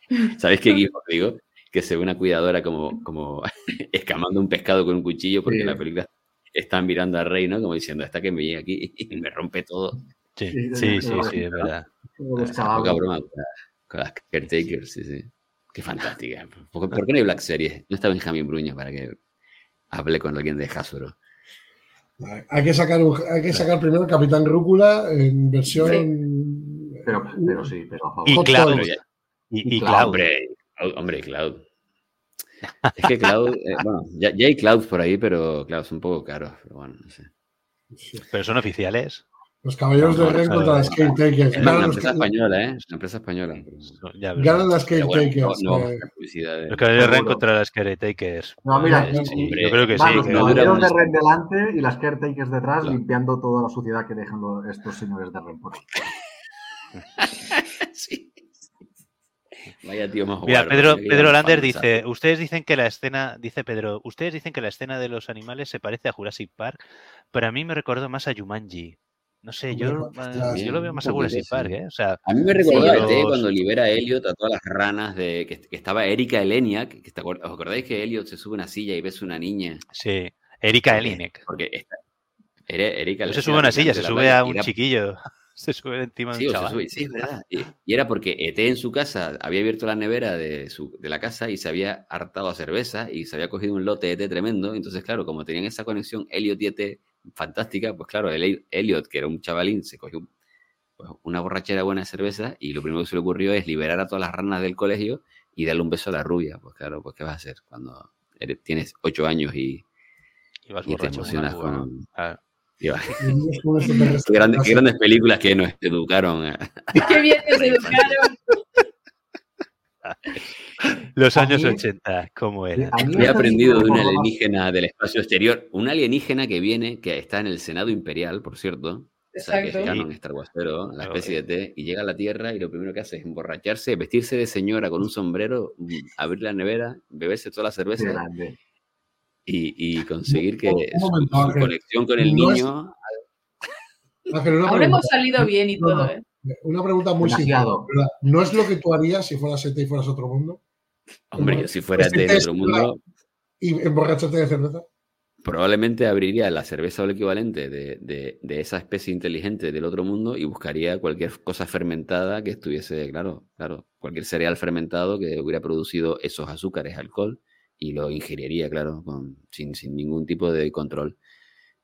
¿Sabéis qué GIF os digo? que se ve una cuidadora como, como escamando un pescado con un cuchillo porque Sí. en la película están mirando al rey, ¿no? Como diciendo, hasta que me llegue aquí y me rompe todo. Sí, Sí, sí, sí, sí, es verdad. Esa poca broma con las caretakers, sí, sí. Qué fantástica. ¿Por, por qué no hay Black Series? No está Benjamín Bruña para que hable con alguien de Hasbro. Hay que sacar, hay que sacar primero el Capitán Rúcula en versión. Pero, pero sí, pero a favor. Y Cloud. Y, y Cloud. Hombre, Cloud, hombre, Cloud. Es que Cloud, eh, bueno, ya, ya hay Clouds por ahí, pero claro, son un poco caros. Pero bueno, no sé. Pero son oficiales. Los caballeros No, de no, Ren contra las. Caretakers. Es una, empresa española, ¿eh? Es una empresa española. pero- Ya ves. ganan las Caretakers. no, no, eh, de- Los caballeros de Ren contra las Caretakers. No, mira, Eh, yo creo que sí. los caballeros dura de un- Ren delante y las caretakers detrás Claro. limpiando toda la suciedad que dejan los- estos señores de Ren por. Sí. Vaya tío más Mira, Pedro, Pedro Lander dice, ustedes dicen que la escena, dice Pedro, ustedes dicen que la escena de los animales se parece a Jurassic Park, pero a mí me recordó más a Jumanji. No sé, yo, eh, yo lo veo más a poquito, Jurassic sí. Park, ¿eh? O sea, A mí me recordó a Los- cuando libera a Elliot a todas las ranas de que, que estaba Erika Eleniak. Que, está- ¿Os acordáis que Elliot se sube a una silla y ves una niña? sí, Erika Elinek. Porque está, Ere- Erika No se Eleniak sube a una silla, se sube a un era- chiquillo. Se sube encima de Sí, un chaval. sube, sí, es verdad. Y, y era porque ET en su casa había abierto la nevera de, su, de la casa y se había hartado a cerveza y se había cogido un lote de ET tremendo. Entonces, claro, como tenían esa conexión Elliot y ET fantástica, pues claro, el Elliot, que era un chavalín, se cogió un- pues, una borrachera buena de cerveza y lo primero que se le ocurrió es liberar a todas las ranas del colegio y darle un beso a la rubia. Pues claro, pues ¿qué vas a hacer cuando eres- tienes ocho años y, Y vas y te emocionas con... Ah, y vas-. Qué grandes, qué grandes películas que nos educaron. eh. Qué bien que se La infancia. educaron. Los años mí- 80, ¿cómo eran? A mí He aprendido de un alienígena del espacio exterior. Un alienígena que viene, que está en el Senado Imperial, por cierto. O sea, que es Exacto. canon Star la especie de T, y llega a la Tierra y lo primero que hace es emborracharse, vestirse de señora con un sombrero, mm, abrir la nevera, beberse toda la cerveza grande. y, y conseguir que su, conexión con el No es- niño... Hemos salido bien y todo. ¿eh? Una pregunta muy Demasiado. simple. ¿verdad? ¿No es lo que tú harías si fueras ET y fueras otro mundo? Hombre, yo si fuera pues de es otro mundo, ¿Y emborracharte de cerveza? probablemente abriría la cerveza o el equivalente de, de- de esa especie inteligente del otro mundo y buscaría cualquier cosa fermentada que estuviese, claro, claro, cualquier cereal fermentado que hubiera producido esos azúcares, alcohol, y lo ingeriría, claro, con- sin, sin ningún tipo de control.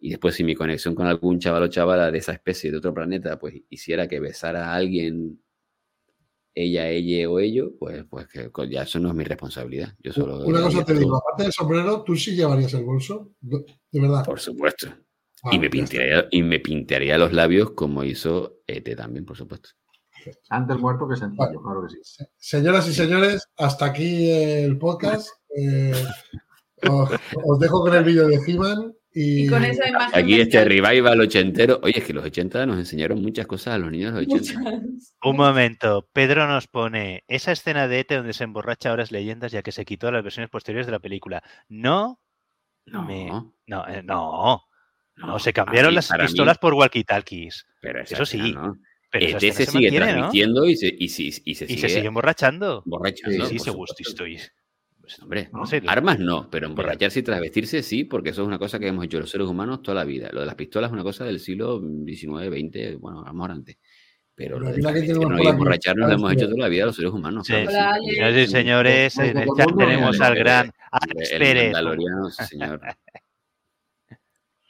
Y después, si mi conexión con algún chaval o chavala de esa especie de otro planeta, pues hiciera que besara a alguien, ella, ella o ello, pues, pues que ya eso no es mi responsabilidad. Yo solo Una cosa te digo, todo, aparte del sombrero, ¿tú sí llevarías el bolso? De verdad. Por supuesto. Ah, Y me, pintaría, y me pintaría los labios como hizo ET también, por supuesto. Antes muerto que sencillo, claro que sí. Señoras y señores, hasta aquí el podcast. Eh, os, os dejo con el vídeo de He-Man y, Y con esa imagen. Aquí este revival ochentero. Oye, es que los 80 nos enseñaron muchas cosas a los niños de los 80. muchas. Un momento, Pedro nos pone esa escena de ET donde se emborracha ahora es leyendas ya que se quitó las versiones posteriores de la película. No, No, Me- no, eh, no, no, se cambiaron mí- las mí- pistolas por walkie-talkies. eso sí, no. Pero ET escena se se sigue mantiene, ¿no? transmitiendo y, se, y, y se Y sigue, se sigue emborrachando. emborrachando. sí, se estoy. Pues, Hombre, no sé, armas no, pero emborracharse y trasvestirse sí, porque eso es una cosa que hemos hecho los seres humanos toda la vida. Lo de las pistolas es una cosa del siglo XIX, XX, bueno, a lo mejor antes. Pero lo de que por y emborracharnos lo hemos hecho toda la vida los seres humanos. Sí, claro, sí. Señores y señores, en el chat tenemos al gran Alex El Pérez. Sí, señor.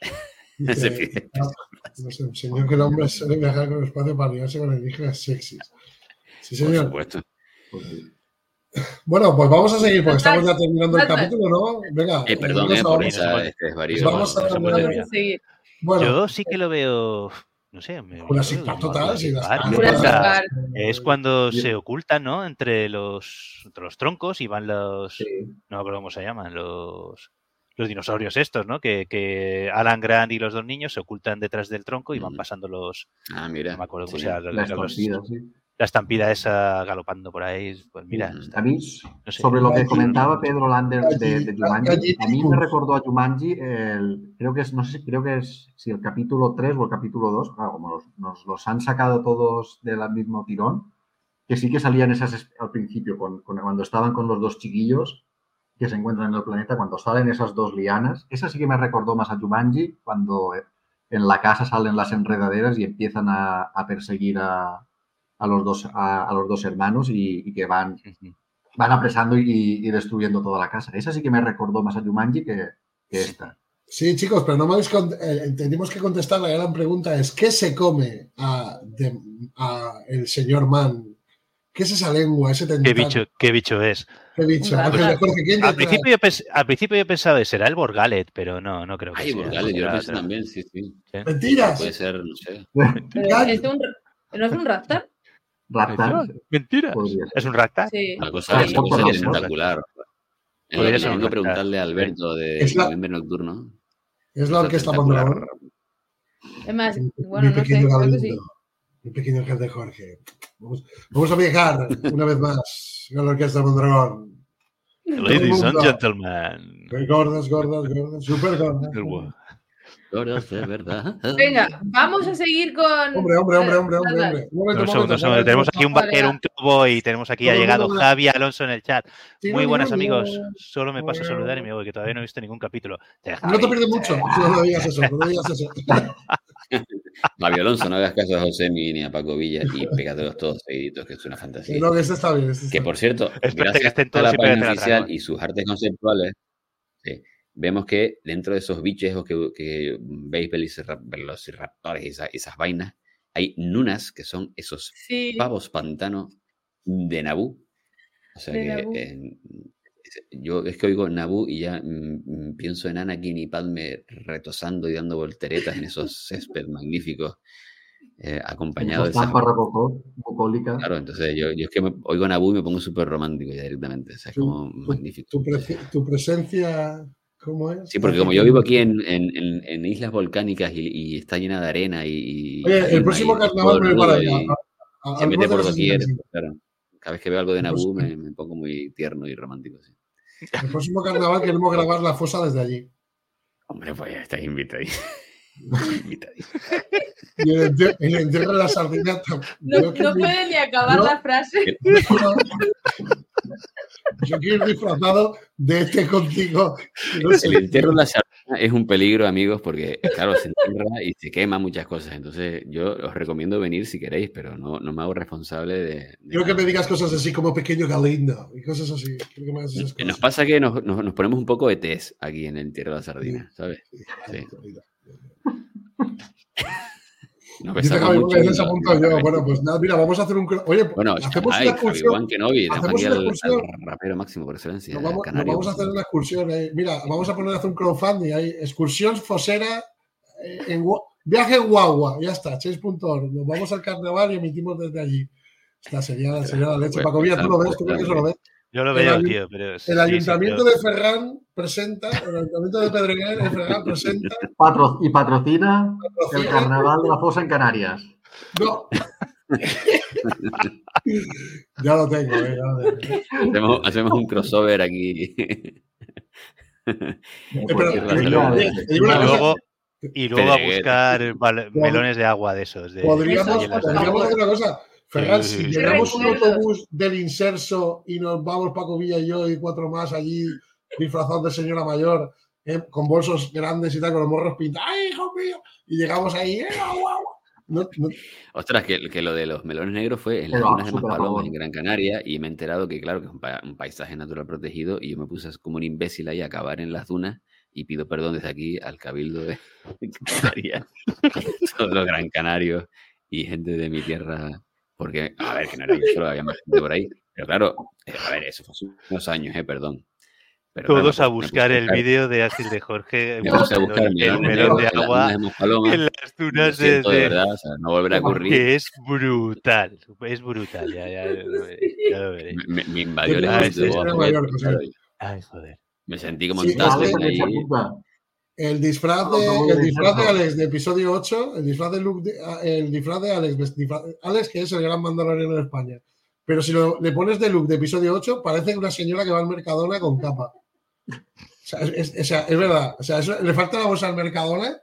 dice, Se pide. no, no sé, un señor que el hombre suele viajar con el espacio para liarse con alienígenas sexys. Sí, Por señor. supuesto. Pues. Bueno, pues vamos a seguir porque Total, estamos ya terminando el total. capítulo, ¿no? Venga, Eh, perdón, vamos eh, por esa, este desvarío. Vamos a Vamos seguir. Bueno, Yo sí que lo veo, no sé, Park yo- total, sí, sea. Es cuando se ocultan, ¿no? Entre los, entre los troncos y van los, Sí. no me acuerdo cómo se llaman, los, los dinosaurios estos, ¿no? Que, que Alan Grant y los dos niños se ocultan detrás del tronco y van Mm. pasando los, Ah, mira. no me acuerdo cómo sí. se llama, La los- los-. La estampida esa galopando por ahí. Pues mira, está- A mí, no sé. sobre lo que Allí- comentaba Pedro Lander de, de Jumanji, a mí me recordó a Jumanji, el, creo que es, no sé, si- creo que es si el capítulo 3 o el capítulo 2, claro, como los- nos los han sacado todos del mismo tirón, que sí que salían esas es- al principio, con- con- cuando estaban con los dos chiquillos que se encuentran en el planeta, cuando salen esas dos lianas. Esa sí que me recordó más a Jumanji, cuando eh, en la casa salen las enredaderas y empiezan a, a perseguir a, a los dos, a, a los dos hermanos y, y que van, van apresando y, y destruyendo toda la casa. Esa sí que me recordó más a Jumanji que, que esta. Sí, chicos, pero no me habéis eh, tenemos que contestar la gran pregunta es ¿qué se come a, de- a el señor Man? ¿Qué es esa lengua, ese ¿Qué bicho, qué bicho es? ¿Qué bicho? Un Ángel rata. de Jorge, ¿quién Al principio, yo pens- al principio yo pensaba que será el Borgalet, pero no, no creo que Ay, sea. Burgales, yo lo Será- pensé será- también, sí, sí. Mentiras. Puede ser, no sé. Es un, ¿No es un raptor? Raptar. Mentira. ¿Es un Raktar? Sí. Una Ah, cosa, es espectacular. Podría que ser un preguntarle a Alberto de Es la- Noviembre Nocturno. Es la orquesta. Mondragón. Es más, bueno, mi no sé, pequeño sí. Mi pequeño Ángel de Jorge. Vamos, vamos a viajar una vez más con la orquesta Mondragón. Ladies and gentlemen. Gordas, gordas, gordas, súper gordas. Verdad. Venga, vamos a seguir con. Hombre, hombre, hombre, hombre, hombre. Un momento, Un un segundo, momento, un segundo. Tenemos aquí un vaquero, un cowboy y tenemos aquí, ha llegado Javi Alonso en el chat. Sí, Muy buenas amigos. Solo me paso a saludar y me voy, que todavía no he visto ningún capítulo. No te pierdes mucho. No, digas eso, no digas eso. Javi Alonso, no hagas caso a José ni ni a Paco Villa y pégatelos todos seguiditos, que es una fantasía. No, que este está bien. está Que por cierto, Espérate que gracias estén a la página oficial y sus artes conceptuales, sí, vemos que dentro de esos bichos que, que veis, velocirap- velociraptores y esa- esas vainas, hay nunas, que son esos Sí. pavos pantano de Naboo. O sea De que Naboo. eh, yo es que oigo Naboo y ya mm, mm, pienso en Anakin y Padme retosando y dando volteretas en esos césped magníficos, eh, acompañado de esas bucólica. Claro, entonces yo, yo es que me, oigo Naboo y me pongo súper romántico ya directamente. O sea, es como tu- magnífico. Tu, pre- tu presencia, ¿cómo es? Sí, porque como yo vivo aquí en, en- en- en islas volcánicas y, y está llena de arena y. y Oye, el próximo carnaval me para allá. a- a- se mete por de doquier. 65. claro. Cada vez que veo algo de Naboo me, me pongo muy tierno y romántico. sí. El próximo carnaval queremos grabar la fosa desde allí. Hombre, pues ya estáis invitadísimos. Invitadísimos. Y el enter- el entierro de la sardina. No, no puede ni acabar yo- la frase. Yo quiero ir disfrazado de este contigo. No sé. El entierro de la sardina es un peligro, amigos, porque, claro, se entierra y se quema muchas cosas. Entonces, yo os recomiendo venir si queréis, pero no, no me hago responsable de. de Quiero que me digas cosas así como pequeño Galindo y cosas así. Que me hagas esas Eh, Nos cosas. pasa que nos, nos- nos ponemos un poco de test aquí en el entierro de la sardina, ¿sabes? Sí. Nos Dice Javi, mucho. y ese apunto yo. Bueno, pues nada, mira, vamos a hacer un. Oye, Bueno, hacemos ay, una excursión. Juan Kenobi, hacemos una excursión. al rapero máximo por excelencia, Nos vamos, nos vamos a hacer una excursión. eh. Mira, vamos a poner a hacer un crowdfunding ahí. Excursión Fosera eh, en Viaje en Guagua. Ya está, change.org. Nos vamos al carnaval y emitimos desde allí. Esta sería, sería la leche. Paco Villa, tú lo ves, tú crees que eso lo ves. Yo lo El veo, ayu- tío, pero. sí, El sí, ayuntamiento de Ferran presenta, el ayuntamiento de Pedreguer, de Ferran presenta. Patro- y patrocina el carnaval de la fosa en Canarias. No. ya lo tengo, eh, ya lo tengo. Hacemos, hacemos un crossover aquí. Y luego, a buscar melones de agua de esos. De, podríamos hacer una cosa. Ferran, Sí, si llegamos un autobús del inserso y nos vamos Paco Villa y yo y cuatro más allí disfrazados de señora mayor, eh, con bolsos grandes y tal, con los morros pintados, ¡ay, hijo mío! Y llegamos ahí, ¡eh, guau, guau! No, no, Ostras, que, que lo de los melones negros fue en las dunas de Maspalomas, en Gran Canaria, y me he enterado que, claro, que es un, pa- un paisaje natural protegido, y yo me puse como un imbécil ahí a acabar en las dunas, y pido perdón desde aquí al Cabildo de Canarias, todos los gran canarios y gente de mi tierra, porque, a ver, que no era yo solo, había más gente por ahí, pero claro, eh, a ver, eso fue hace unos años, eh, perdón. Pero, Todos a buscar el vídeo de Ágil de Jorge. Me puse a buscar el melón de en las agua dunas de Maspalomas, en las dunas de, siento de de- verdad, o sea, no volverá a ocurrir. que es brutal. Es brutal, ya, ya, ya lo veré. Me, invadió el claro, Ay, joder. Me sentí como Sí, también ahí. El disfraz de, el disfraz de. Alex de episodio 8, el disfraz de Luke, de- el disfraz de Alex, disfraz- Alex, que es el gran mandaloriano de España. Pero si lo- le pones de Luke de episodio 8, parece una señora que va al Mercadona con capa. O sea, es, es- es verdad. O sea, eso- le falta la bolsa al Mercadona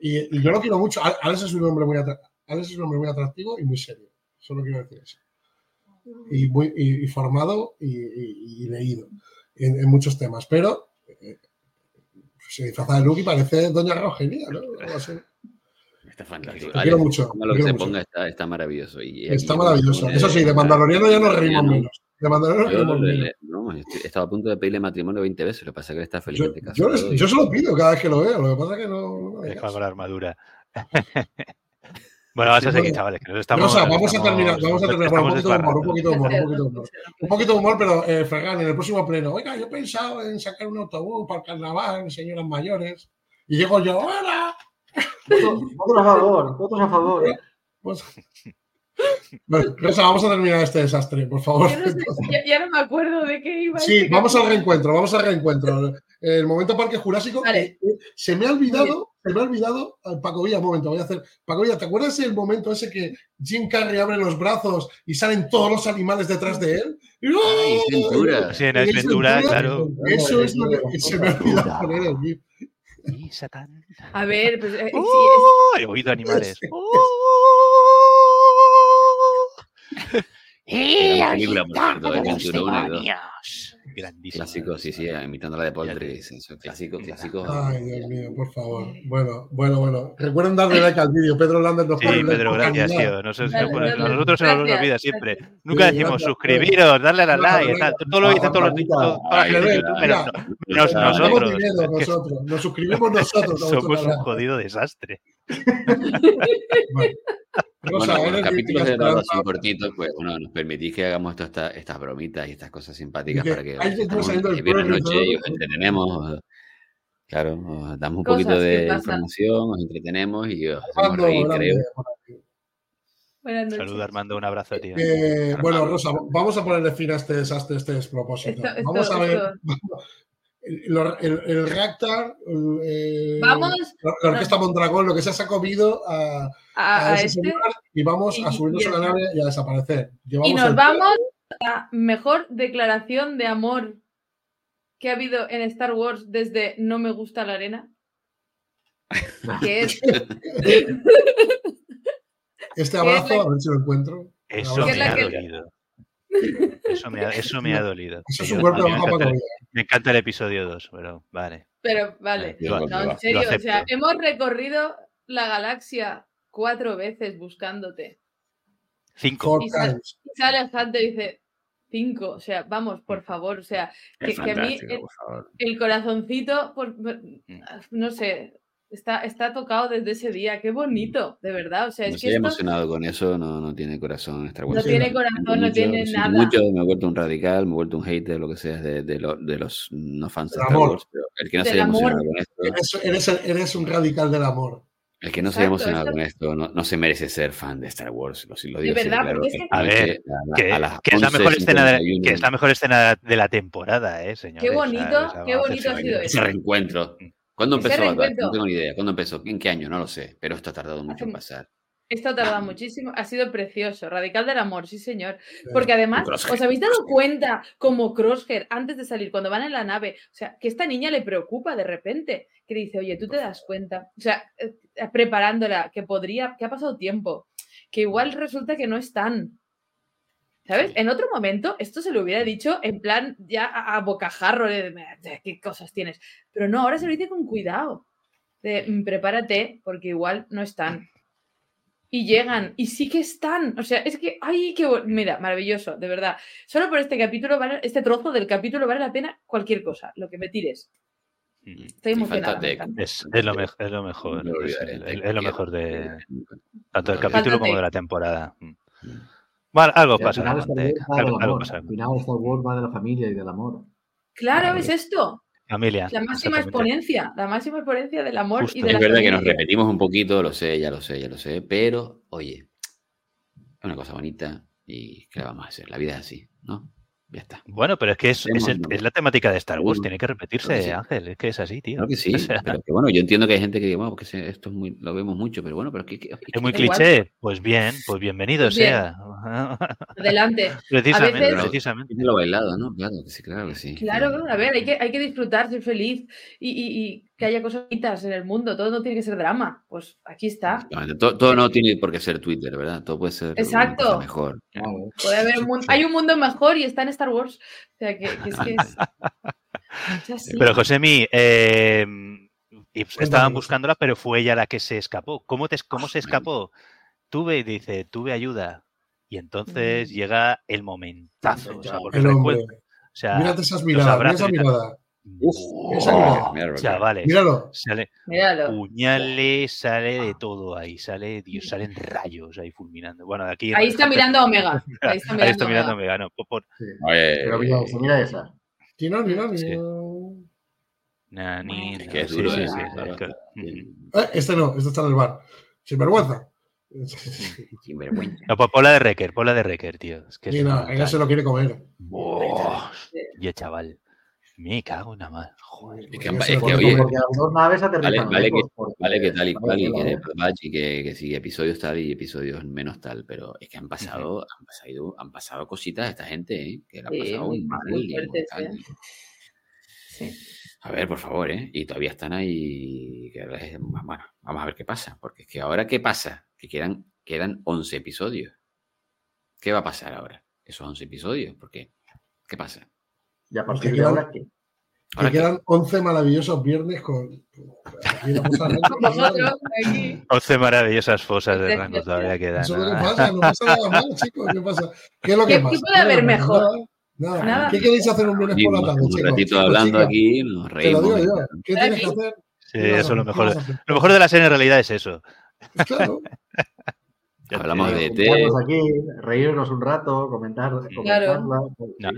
y, y yo lo quiero mucho. Al- Alex es un hombre muy Alex es un hombre muy atractivo y muy serio. Solo quiero decir eso. y, muy, y, y formado y, leído en, en muchos temas. Pero se disfraza de Luke y parece Doña Rogería, ¿no? Algo así. Está fantástico. Te quiero mucho, lo que se ponga está, está maravilloso. Y, Está y- maravilloso. Eso sí, de Mandaloriano ya nos reímos menos. De Mandaloriano nos Yo, reímos menos. no, estaba a punto de pedirle matrimonio 20 veces, lo que pasa es que está Yo, felizmente yo, casado. y- yo se lo pido cada vez que lo veo, lo que pasa es que no. no hagas. con la armadura. Bueno, vas a seguir, bueno. chavales. Que nos estamos, Rosa, nos vamos a terminar, vamos a terminar un poquito de humor, un poquito de humor, un poquito de humor. Un poquito de humor, pero eh, Fergan, en el próximo pleno, oiga, yo he pensado en sacar un autobús para el carnaval, señoras mayores. Y llego yo, ¡hola! Votos a favor, votos a favor. Pues- Bueno, Rosa, vamos a terminar este desastre, por favor. Yo no sé, ya, ya no me acuerdo de qué iba. Sí, este vamos al reencuentro, vamos al reencuentro. El momento Parque Jurásico. Vale. eh, eh, se me ha olvidado, se me ha olvidado, eh, Paco Villa, un momento, voy a hacer. Paco Villa, ¿te acuerdas el momento ese que Jim Carrey abre los brazos y salen todos los animales detrás de él? Y- Ay, ¡Oh! Ventura. Sí, en Ace Ventura, claro. Eso es lo que se me ha olvidado poner el GIF. Y Satán. A ver, pues, eh, sí, es- ¡Oh! He oído animales. Gran película, por cierto, de Ventura uno y dos. Grandísimo. Clásico, sí, sí, imitando la de. Eso, clásico, clásico. Ay, Dios mío, por favor. Bueno, bueno, bueno. Recuerden darle like al vídeo. Pedro Lander nos Sí, pone like Pedro, gracias, tío. Nosotros se nos olvida siempre. gracias. Nunca Sí, decimos suscribiros, darle a la like y tal. Todo lo dicen todos los menos, Tenemos nosotros. nosotros. Nos suscribimos nosotros. somos un jodido desastre. Bueno, eres los capítulos de Dado esperanza. así cortitos, pues bueno, nos permitís que hagamos todas estas, estas bromitas y estas cosas simpáticas para que viernes noche y os entretenemos. Claro, os damos un poquito de información, os entretenemos y os hacemos reír, grande, creo. Saluda Armando, un abrazo, tío. Eh, bueno. Rosa, vamos a ponerle fin a este desastre, este despropósito. Esto- esto- vamos a ver. esto- El, el, eh, Vamos la, la Orquesta Mondragón, lo que se ha comido a, a, a a ese este y vamos a subirnos y a la nave y a desaparecer. Llevamos y nos vamos a mejor declaración de amor que ha habido en Star Wars desde No me gusta la arena. Que es Este es abrazo, la- a ver si lo encuentro. Eso es la ha que- dolido. Eso me ha, eso me ha dolido. Eso es Sí, un a golpe mí me encanta, el- me encanta el episodio 2, pero vale. Pero vale, no, en serio, o sea, hemos recorrido la galaxia cuatro veces buscándote. Cinco. Y sale Hunter y dice cinco, o sea, vamos, por favor, o sea, que, a mí el, el corazoncito, por- por- no sé, está, está tocado desde ese día, qué bonito, de verdad, o sea, No es se que haya esto emocionado con eso, no, no tiene corazón Star Wars. no tiene corazón, no tiene nada. mucho, me he vuelto un radical, me he vuelto un hater, lo que sea, de, de, lo- de los no fans de Star amor. Wars. Pero el que no se haya amor. emocionado con esto, Eres, eres, eres un radical del amor. el que no se haya emocionado esto- con esto, no, no se merece ser fan de Star Wars. Lo, lo De digo así verdad, claro. es que- A ver, a la- Que, a las que es la mejor escena de, 11:51, que es la mejor escena de la temporada, eh, señores. Qué bonito, qué bonito ha sido vaina. Ese reencuentro. ¿Cuándo empezó? Reencuentro. No tengo ni idea. ¿Cuándo empezó? ¿En qué año? No lo sé. Pero esto ha tardado mucho en pasar. Esto ha tardado muchísimo, ha sido precioso, radical del amor, sí señor. Porque además. ¿os habéis dado cuenta como Crosshair, antes de salir, cuando van en la nave, o sea, que esta niña le preocupa de repente, que dice, oye, tú te das cuenta, o sea, eh, eh, preparándola, que podría, que ha pasado tiempo, que igual resulta que no están. ¿Sabes? En otro momento esto se lo hubiera dicho en plan ya a, a bocajarro de, de qué cosas tienes. Pero no, ahora se lo dice con cuidado. De "Mm, prepárate porque igual no están. Y llegan, y sí que están. O sea, es que, ay, qué Mira, maravilloso, de verdad. Solo por este capítulo, vale, este trozo del capítulo vale la pena cualquier cosa, lo que me tires. Mm. Estoy emocionada. Es, es lo, es lo mejor. Es, es lo mejor de tanto del capítulo como de la temporada. Bueno, algo Y al pasa. final Star Wars va del Algo, algo pasa. Al final Star Wars va de la familia y del amor. Claro, es esto. Familia. La máxima exponencia. La máxima exponencia del amor Justo. y de Es la verdad que nos familia. repetimos un poquito, lo sé, ya lo sé, ya lo sé, pero oye, es una cosa bonita y ¿qué le vamos a hacer? La vida es así, ¿no? Ya está. Bueno, pero es que es, es, el- es la temática de Star Wars, tiene que repetirse, Creo que sí. Ángel, es que es así, tío. Claro que sí, O sea, pero que bueno, yo entiendo que hay gente que dice, bueno, porque esto es muy, lo vemos mucho, pero bueno, pero que, que- es muy Igual. cliché, pues bien, pues bienvenido bien. sea. Adelante. precisamente, veces- precisamente. Tiene lo bailado, ¿no? Claro que sí, claro que sí. Claro, a ver, hay que, hay que disfrutar, ser feliz y, y- y que haya cosas bonitas en el mundo. Todo no tiene que ser drama. Pues aquí está. Todo, todo no tiene por qué ser Twitter, ¿verdad? Todo puede ser Exacto. mejor. Claro. Puede haber un mundo, hay un mundo mejor y está en Star Wars. O sea, que, que es que es, es así. Pero Josemi, eh, estaban buscándola, pero fue ella la que se escapó. ¿Cómo, te, cómo se escapó? Tuve, dice, tuve ayuda. Y entonces Mm. llega el momentazo. O sea, porque El o sea, Mírate esas los miradas, mira esa mirada. Uf, Esa mirada. mira, Chavales, Míralo. sale Míralo. puñales, sale de todo ahí, sale, Dios, salen rayos ahí fulminando. Bueno, de aquí Ahí está mirando a Omega. Ahí está mirando, Ahí está mirando Omega. Omega, no, por- Sí. Oye, Pero mira esa, mira esa. No, Sí. no. na, ni- Es que es sí, duro, sí, ¿eh? sí, Claro. es que- Eh, este no, este está en el bar. Sin vergüenza. Sin vergüenza. No, pues Pola de Recker, Pola de Recker, tío. Es que nada, brutal. ella se lo quiere comer. Buah, Oye, chaval. Me cago en la madre. Joder. Es que, es que, oye, dos naves aterrizan vale lejos, que- Vale, que tal y cual, y que Vale, vale. Que, que sí, episodios tal y episodios menos tal, pero es que han pasado, han pasado, han pasado cositas a esta gente, ¿eh? que le ha Sí, pasado muy- un mal y mortal. ¿eh? Sí. A ver, por favor, ¿eh? Y todavía están ahí. que Bueno, vamos a ver qué pasa, porque es que ahora, ¿qué pasa? Que quedan, quedan 11 episodios. ¿Qué va a pasar ahora? Esos 11 episodios, ¿por qué? ¿Qué pasa? Y a Pues partir que de quedan- ahora, ¿qué? Que Ahora que- quedan 11 maravillosos viernes con. Aquí no pasa nada. Con vosotros, aquí. 11 maravillosas fosas de rango todavía quedan. Eso ¿no? pasa, no pasa nada mal, chicos. ¿Qué pasa? ¿Qué es lo que ¿Qué- pasa? qué puede haber ¿Qué es lo que mejor? pasa? Nada. Nada. ¿Qué queréis hacer un lunes y por la tarde, un chicos? ratito Chicos, hablando chicas, aquí, nos Te lo reímos. digo yo. ¿Qué tienes que hacer? Sí, ¿Qué vas a eso es lo mejor. Lo mejor de la serie en realidad es eso. Pues claro. Hablamos de ET, Juntarnos aquí, reírnos un rato, comentar, comentarla. pues, No.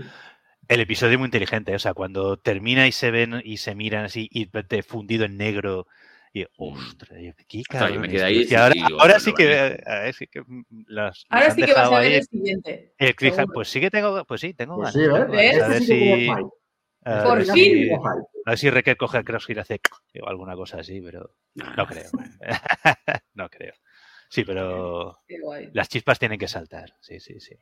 El episodio muy inteligente, o sea, cuando termina y se ven y se miran así y te fundido en negro y ostras, yo- qué Ostras, yo me quedé ahí y ahora, digo, ahora sí que, a ver, sí que mm, las, Ahora sí que vas a ver ahí el siguiente. el. Pues sí que tengo, pues sí, tengo Pues ganas. sí, ver Este si, a Por ver si- que fin. hype. A ver si Reker coge el y hace o alguna cosa así, pero Ah, no creo. no creo. Sí, pero las chispas tienen que saltar. Sí, sí, sí.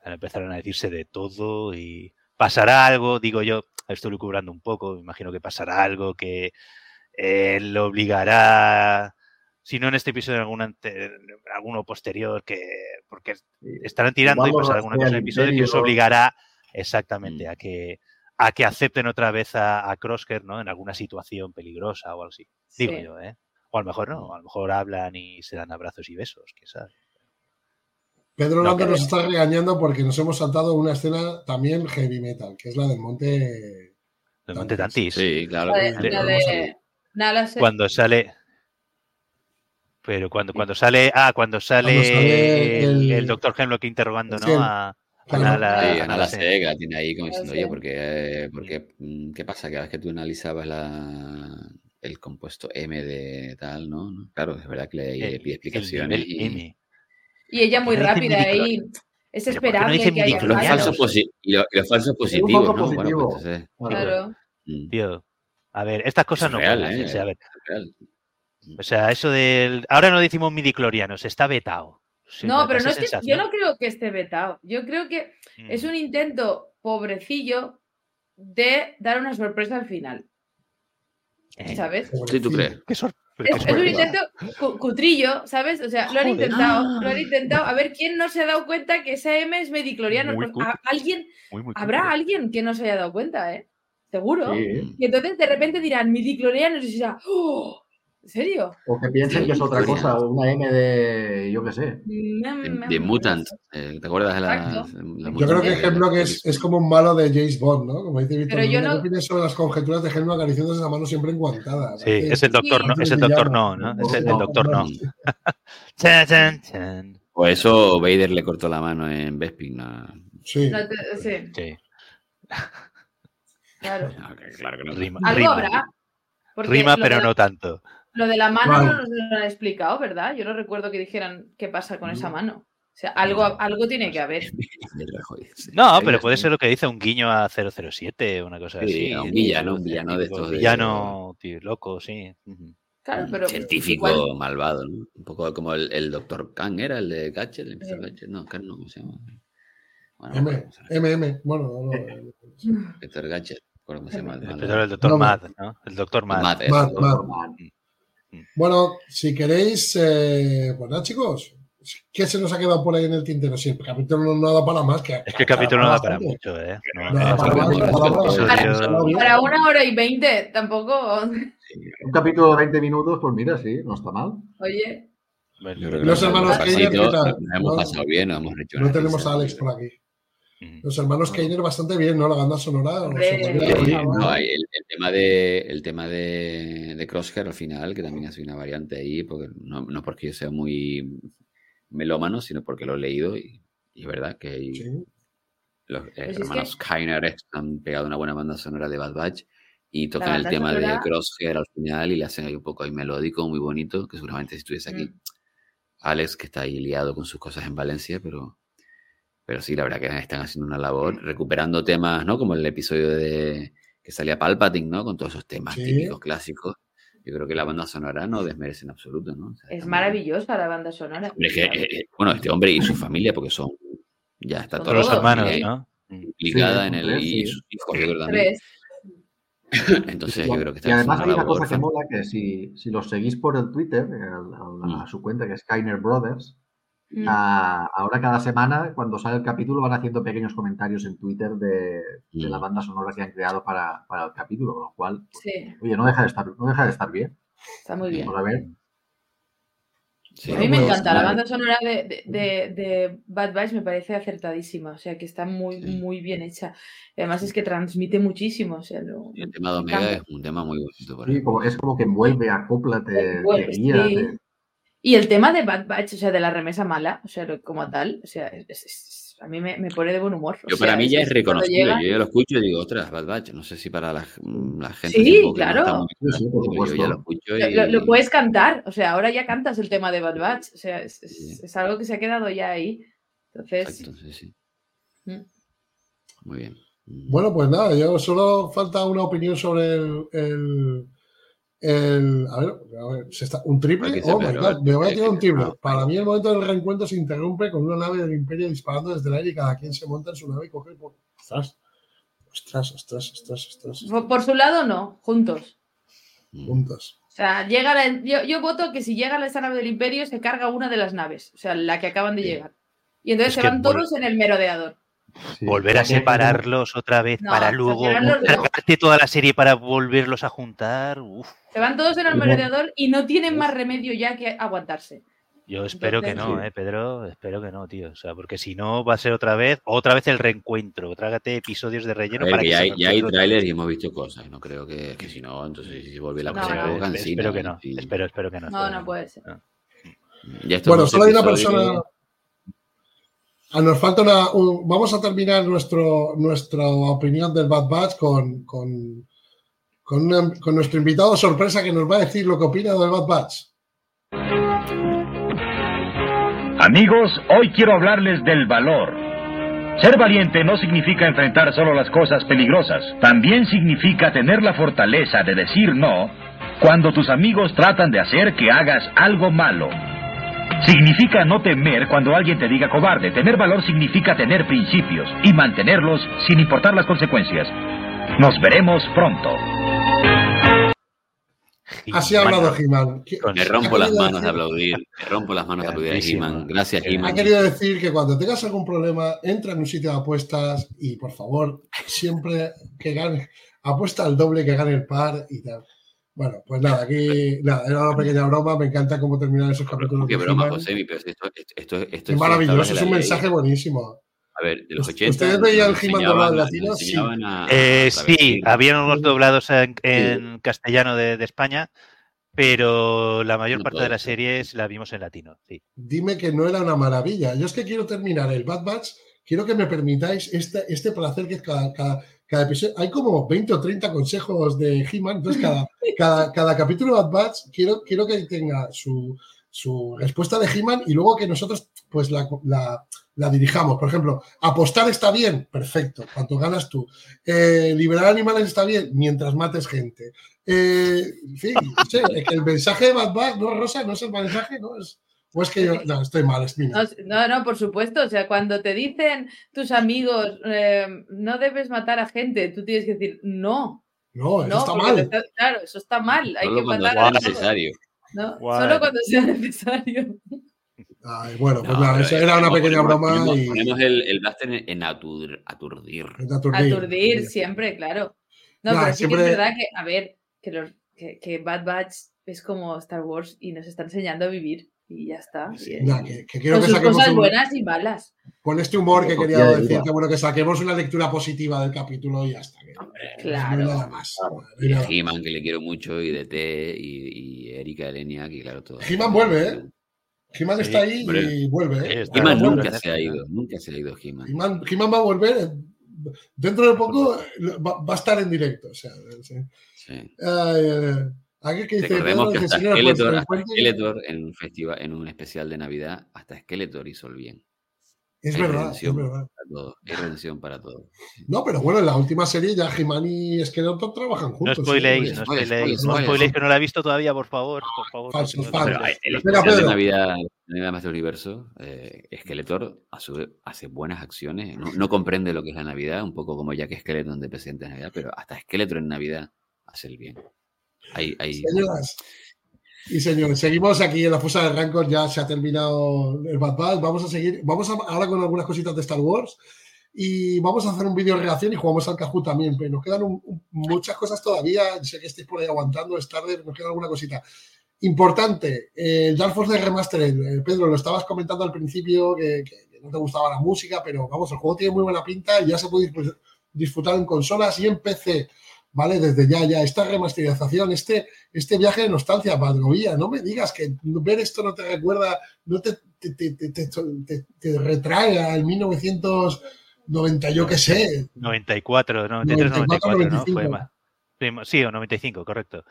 Ahora empezaron a decirse de todo y pasará algo, digo yo, estoy lucubrando un poco, me imagino que pasará algo que eh, lo obligará, si no en este episodio, en algún ante- alguno posterior, que porque estarán tirando y pasará alguna rastrea cosa en el episodio que os obligará exactamente Mm. a que a que acepten otra vez a, a Crosshair, ¿no? En alguna situación peligrosa o algo así. Digo Sí. yo, ¿eh? O a lo mejor no, a lo mejor hablan y se dan abrazos y besos, quién sabe. Pedro No Lando creo. nos está regañando porque nos hemos saltado una escena también heavy metal, que es la del monte. El Monte Tantis. Sí, claro. La de, la de- nada, la sé. cuando sale pero cuando cuando sale ah cuando sale, Cuando sale el, el- el doctor Hemlock interrogando no a, a Sí, a Ana la sé, que la tiene ahí como diciendo, oye, porque, porque, mm, ¿qué pasa? Cada vez que tú analizabas la, el compuesto M de tal, ¿no? ¿no? Claro, es verdad que le, pide el explicaciones y, M. Y ella muy ¿Por qué no rápida ahí. Es ¿Pero por qué no esperable dice que haya los falsos, posi- y lo- y los falsos positivos, ¿no? Bueno, pues entonces, Claro. mm, tío a ver estas cosas es no real, pueden ¿eh? a ver es real. o sea eso del ahora no decimos midiclorianos está vetado Sí, No, pero no es que, yo no creo que esté vetado. Yo creo que Mm. es un intento pobrecillo de dar una sorpresa al final. Eh, ¿Sabes? Sí, ¿tú crees? qué Es, un intento cu- cutrillo, ¿sabes? O sea, lo han Joder. intentado, lo han intentado. A ver quién no se ha dado cuenta que esa M es medicloriano. Pues, alguien, Muy, muy habrá cutre. alguien que no se haya dado cuenta, ¿eh? Seguro. Sí. Y entonces de repente dirán midiclorianos y será, ¡oh! ¿En serio? O que piensen Sí, que es otra Victoria. cosa, o una M de, yo qué sé. De, de Mutant, eh, ¿te acuerdas de la, la Yo creo que Hemlock es, es como un malo de James Bond, ¿no? Como dice Víctor, Pero yo ¿qué no- opinas sobre las conjeturas de Hemlock acariciándose la mano siempre enguantada? sí es el doctor no es el doctor no no es el, doctor no. O eso Vader le cortó la mano en Bespin. ¿no? Sí. No te- sí, sí claro. Claro que no. rima Algo rima, habrá. rima lo pero no tanto Lo de la mano Vale. no nos lo han explicado, ¿verdad? Yo no recuerdo que dijeran qué pasa con esa No. mano. O sea, algo, algo tiene que haber. No, pero puede ser lo que dice un guiño a 007 o una cosa Sí, así. un villano, un villano de estos de- Villano, tío, loco, sí. Claro, pero científico igual- malvado, ¿no? Un poco como el, el Dr. Kang era, el de Gadget, el Mr. Eh. No, Kang no, ¿cómo se llama? Bueno, M, no, ¿cómo se llama? MM, bueno, no, no, Dr. Gadget, ¿cómo se llama? el doctor No, Mad, ¿no? El doctor Mad. Matt, Matt. Matt. Matt. Bueno, si queréis, eh, pues nada, chicos, ¿qué se nos ha quedado por ahí en el tintero? Si el capítulo no, da para más, que Es que el capítulo no da para mucho, ¿eh? Para una hora y veinte, tampoco. Un capítulo de 20 minutos, pues mira, sí, no está mal. Oye, que Los nos hermanos. Nos hemos No- pasado bien, hemos hecho No tenemos a Alex por aquí. Los hermanos Keiner bastante bien, ¿no? La banda sonora. Hombre. os- no, el, el tema de el tema de, de Crosshair al final, que también ha sido una variante ahí, porque no, no porque yo sea muy melómano, sino porque lo he leído y, y es verdad que hay- Sí. los eh, Pues es hermanos Kainer han pegado una buena banda sonora de Bad Batch y tocan el tema de sonora- Crosshair al final y le hacen ahí un poco ahí melódico, muy bonito, que seguramente si estuviese aquí, Mm. Alex, que está ahí liado con sus cosas en Valencia, pero, pero sí, la verdad que están haciendo una labor, recuperando temas, ¿no? Como el episodio de que salía Palpatine, ¿no? Con todos esos temas Sí. típicos, clásicos. Yo creo que la banda sonora no desmerece en absoluto, ¿no? O sea, es maravillosa la banda sonora. Hombre, es que, eh, eh, bueno, este hombre y su familia, porque son, ya está Todos los hermanos, ¿no? Implicada Sí, en el y sus hijos, yo creo también. Tres. Entonces Y- yo creo que está y además hay una cosa que mola, que si, si los seguís por el Twitter, eh, a, a- a Mm. su cuenta que es Skyner Brothers, Mm. a- ahora cada semana, cuando sale el capítulo, van haciendo pequeños comentarios en Twitter de, de la Mm. banda sonora que han creado para, para el capítulo, con lo cual, Sí, oye, no deja de estar, no deja de estar bien. está muy bien. Vamos a ver. Sí, A mí me Pues, encanta, la banda sonora de, de, de- de Bad Batch me parece acertadísima, o sea que está muy, Sí. muy bien hecha. Además es que transmite muchísimo, o sea, lo- Y el tema de me Omega es un tema muy bonito. por Sí, como, es como que envuelve, acopla, te, te Envuelve, guía. sí. te- Y el tema de Bad Batch, o sea, de la remesa mala, o sea, como tal, o sea, es- es- es- a mí me, me pone de buen humor. o Yo sea, para mí ya es cuando reconocido. Yo ya lo escucho y digo, ostras, Bad Batch. No sé si para la, la gente Sí, no claro. está muy Sí, sí, por pero yo ya supuesto. lo escucho Lo, y lo- lo puedes cantar, o sea, ahora ya cantas el tema de Bad Batch, o sea, es, es- Sí. es algo que se ha quedado ya ahí. Entonces, Exacto, sí, sí. Mm. Muy bien. Bueno, pues nada, yo solo falta una opinión sobre el. el, el- a ver, a ver, ¿se está, ¿un triple? Oh my God, me voy a tirar un triple. no. Para mí, el momento del reencuentro se interrumpe con una nave del Imperio disparando desde el aire y cada quien se monta en su nave y coge. por- Ostras, ostras, ostras, ostras, ostras. por, su lado no, juntos. Mm. Juntas. O sea, llega la- yo, yo voto que si llega esa nave del Imperio se carga una de las naves, o sea, la que acaban de Sí. llegar. Y entonces Es se van todos en el merodeador. Sí. Volver a separarlos otra vez No, para luego no. tragarte toda la serie para volverlos a juntar. Uf, Se van todos en el merodeador y no tienen más remedio ya que aguantarse. yo espero que no, eh, Pedro. Espero que no, tío. O sea, porque si no va a ser otra vez, otra vez el reencuentro. Trágate episodios de relleno ver, para que ya hay, ya hay reencuentren. trailers y hemos visto cosas. No creo que, que si no, entonces si vuelve la No, cosa no, cansina. espero que no. Espero, espero que no. No, no puede ser. Ya Bueno, solo hay una persona. Ah, nos falta una. un- vamos a terminar nuestro, nuestra opinión del Bad Batch con, con, con, una- con nuestro invitado sorpresa que nos va a decir lo que opina del Bad Batch. Amigos, hoy quiero hablarles del valor. Ser valiente no significa enfrentar solo las cosas peligrosas, también significa tener la fortaleza de decir no cuando tus amigos tratan de hacer que hagas algo malo. Significa no temer cuando alguien te diga cobarde. Tener valor significa tener principios y mantenerlos sin importar las consecuencias. Nos veremos pronto. Así ha hablado He-Man. ¿Qué- Con- Me rompo ha las manos de aplaudir. Me rompo las manos de aplaudir a. He-Man. Gracias, Ha Ha He-Man. querido decir que cuando tengas algún problema, entra en un sitio de apuestas y por favor, siempre que gane, apuesta al doble que gane el par y tal. Bueno, pues nada, aquí nada, era una pequeña broma. Me encanta cómo terminan esos capítulos. Qué de broma. José, pero si esto, esto, esto, esto Es maravilloso, es un mensaje buenísimo. A ver, de los ¿Ustedes 80. veían nos el He-Man doblado en latino? Sí. a- Eh, a sí, travestir. habían unos doblados en, en castellano de, de España, pero la mayor No parte de las series la vimos en latino. Sí. Dime que no era una maravilla. Yo es que quiero terminar el Bad Batch. Quiero que me permitáis este, este placer que cada, cada episodio. Hay como 20 o 30 consejos de He-Man. Entonces, cada, cada, cada capítulo de Bad quiero, quiero que tenga su, su respuesta de He-Man y luego que nosotros pues la, la- la dirijamos. Por ejemplo, apostar está bien, perfecto, cuanto ganas tú. Eh, liberar animales está bien, mientras mates gente. Eh, en fin, que el mensaje de Bad Batch, ¿no, Rosa? ¿No es el mensaje? ¿No? Es, o es que yo, no, estoy mal, es mi No, no, no, por supuesto. O sea, cuando te dicen tus amigos, eh, no debes matar a gente, tú tienes que decir, no. No, eso no, está mal. está- claro, eso está mal. Hay Solo que cuando matar sea necesario. ¿no? Solo cuando sea necesario. Ay, bueno, pues No, nada, pero eso es era una pequeña ponemos- broma ponemos- y. Ponemos el, el blaster en, en atur- aturdir. aturdir. Aturdir siempre, claro. No, Nah, pero sí siempre- que es verdad que, a ver, que, los, que, que Bad Batch es como Star Wars y nos está enseñando a vivir y ya está. Y- Nah, que, que quiero con que sus saquemos cosas un- buenas y malas. con este humor que quería de decir, que bueno, que saquemos una lectura positiva del capítulo y ya está. que no hay Claro. nada más. no Y de. He-Man, que le quiero mucho, y de T, y, y Erika Elenia, que claro, todo. He-Man vuelve, ¿eh? He-Man Sí, está ahí hombre. y vuelve. ¿eh? Sí, He-Man Bueno, nunca se ha ido, nunca se ha ido He-Man. He-Man, He-Man va a volver. eh, Dentro de poco eh, va, va a estar en directo. O sea, sí. Sí. Que dice Recordemos que hasta Skeletor, el hasta Skeletor en un festival, en un especial de Navidad, hasta Skeletor hizo el bien. Es Hay verdad, es verdad. para todo, hay redención para todo. No, pero bueno, en la última serie ya He-Man y Skeletor trabajan No juntos. spoiléis, ¿sí? no Spoiler, spoiléis, no spoiléis que no la he visto todavía, por favor, por favor. Falso, porque no- falso. Pero el Espera, especial de Pedro. Navidad, Navidad Master Universo, eh, Skeletor a su vez hace buenas acciones, no, no comprende lo que es la Navidad, un poco como Jack Skeleton de Presidente de Navidad, pero hasta Skeletor en Navidad hace el bien. Señoras y señores, seguimos aquí en la fosa del Rancor, ya se ha terminado el Bad Batch, vamos a seguir, vamos a- ahora con algunas cositas de Star Wars y vamos a hacer un vídeo de reacción y jugamos al Kahoot también, pero nos quedan muchas cosas todavía, sé que estáis por ahí aguantando, es tarde, nos queda alguna cosita. Importante, eh, el Dark Force de Remastered, eh, Pedro, lo estabas comentando al principio que, que- no te gustaba la música, pero vamos, el juego tiene muy buena pinta y ya se puede dis- disfrutar en consolas y en PC. ¿Vale? Desde ya, ya, esta remasterización, este, este viaje de nostalgia, Padrovía, no me digas que ver esto no te recuerda, no te, te, te, te, te- te- te retrae al 1990, yo qué sé. 94, 93, 94, 94, ¿no? 95. Fue más. Sí, o 95, correcto.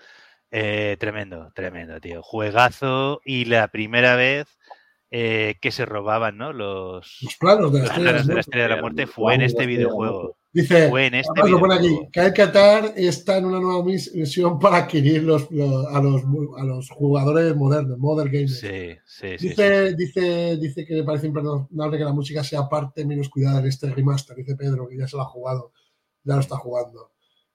Eh, tremendo, tremendo, tío. Juegazo y la primera vez eh, que se robaban, ¿no? Los, Los planos de la los estrella de la Estrella de la Muerte fue en este videojuego. Dice, Fue en este pone aquí, videojuego. que el Qatar está en una nueva mis- misión para adquirir los, los- a, los, a los jugadores modernos, modern gamers. Sí, sí, sí. Dice, dice, dice que le parece imperdonable que la música sea parte menos cuidada en este remaster. Dice Pedro, que ya se lo ha jugado, ya lo está jugando.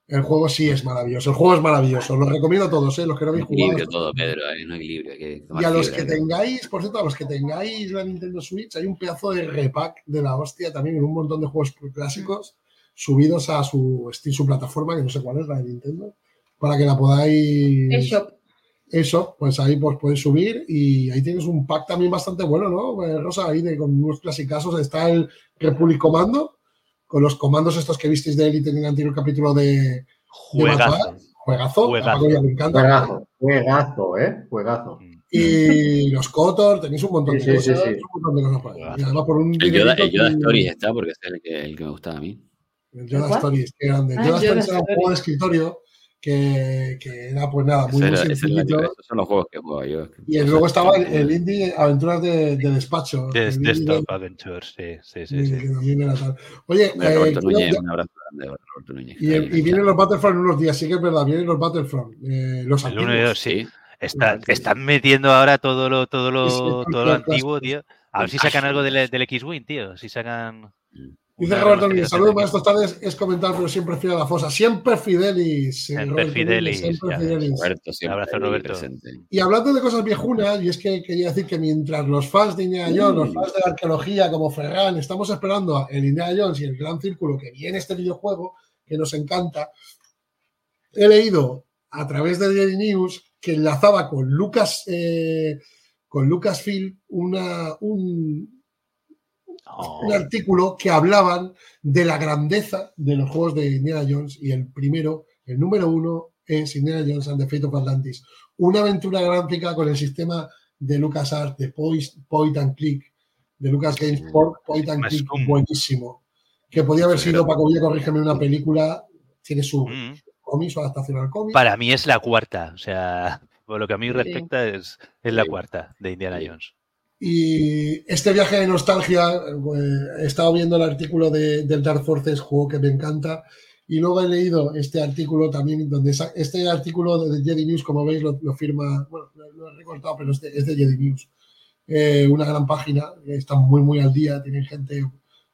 El juego sí es maravilloso, el juego es maravilloso, lo recomiendo a todos, ¿eh? los que no habéis jugado. equilibrio todo, Pedro, hay un equilibrio. hay que Y a los que ¿no? tengáis, por cierto, a los que tengáis la Nintendo Switch, hay un pedazo de repack de la hostia también en un montón de juegos clásicos subidos a su Steam, su plataforma, que no sé cuál es, la de Nintendo, para que la podáis. eShop. Eso, pues ahí pues puedes subir y ahí tienes un pack también bastante bueno, ¿no? Eh, Rosa, ahí de, con unos clasicazos está el Republic Commando, con los comandos estos que visteis de Elite en el anterior capítulo de, Juegazo. Juegazo, Juegazo. encanta. Juegazo, juegazo, ¿eh? Juegazo. Y los Kotor, tenéis un montón Sí, de cosas. sí, sí. un montón de cosas por ahí. Y además por un El Yoda, el Yoda que- Stories está porque es el que, el que me gustaba a mí. El Yoda ¿Cuál? Stories, que grande. Ah, Yoda Yoda Stories era un juego de escritorio que, que era pues nada, muy, muy sencillito. esos son los juegos que jugaba yo. Y luego estaba el, el indie Aventuras de, de Despacho. De- Desktop Adventures, sí, sí, sí. sí. que también era tal. Oye, eh, Roberto Núñez, un abrazo grande de Roberto Núñez. y, y vienen los Battlefront unos días, sí que es verdad, vienen los Battlefront. eh, los El uno y antiguos. dos, sí. Sí, Está- están metiendo ahora todo lo, todo lo, Sí, sí, todo lo antiguo, tío. A ver si sacan algo del, del X-Wing, tío. Si sacan. Dice Roberto remasterización saludos estos tardes, es comentar, pero siempre fiel a la fosa. Siempre fidelis. Siempre Roberto fidelis, Siempre ya fidelis. Roberto, siempre abrazo, Roberto. presente. Y hablando de cosas viejunas, y es que quería decir que mientras los fans de Indiana Jones, los fans de la arqueología como Ferran, estamos esperando a el Indiana Jones y el Gran Círculo que viene este videojuego, que nos encanta, he leído a través de Daily News que enlazaba con Lucas, eh, con Lucasfilm una, un, Oh, un artículo que hablaban de la grandeza de los juegos de Indiana Jones y el primero, el número uno, es Indiana Jones and the Fate of Atlantis. Una aventura gráfica con el sistema de LucasArts, de point, point and click, de Lucas Games por point and click, buenísimo. Que podía haber sido, Paco Villa, corrígeme, una película, tiene su mm. cómic, su adaptación al cómic. Para mí es la cuarta. O sea, Por lo que a mí Sí. respecta es, es la Sí. cuarta de Indiana Sí. Jones. Y este viaje de nostalgia, eh, he estado viendo el artículo de, del Dark Forces, juego que me encanta, y luego he leído este artículo también, donde este artículo de Jedi News, como veis, lo, lo firma, bueno, lo, he recortado, pero es de, es de Jedi News. Eh, una gran página, que está muy, muy al día, tienen gente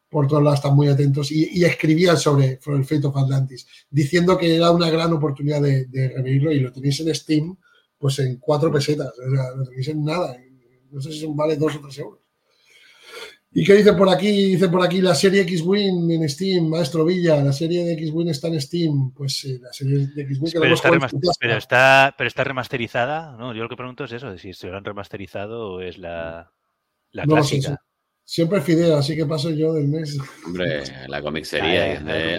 por todos lados, están muy atentos, y, y escribían sobre, sobre el Fate of Atlantis, diciendo que era una gran oportunidad de, de revivirlo, y lo tenéis en Steam, pues en cuatro pesetas, o sea, lo tenéis en nada, no sé si son vale dos o tres euros. ¿Y qué dice por aquí? Dice por aquí la serie X-Wing en Steam, Maestro Villa, la serie de X-Wing está en Steam. Pues sí, la serie de X-Wing que Pero está, jugado en remas- su casa. pero, está, pero está remasterizada, ¿no? Yo lo que pregunto es eso, si se lo han remasterizado o es la, la No clásica. Siempre Fidel, así que paso yo del mes. Hombre, la comicería, Ah,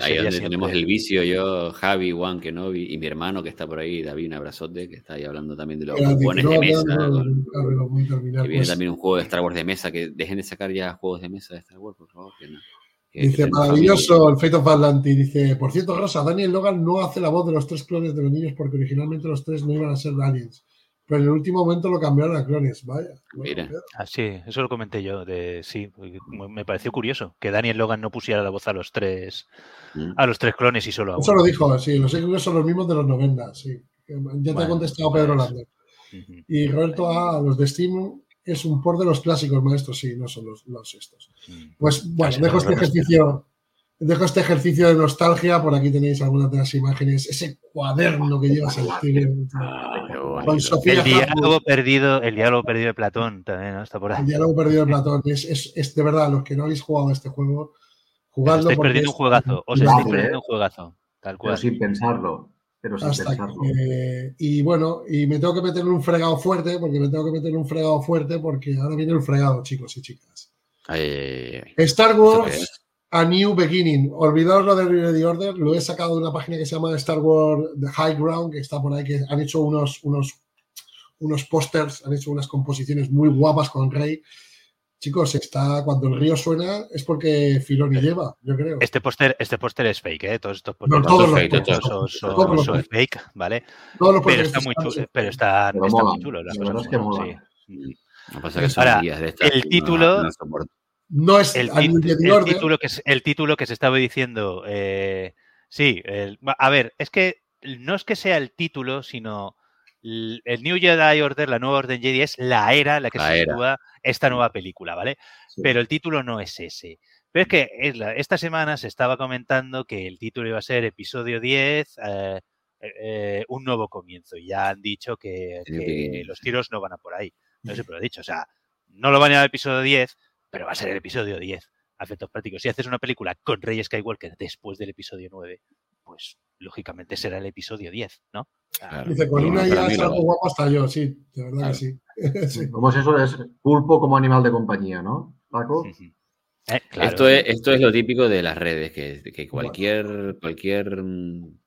ahí es donde- siempre. tenemos el vicio, yo, Javi, Juan Kenobi y mi hermano que está por ahí, David, un abrazote, que está ahí hablando también de los no, de no, mesa. no, con- terminar, que viene pues. también un juego de Star Wars de mesa, que dejen de sacar ya juegos de mesa de Star Wars, por favor. Que no, que- que Dice, maravilloso el Fate of Atlantis. Dice, por cierto, Rosa, Daniel Logan no hace la voz de los tres clones de los niños porque originalmente los tres no iban a ser aliens. Pero en el último momento lo cambiaron a clones. Vaya. Mira. Pedro. Ah, sí, eso lo comenté yo. De, sí, me pareció curioso que Daniel Logan no pusiera la voz a los tres, Mm. a los tres clones y solo a Eso uno. lo dijo, sí. Los X son los mismos de los 90, sí. Ya te ha Bueno, contestado Pedro pues, Lander. Y Roberto A, los de Steam es un por de los clásicos, maestros, sí, no son los, los estos. Mm. Pues bueno, Casi dejo este ejercicio, dejo este ejercicio de nostalgia, por aquí tenéis algunas de las imágenes, ese cuaderno que llevas el tigre. Ah. Con Sofía El diálogo perdido, el diálogo perdido de Platón también, ¿no? Está por ahí. el diálogo perdido de Platón. Es, es, es de verdad, los que no habéis jugado a este juego, Os jugadlo estáis perdiendo es- un juegazo. Os Vale, estáis ¿eh? perdiendo un juegazo. Tal Pero cual. sin pensarlo. Pero sin Hasta pensarlo. que- y bueno, y me tengo que meter en un fregado fuerte, porque me tengo que meter en un fregado fuerte, porque ahora viene el fregado, chicos y chicas. Ay, ay, ay, ay. Star ¿Esto qué Wars? A New Beginning. Olvidaos lo de Ready Order, lo he sacado de una página que se llama Star Wars The High Ground, que está por ahí, que han hecho unos, unos, unos pósters, han hecho unas composiciones muy guapas con Rey. Chicos, está cuando el río suena es porque Filoni lleva, yo creo. Este póster este póster es fake, ¿eh? Todos estos No, pósters todos los son, fake, son- todos. son- Todos los son fake. fake, ¿vale? Todos los Pero pósters está muy chulo, pero está, Pero está molan. muy chulo. La cosas verdad es que molan. sí. Lo que pasa es que son Ahora, días de estas el no- título- no. No es el, título que se- el título que se estaba diciendo eh, sí el- a ver es que no es que sea el título sino el, el New Jedi Order la nueva orden Jedi es la era en la que La se era. sitúa esta nueva película vale Sí. pero el título no es ese. Pero es que es la- esta semana se estaba comentando que el título iba a ser episodio 10 eh, eh, un nuevo comienzo. Y ya han dicho que, los tiros no van a por ahí. No sé pero lo he dicho. O sea no lo van a llamar episodio 10 pero va a ser el episodio 10 a efectos prácticos. Si haces una película con Rey Skywalker después del episodio 9, pues lógicamente será el episodio 10, ¿no? Claro. Dice, con una ya mí es lo- algo guapo hasta yo, sí, de verdad Claro. que sí. Sí. Como es eso, es pulpo como animal de compañía, ¿no? Paco. Eh, claro. Esto, es, esto es lo típico de las redes, que, que cualquier, cualquier mm,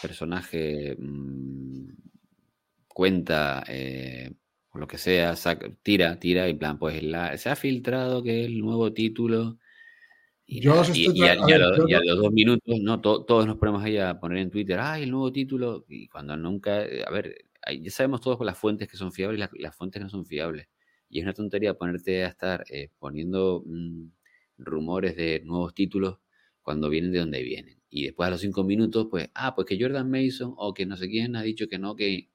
personaje, mm, cuenta, eh, lo que sea, saca- tira, tira, y en plan, pues la- se ha filtrado que el nuevo título. Y, Yo nada, os y- estoy y a, y los dos minutos, ¿no? To- todos nos ponemos ahí a poner en Twitter, ¡ay, el nuevo título! Y cuando nunca, eh, a ver, ya sabemos todos las fuentes que son fiables y las, las fuentes que no son fiables. Y es una tontería ponerte a estar eh, poniendo mm, rumores de nuevos títulos cuando vienen de donde vienen. Y después a los cinco minutos, pues, ah, pues que Jordan Mason o que no sé quién ha dicho que no, que...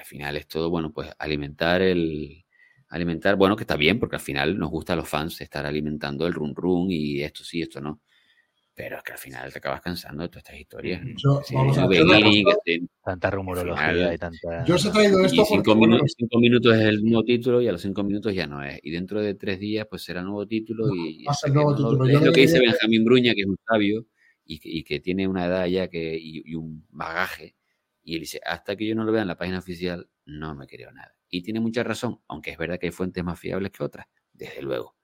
Y al final es todo, bueno, pues alimentar el... Alimentar, bueno, que está bien, porque al final nos gusta a los fans estar alimentando el run run y esto sí, esto no. Pero es que al final te acabas cansando de todas estas historias. Yo- Sí, vamos a ver, te- Tanta rumorología final- y tanta. Yo os he traído y esto cinco, porque, bueno, minutos, cinco minutos es el nuevo título y a los cinco minutos ya no es. Y dentro de tres días, pues será nuevo título No, y va a hasta ser que nuevo no título. Es lo que dice Benjamín Bruña, que es un sabio y que, y que tiene una edad ya que, y, y un bagaje. Y él dice, hasta que yo no lo vea en la página oficial, no me creo nada. Y tiene mucha razón, aunque es verdad que hay fuentes más fiables que otras, desde luego.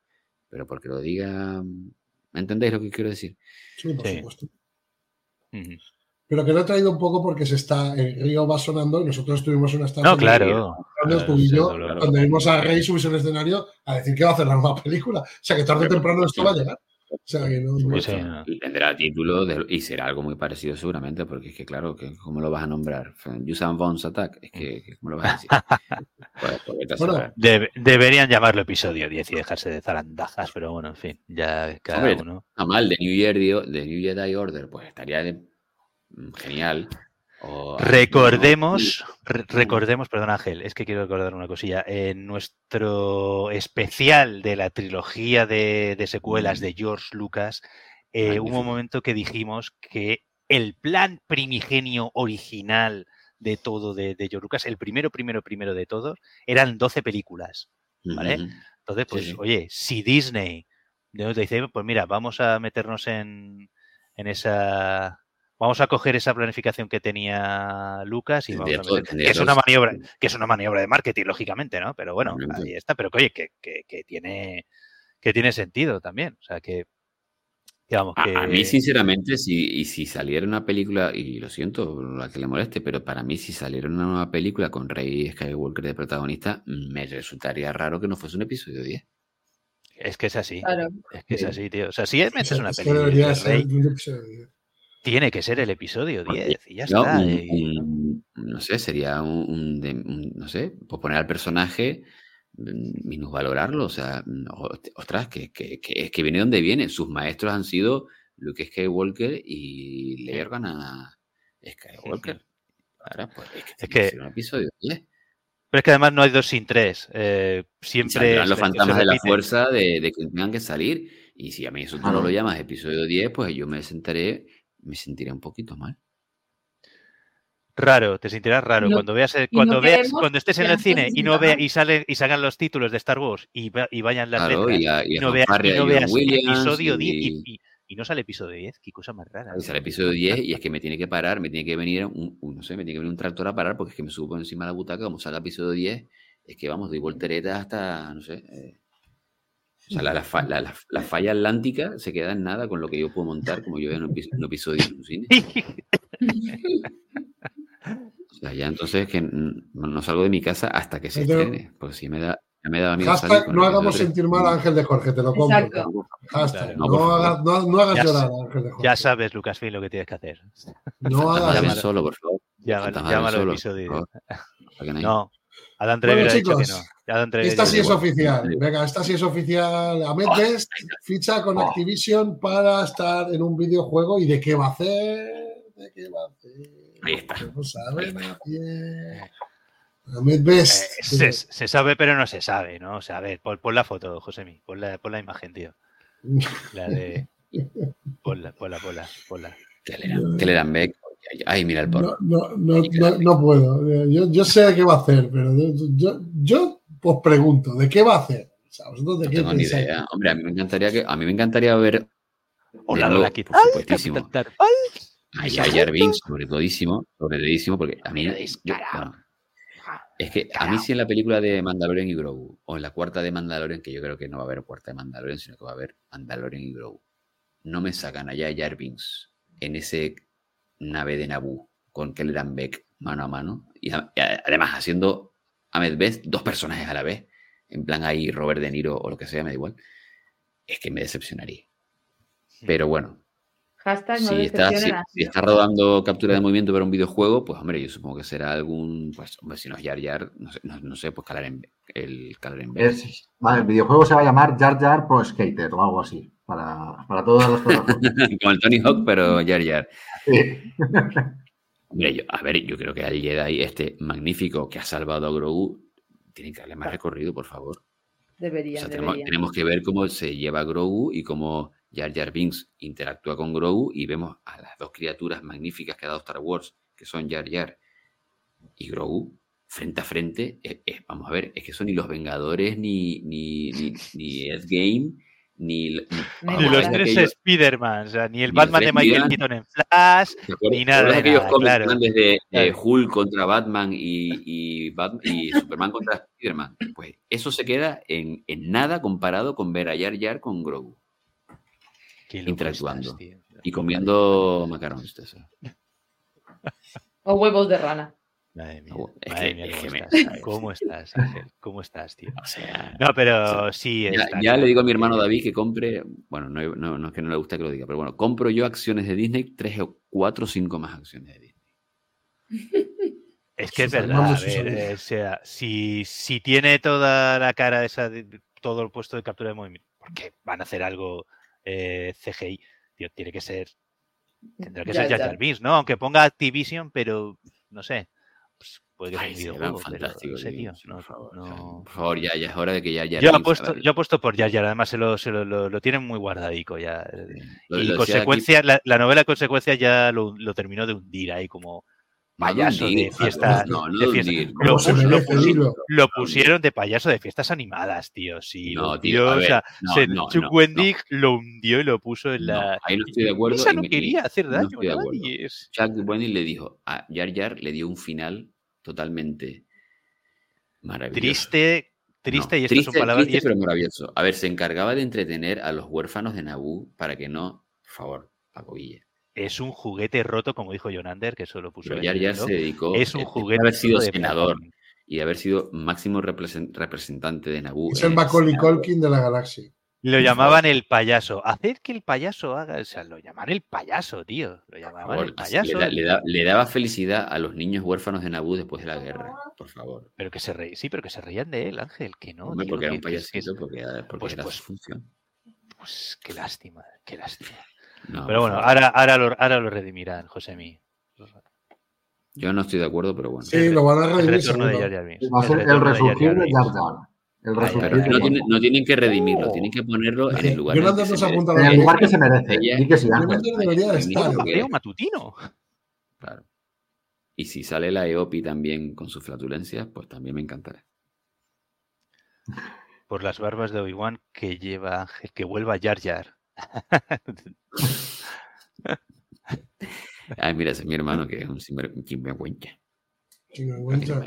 Pero porque lo diga, ¿me entendéis lo que quiero decir? sí, por Sí. supuesto. Pero que lo he traído un poco porque se está, el río va sonando y nosotros estuvimos en una estación. No, claro. Cuando Claro, tú y sí, yo, claro. cuando vimos a Rey subirse al escenario a decir que va a hacer la nueva película. O sea que tarde o temprano esto va a llegar. O sea que no. no- no. Y tendrá título de- y será algo muy parecido seguramente, porque es que, claro, que ¿cómo lo vas a nombrar? Yusan Bones Attack. Es que, que ¿cómo lo vas a decir? Pues, pues Bueno, deberían llamarlo episodio 10 y dejarse de zarandajas, pero bueno, en fin, ya cada Hombre, uno. No mal, de New Year, de New Jedi Order, pues estaría de- mm, genial. O- Recordemos, re- recordemos, perdón Ángel, es que quiero recordar una cosilla. En nuestro especial de la trilogía de, de secuelas de George Lucas, eh, hubo un momento que dijimos que el plan primigenio original de todo de, de George Lucas, el primero, primero, primero de todos, eran 12 películas. ¿vale? Entonces, pues, sí. oye, si Disney te dice, pues mira, vamos a meternos en, en esa. Vamos a coger esa planificación que tenía Lucas y vamos a meter- que es una maniobra, que es una maniobra de marketing, lógicamente, ¿no? Pero bueno, ahí está. Pero que oye, que, que- que tiene que tiene sentido también. O sea que digamos que a mí, sinceramente, si, y si saliera una película, y lo siento, la que le moleste, pero para mí, si saliera una nueva película con Rey Skywalker de protagonista, me resultaría raro que no fuese un episodio 10. es que es así. Claro. Es que es Sí. así, tío. O sea, si metes una película Rey, un episodio. Tiene que ser el episodio 10 y ya No, está. un- y- un- no sé, sería un, de- un- no sé, pues poner al personaje, mm, minusvalorarlo, o sea, mm, ostras, que, que, que es que viene donde viene. Sus maestros han sido Luke Skywalker y Leia Organa Skywalker. Ahora, pues es que, Es que- un episodio 10. Pero es que además no hay dos sin tres. Eh, siempre los fantasmas de la fuerza de, de que tengan que salir. Y si a mí eso no lo llamas episodio 10, pues yo me sentaré, me sentiré un poquito mal. Raro, te sentirás raro no- cuando veas y cuando no veas cuando estés en el cine y no diga, vea "Ah". y salen y salgan los títulos de Star Wars y, va- y vayan las Claro, letras y la, y no veas, no veas Williams episodio y- 10 y, y- y no sale episodio 10, qué cosa más rara. Y sale episodio 10 y es que me tiene que parar, me tiene que venir un, un- no sé, me tiene que venir un tractor a parar porque es que me subo por encima de la butaca, como salga episodio 10, es que vamos, doy volteretas hasta, no sé. eh, o sea, la, la fa- la- la- la falla atlántica se queda en nada con lo que yo puedo montar como yo veo en un, epi- un episodio en un cine. O sea, ya entonces que no, no salgo de mi casa hasta que se estrene, porque si me da, ya me daba miedo Hashtag no hagamos sentir mal a Ángel de Jorge, te lo compro. Exacto. Hashtag, Claro. No, hagas, no, no hagas Ya llorar a Ángel de Jorge. Ya sabes, Lucasfilm, lo que tienes que hacer. No hagas Llámalo. solo, por favor. Llámalo, llámalo Solo, episodio por 10. favor. Para que nadie- No, Adam Driver Bueno, ha dicho que chicos, no. Adam Esta sí es igual. oficial. Venga, esta sí es oficial. Ahmed Oh, Best ficha con Oh. Activision para estar en un videojuego. ¿Y de qué va a hacer? ¿De qué va a hacer? Ahí está. No sabe nadie. Ahmed Eh, Best. se, se sabe, pero no se sabe, ¿no? O sea, a ver, pon, pon la foto, Josemi, pon la, pon la imagen, tío. La de. Ponla, ponla, ponla, ponla. Telegram, Telegram Beck. Ay, mira el porno. No, no, no, no, no puedo. Yo, yo sé de qué va a hacer, pero yo, yo, yo os pregunto, ¿de qué va a hacer? O sea, ¿vosotros de No qué tengo ni idea. Hombre, a mí me encantaría que, a mí me encantaría ver. Hola, Lola, ¿qué por supuestísimo. Tarpal? A Jar Jar Binks, sobre todísimo, sobre todísimo, porque a mí. Mira, yo- bueno, es que a mí sí en la película de Mandalorian y Grogu, o en la cuarta de Mandalorian, que yo creo que no va a haber cuarta de Mandalorian, sino que va a haber Mandalorian y Grogu, no me sacan allá Jar Binks en ese nave de Naboo con Kelleran Beck mano a mano, y, a- y a- además haciendo Ahmed Best dos personajes a la vez, en plan ahí Robert De Niro o lo que sea, me da igual, es que me decepcionaría. Pero bueno, Hashtag no si está, si, a- si está rodando captura de movimiento para un videojuego, pues hombre, yo supongo que será algún, pues hombre, si no es Jar Jar, no sé, no, no sé pues calar en, el calar en Beck. Es- vale, el videojuego se va a llamar Jar Jar Pro Skater o algo así. Para, para todas las plataformas. Como el Tony Hawk, pero Jar Jar. Sí. Hombre, yo, a ver, yo creo que al Jedi este magnífico que ha salvado a Grogu tiene que darle más recorrido, por favor. O Deberían, sea, tenemos, que ver cómo se lleva Grogu y cómo Jar Jar Binks interactúa con Grogu y vemos a las dos criaturas magníficas que ha dado Star Wars, que son Jar Jar y Grogu, frente a frente. Eh, eh, vamos a ver, es que son ni los Vengadores, ni, ni, ni, ni Ed Game, ni, ni- Ni los tres aquellos- Spider-Man, o sea, ni el Ni Batman de Michael Spider-Man. Keaton en Flash, ¿Te acuerdas- ni nada de aquellos nada, cómics claro. que van desde eh. Hulk contra Batman y, y, Bat- y Superman contra Spiderman? Pues eso se queda en, en nada comparado con ver a Jar Jar con Grogu interactuando. estás, y comiendo macarrones. eso. O huevos de rana. Madre mía, No, es madre que- mía, es ¿cómo, que estás? ¿Cómo estás, Ángel? ¿Cómo estás, tío? O sea, No, pero sí. ya, está ya claro le digo a mi hermano David que compre, bueno, no, no, no es que no le gusta que lo diga, pero bueno, compro yo acciones de Disney, tres o cuatro o cinco más acciones de Disney. Es que es verdad, a ver, eh, o sea, si, si tiene toda la cara esa, de- todo el puesto de captura de movimiento, porque van a hacer algo eh, CGI, tío, tiene que ser, tendrá que Ya, ser Jar ya. Jar ¿no? Aunque ponga Activision, pero no sé, puede que sea un videojuego, fantástico, no sé, tío, no, por favor, no- o sea, por favor, ya, ya es hora de que ya, ya Yo apuesto, yo apuesto por Jar, además se lo, se lo, lo- lo tienen muy guardadico ya. eh, lo- y aquí- consecuencia, la, la novela consecuencia ya lo, lo terminó de hundir ahí como payaso de, fiestas. no, no de de fiesta- hundir. Lo, pusieron de payaso de fiestas animadas, tío. Sí, No, tío, o sea, se- Chuck Wendig lo hundió y lo puso en la. ahí no estoy de acuerdo. Esa no quería hacer daño a nadie. Chuck Wendig le dijo a Jar Jar, le dio un final totalmente maravilloso. Triste, triste, No, y estas triste, son palabras. y triste, esto- pero maravilloso. A ver, se encargaba de entretener a los huérfanos de Naboo para que no, por favor, Paco es un juguete roto, como dijo Jonander, que eso lo puso Pero blog. se dedicó Es un eh, juguete haber sido de senador y haber sido máximo represen- representante de Naboo. Es el Macaulay. Culkin de la galaxia. Lo llamaban el payaso. Hacer que el payaso haga. O sea, lo llaman el payaso, tío. Lo Por llamaban favor, el payaso. le, da- le da- le daba felicidad a los niños huérfanos de Naboo después de la guerra, por favor. Pero que se reí, sí, pero que se reían de él, Ángel, que no. Hombre, tío, porque era un que payasito, porque, era- porque pues- era pues- su función. Pues qué lástima, qué lástima. No, Pero bueno, ahora, ahora, lo, ahora lo redimirán, Josemi. Yo no estoy de acuerdo, pero bueno. Sí, lo van a El redimir retorno de seguro. Jar Jar Binks. Va a ser el retorno de Jar resurgir de Binks. Jar Jar. El Ay, resurgir Pero es que de no, tienen, no tienen que redimirlo, tienen que ponerlo en el lugar. en el Jonander que nos se apunta merece. En el lugar que se merece. Di que sí, debería de estar. Mateo matutino. Claro. Y si sale la EOPI también con sus flatulencias, pues también me encantará. Por las barbas de Obi-Wan que lleva Ángel, que vuelva Jar Jar. Ay, mira, ese es mi hermano que es un sinvergüenza. Sinvergüenza.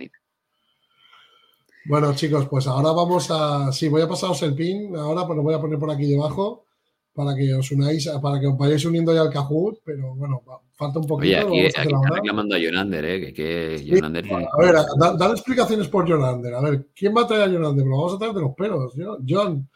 Bueno, chicos, pues ahora vamos a. Sí, voy a pasaros el pin ahora, pues lo voy a poner por aquí debajo para que os unáis, para que os vayáis uniendo ya al Kahoot, pero bueno, falta un poquito. Oye, aquí, están reclamando a Jonander, ¿eh? Que, que Jonander tiene- A ver, da- dale explicaciones por Jonander. A ver, ¿quién va a traer a Jonander? Lo vamos a traer de los pelos. Yo- John,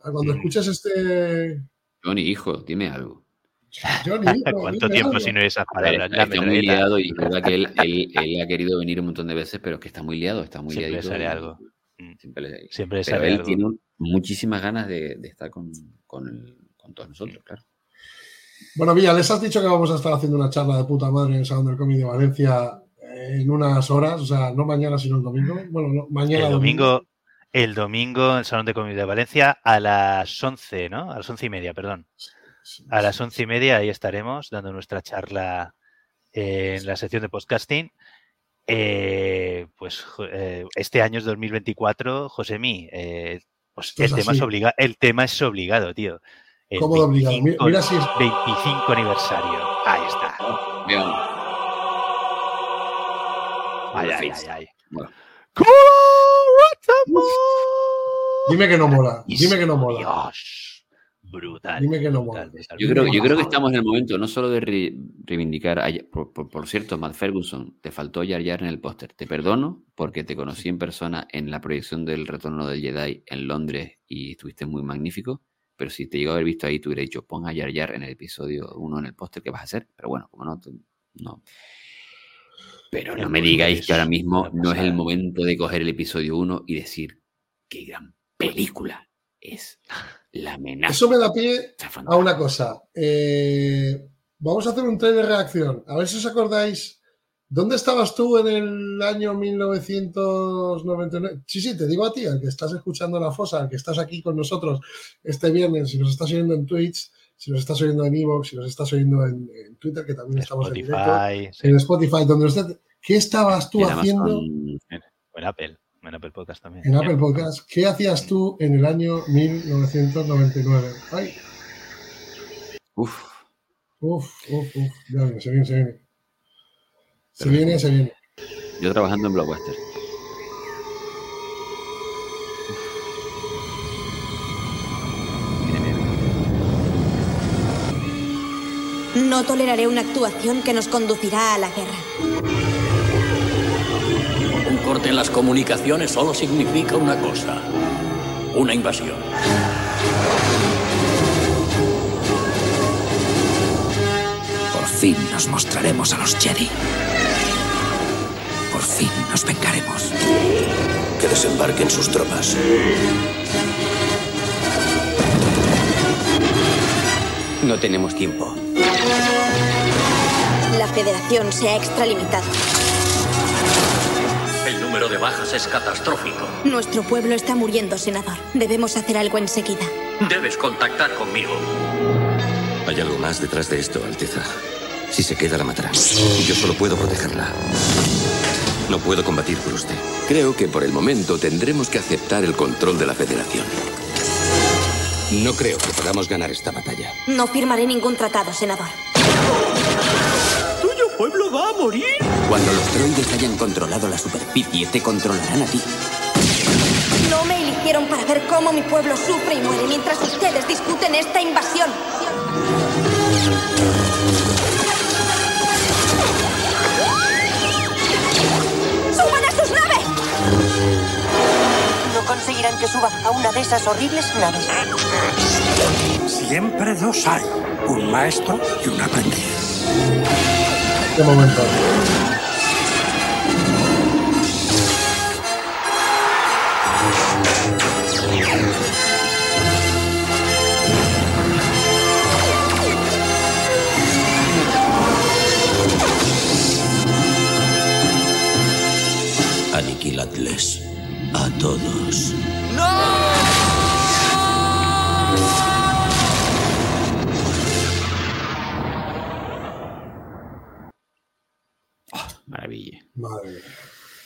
cuando Mm. escuches este. Johnny, hijo, dime algo. Johnny, ¿Cuánto tiempo sin oír esas ver, palabras? está, muy liado y es verdad que él, él, él ha querido venir un montón de veces, pero es que está muy liado, está muy Siempre liadito sale algo. Mm. Siempre le- Siempre pero sale él algo. tiene muchísimas ganas de, de estar con, con, el- con todos nosotros, claro. Bueno, Villa, les has dicho que vamos a estar haciendo una charla de puta madre en el Salón del Cómic de Valencia en unas horas, o sea, no mañana, sino el domingo. Bueno, no, mañana. El domingo, el domingo en el Salón de Cómics de Valencia a las 11, ¿no? A las once y media, perdón. A las once y media ahí estaremos dando nuestra charla en la sección de podcasting. Eh, pues eh, este año es 2024, Josemi. Eh, pues Esto el tema, es obliga el tema es obligado, tío. El ¿Cómo de obligado? Mira- 25 mira si es- 25 aniversario. Ahí está. Veamos. Ay, ay, ay, ay. Bueno, Dime que no mola. Dime que no mola. Dios. Brutal. Dime que no mola. brutal, brutal. Yo creo, yo creo que estamos en el momento no solo de re- reivindicar, a- por, por- por cierto, Matt Ferguson, te faltó Jar Jar en el póster. Te perdono porque te conocí en persona en la proyección del Retorno del Jedi en Londres y estuviste muy magnífico. Pero si te llegó a haber visto ahí, te hubiera dicho, pon a Jar Jar en el episodio 1 en el póster, ¿qué vas a hacer? Pero bueno, como no, no. Pero no me digáis que ahora mismo no es el momento de coger el episodio 1 y decir, qué gran película es la amenaza. Eso me da pie a una cosa. Eh, vamos a hacer un tren de reacción. A ver si os acordáis. ¿Dónde estabas tú en el año 1999? Sí, sí, te digo a ti, al que estás escuchando La Fosa, al que estás aquí con nosotros este viernes, si nos estás oyendo en Twitch, si nos estás oyendo en Evox, si nos estás oyendo en, en Twitter, que también estamos en directo, sí. en Spotify, donde usted, ¿qué estabas tú En haciendo Amazon, en Apple. En Apple Podcast también. en Apple Podcast? ¿Qué hacías tú en el año 1999? Ay, Uf, Uf, uf, uf. Ya viene, se viene, se viene. Se Pero- viene, se viene. yo trabajando en Blockbuster. No toleraré una actuación que nos conducirá a la guerra. Corten las comunicaciones solo significa una cosa. Una invasión. Por fin nos mostraremos a los Jedi. Por fin nos vengaremos. Que desembarquen sus tropas. No tenemos tiempo. La federación se ha extralimitado. Número de bajas es catastrófico. Nuestro pueblo está muriendo, senador. Debemos hacer algo enseguida. Debes contactar conmigo. Hay algo más detrás de esto, Alteza. Si se queda, la matarán. Yo solo puedo protegerla. No puedo combatir por usted. Creo que por el momento tendremos que aceptar el control de la Federación. No creo que podamos ganar esta batalla. No firmaré ningún tratado, senador. ¿Tuyo pueblo va a morir? Cuando los droides hayan controlado la superficie, te controlarán a ti. No me eligieron para ver cómo mi pueblo sufre y muere mientras ustedes discuten esta invasión. ¡Suban a sus naves! No conseguirán que suba a una de esas horribles naves. Siempre dos hay. Un maestro y un aprendiz. De momento. Aniquiladles a todos.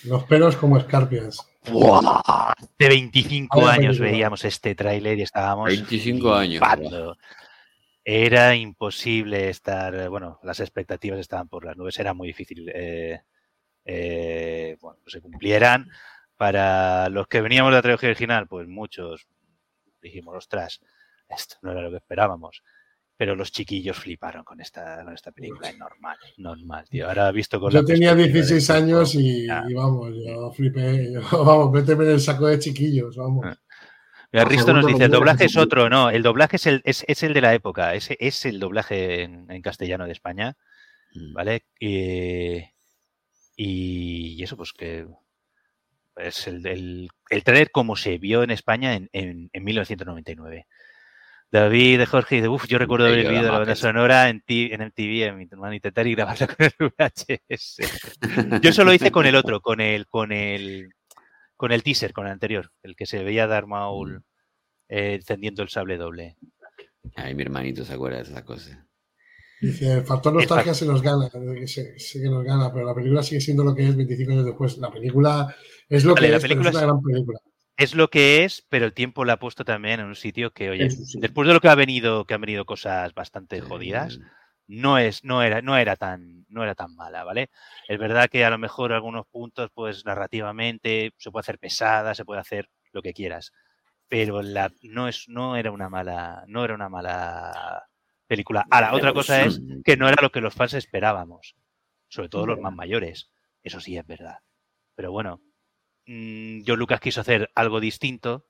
Los pelos como escarpias. ¡Buah! De 25 Vaya años película. veíamos este tráiler y estábamos 25 años. flipando. Era imposible estar, eh, bueno, las expectativas estaban por las nubes, era muy difícil eh, eh, bueno, que se cumplieran. Para los que veníamos de la trilogía original, pues muchos dijimos, ostras, esto no era lo que esperábamos. Pero los chiquillos fliparon con esta, con esta película, es normal, normal, tío. Ahora visto con Yo tenía perspectiva de 16 esto, años y, vamos, yo flipé. yo, vamos, méteme en el saco de chiquillos, vamos. Mira, Por Risto nos dice, el doblaje es otro, no, el doblaje es el, es, es el de la época, ese es el doblaje en, en castellano de España, Mm. ¿vale? Y, y eso, pues que es el, el, el trailer como se vio en España en, en, en 1999. David de Jorge dice, uff, yo recuerdo haber la vivido la banda sonora en, en MTV, en mi hermano, intentar y grabarla con el VHS. Yo eso lo hice con el otro, con el, con el, con el teaser, con el anterior, el que se veía a Darth Maul eh, encendiendo el sable doble. Ay, mi hermanito se acuerda de esas cosas. Dice, el factor nostalgia se nos gana, eh, se, sí que nos gana, pero la película sigue siendo lo que es 25 años después. La película es lo Vale, que la es, pero película es una es- gran película. Es lo que es, pero el tiempo la ha puesto también en un sitio que, oye, sí. después de lo que ha venido, que han venido cosas bastante jodidas, no es, no era, no era tan, no era tan mala, ¿vale? Es verdad que a lo mejor algunos puntos, pues narrativamente, se puede hacer pesada, se puede hacer lo que quieras. Pero la, no es, no era una mala, no era una mala película. Ahora, otra cosa es que no era lo que los fans esperábamos. Sobre todo los más mayores. Eso sí es verdad. Pero bueno, mm, John Lucas quiso hacer algo distinto.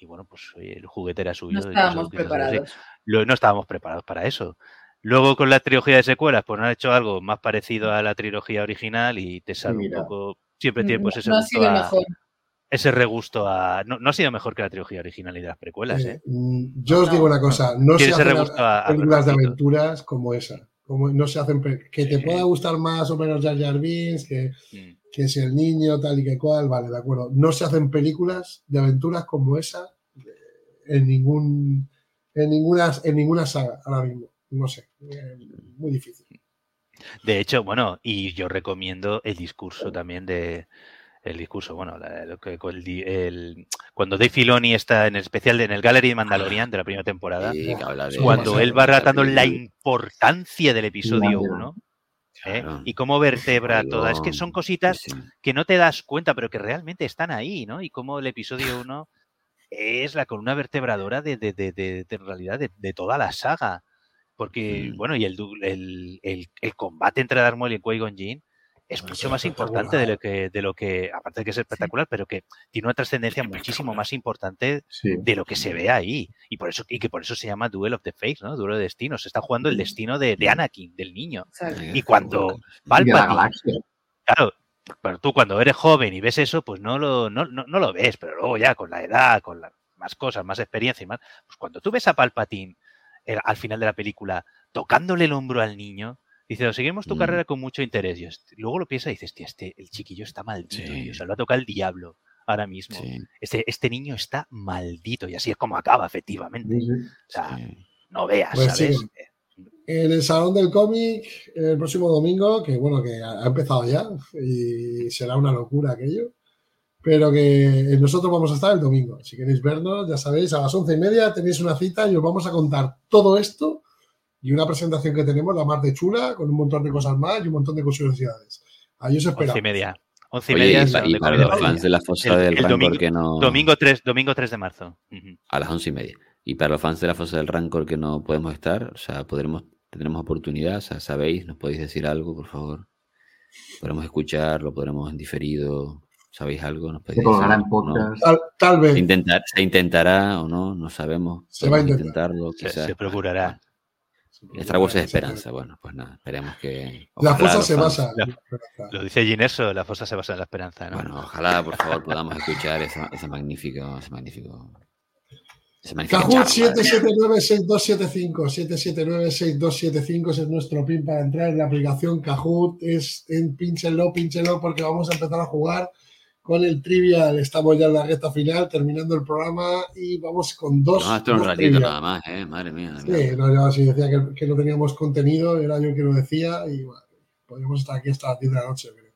Y bueno, pues el juguete era suyo. No estábamos preparados. Lo- no estábamos preparados para eso. Luego con la trilogía de secuelas, pues han hecho algo más parecido a la trilogía original y te sale un poco. Siempre tiene pues ese No ha sido a- mejor. ese regusto a. No, no ha sido mejor que la trilogía original y de las precuelas, ¿eh? Mm, Yo os digo una cosa, no se ese hacen regusto a- a películas de aventuras como esa. Como no se hacen que te pueda gustar más o menos Jar Jar Binks, que, Mm. Que es el niño tal y que cual, vale, de acuerdo. No se hacen películas de aventuras como esa eh, en ningún en ninguna en ninguna saga ahora mismo. No sé, eh, muy difícil. De hecho, bueno, y yo recomiendo el discurso también de. El discurso, bueno, la- lo que- el di- el- cuando Dave Filoni está en el especial, de- en el Gallery de Mandalorian de la primera temporada, Sí, cuando él va relatando la importancia del episodio Claro. 1 Claro. y cómo vertebra Algo- toda. Es que son cositas sí, sí. que no te das cuenta, pero que realmente están ahí, ¿no? Y cómo el episodio 1 es la columna vertebradora de, de, de, de- en realidad de, toda la saga. Porque, Mm. bueno, y el, el, el, el combate entre Darth Maul y Qui-Gon Jinn es mucho más importante de lo que, de lo que, aparte de que es espectacular, pero que tiene una trascendencia muchísimo más importante de lo que se ve ahí. Y por eso, y que por eso se llama Duel of the Fates, ¿no? Duelo de destinos. Se está jugando el destino de, de Anakin, del niño. Y cuando Palpatine, claro, pero tú cuando eres joven y ves eso, pues no lo, no, no, no lo ves, pero luego ya con la edad, con la, más cosas, más experiencia y más, pues cuando tú ves a Palpatine eh, al final de la película tocándole el hombro al niño, dice, seguimos tu Mm. carrera con mucho interés. Y est- luego lo piensas y dices, tío, este, el chiquillo está maldito, o sea, lo ha tocado el diablo ahora mismo. Este, este niño está maldito y así es como acaba, efectivamente. O sea, no veas, Pues. ¿sabes? En el Salón del Cómic, el próximo domingo, que bueno, que ha ha empezado ya y será una locura aquello, pero que nosotros vamos a estar el domingo. Si queréis vernos, ya sabéis, a las once y media tenéis una cita y os vamos a contar todo esto y una presentación que tenemos, la más de chula, con un montón de cosas más y un montón de curiosidades. Ahí os esperamos. Once y media. Once y Oye, media. y para los fans de la fosa El- del el Rancor domingo, que no- Domingo 3, domingo 3 de marzo. A las once y media. Y para los fans de la fosa del Rancor que no podemos estar, o sea, podremos, tendremos oportunidad, o sea, sabéis, nos podéis decir algo, por favor. Podremos escuchar, lo podremos en diferido. ¿Sabéis algo? ¿Nos podéis decir? en ¿No? Tal, tal vez. Se, intentar- se intentará o no, no sabemos. Se va a intentar. intentarlo, Se, quizás. se procurará. Star Wars es esperanza. Bueno, pues nada, esperemos que. La los se fans- basa. La- Lo dice Gineso, la fosa se basa en la esperanza, ¿no? Bueno, ojalá, por favor, podamos escuchar esa, ese magnífico, ese magnífico. Charla. 779-6275, 779-6275 ese es nuestro pin para entrar en la aplicación Kahoot. Es en pínchenlo, pínchenlo porque vamos a empezar a jugar con el trivial. Estamos ya en la recta final, terminando el programa y vamos con dos. No, esto es un ratito trivial. nada más, ¿eh? Madre mía. Sí, no, yo así decía que, que no teníamos contenido, era yo que lo decía y bueno, podríamos estar aquí hasta las 10 de la noche, creo,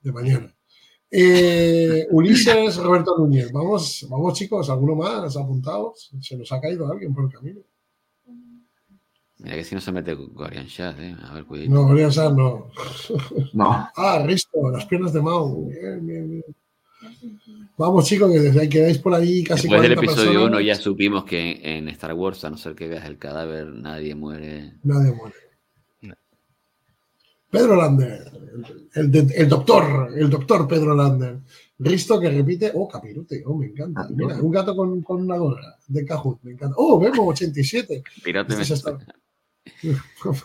de mañana. Eh, Ulises Roberto Núñez, vamos, vamos chicos, ¿alguno más apuntados? Se nos ha caído alguien por el camino. Mira que si no se mete Guardian Chat, ¿eh? A ver, cuidado. No, Golian Sanz no. No. Ah, Risto, las piernas de Mau. Bien, bien, bien. Vamos chicos, que desde ahí quedáis por ahí casi Después del 40 episodio personas. 1 ya supimos que en Star Wars, a no ser que veas el cadáver, nadie muere. Nadie muere. Pedro Lander, el, doctor, el doctor Pedro Lander. Risto que repite, oh, capirote, oh, me encanta. Mira, un gato con, con una gorra de Kahoot, me encanta. Oh, Memo 87. Pirote Este está-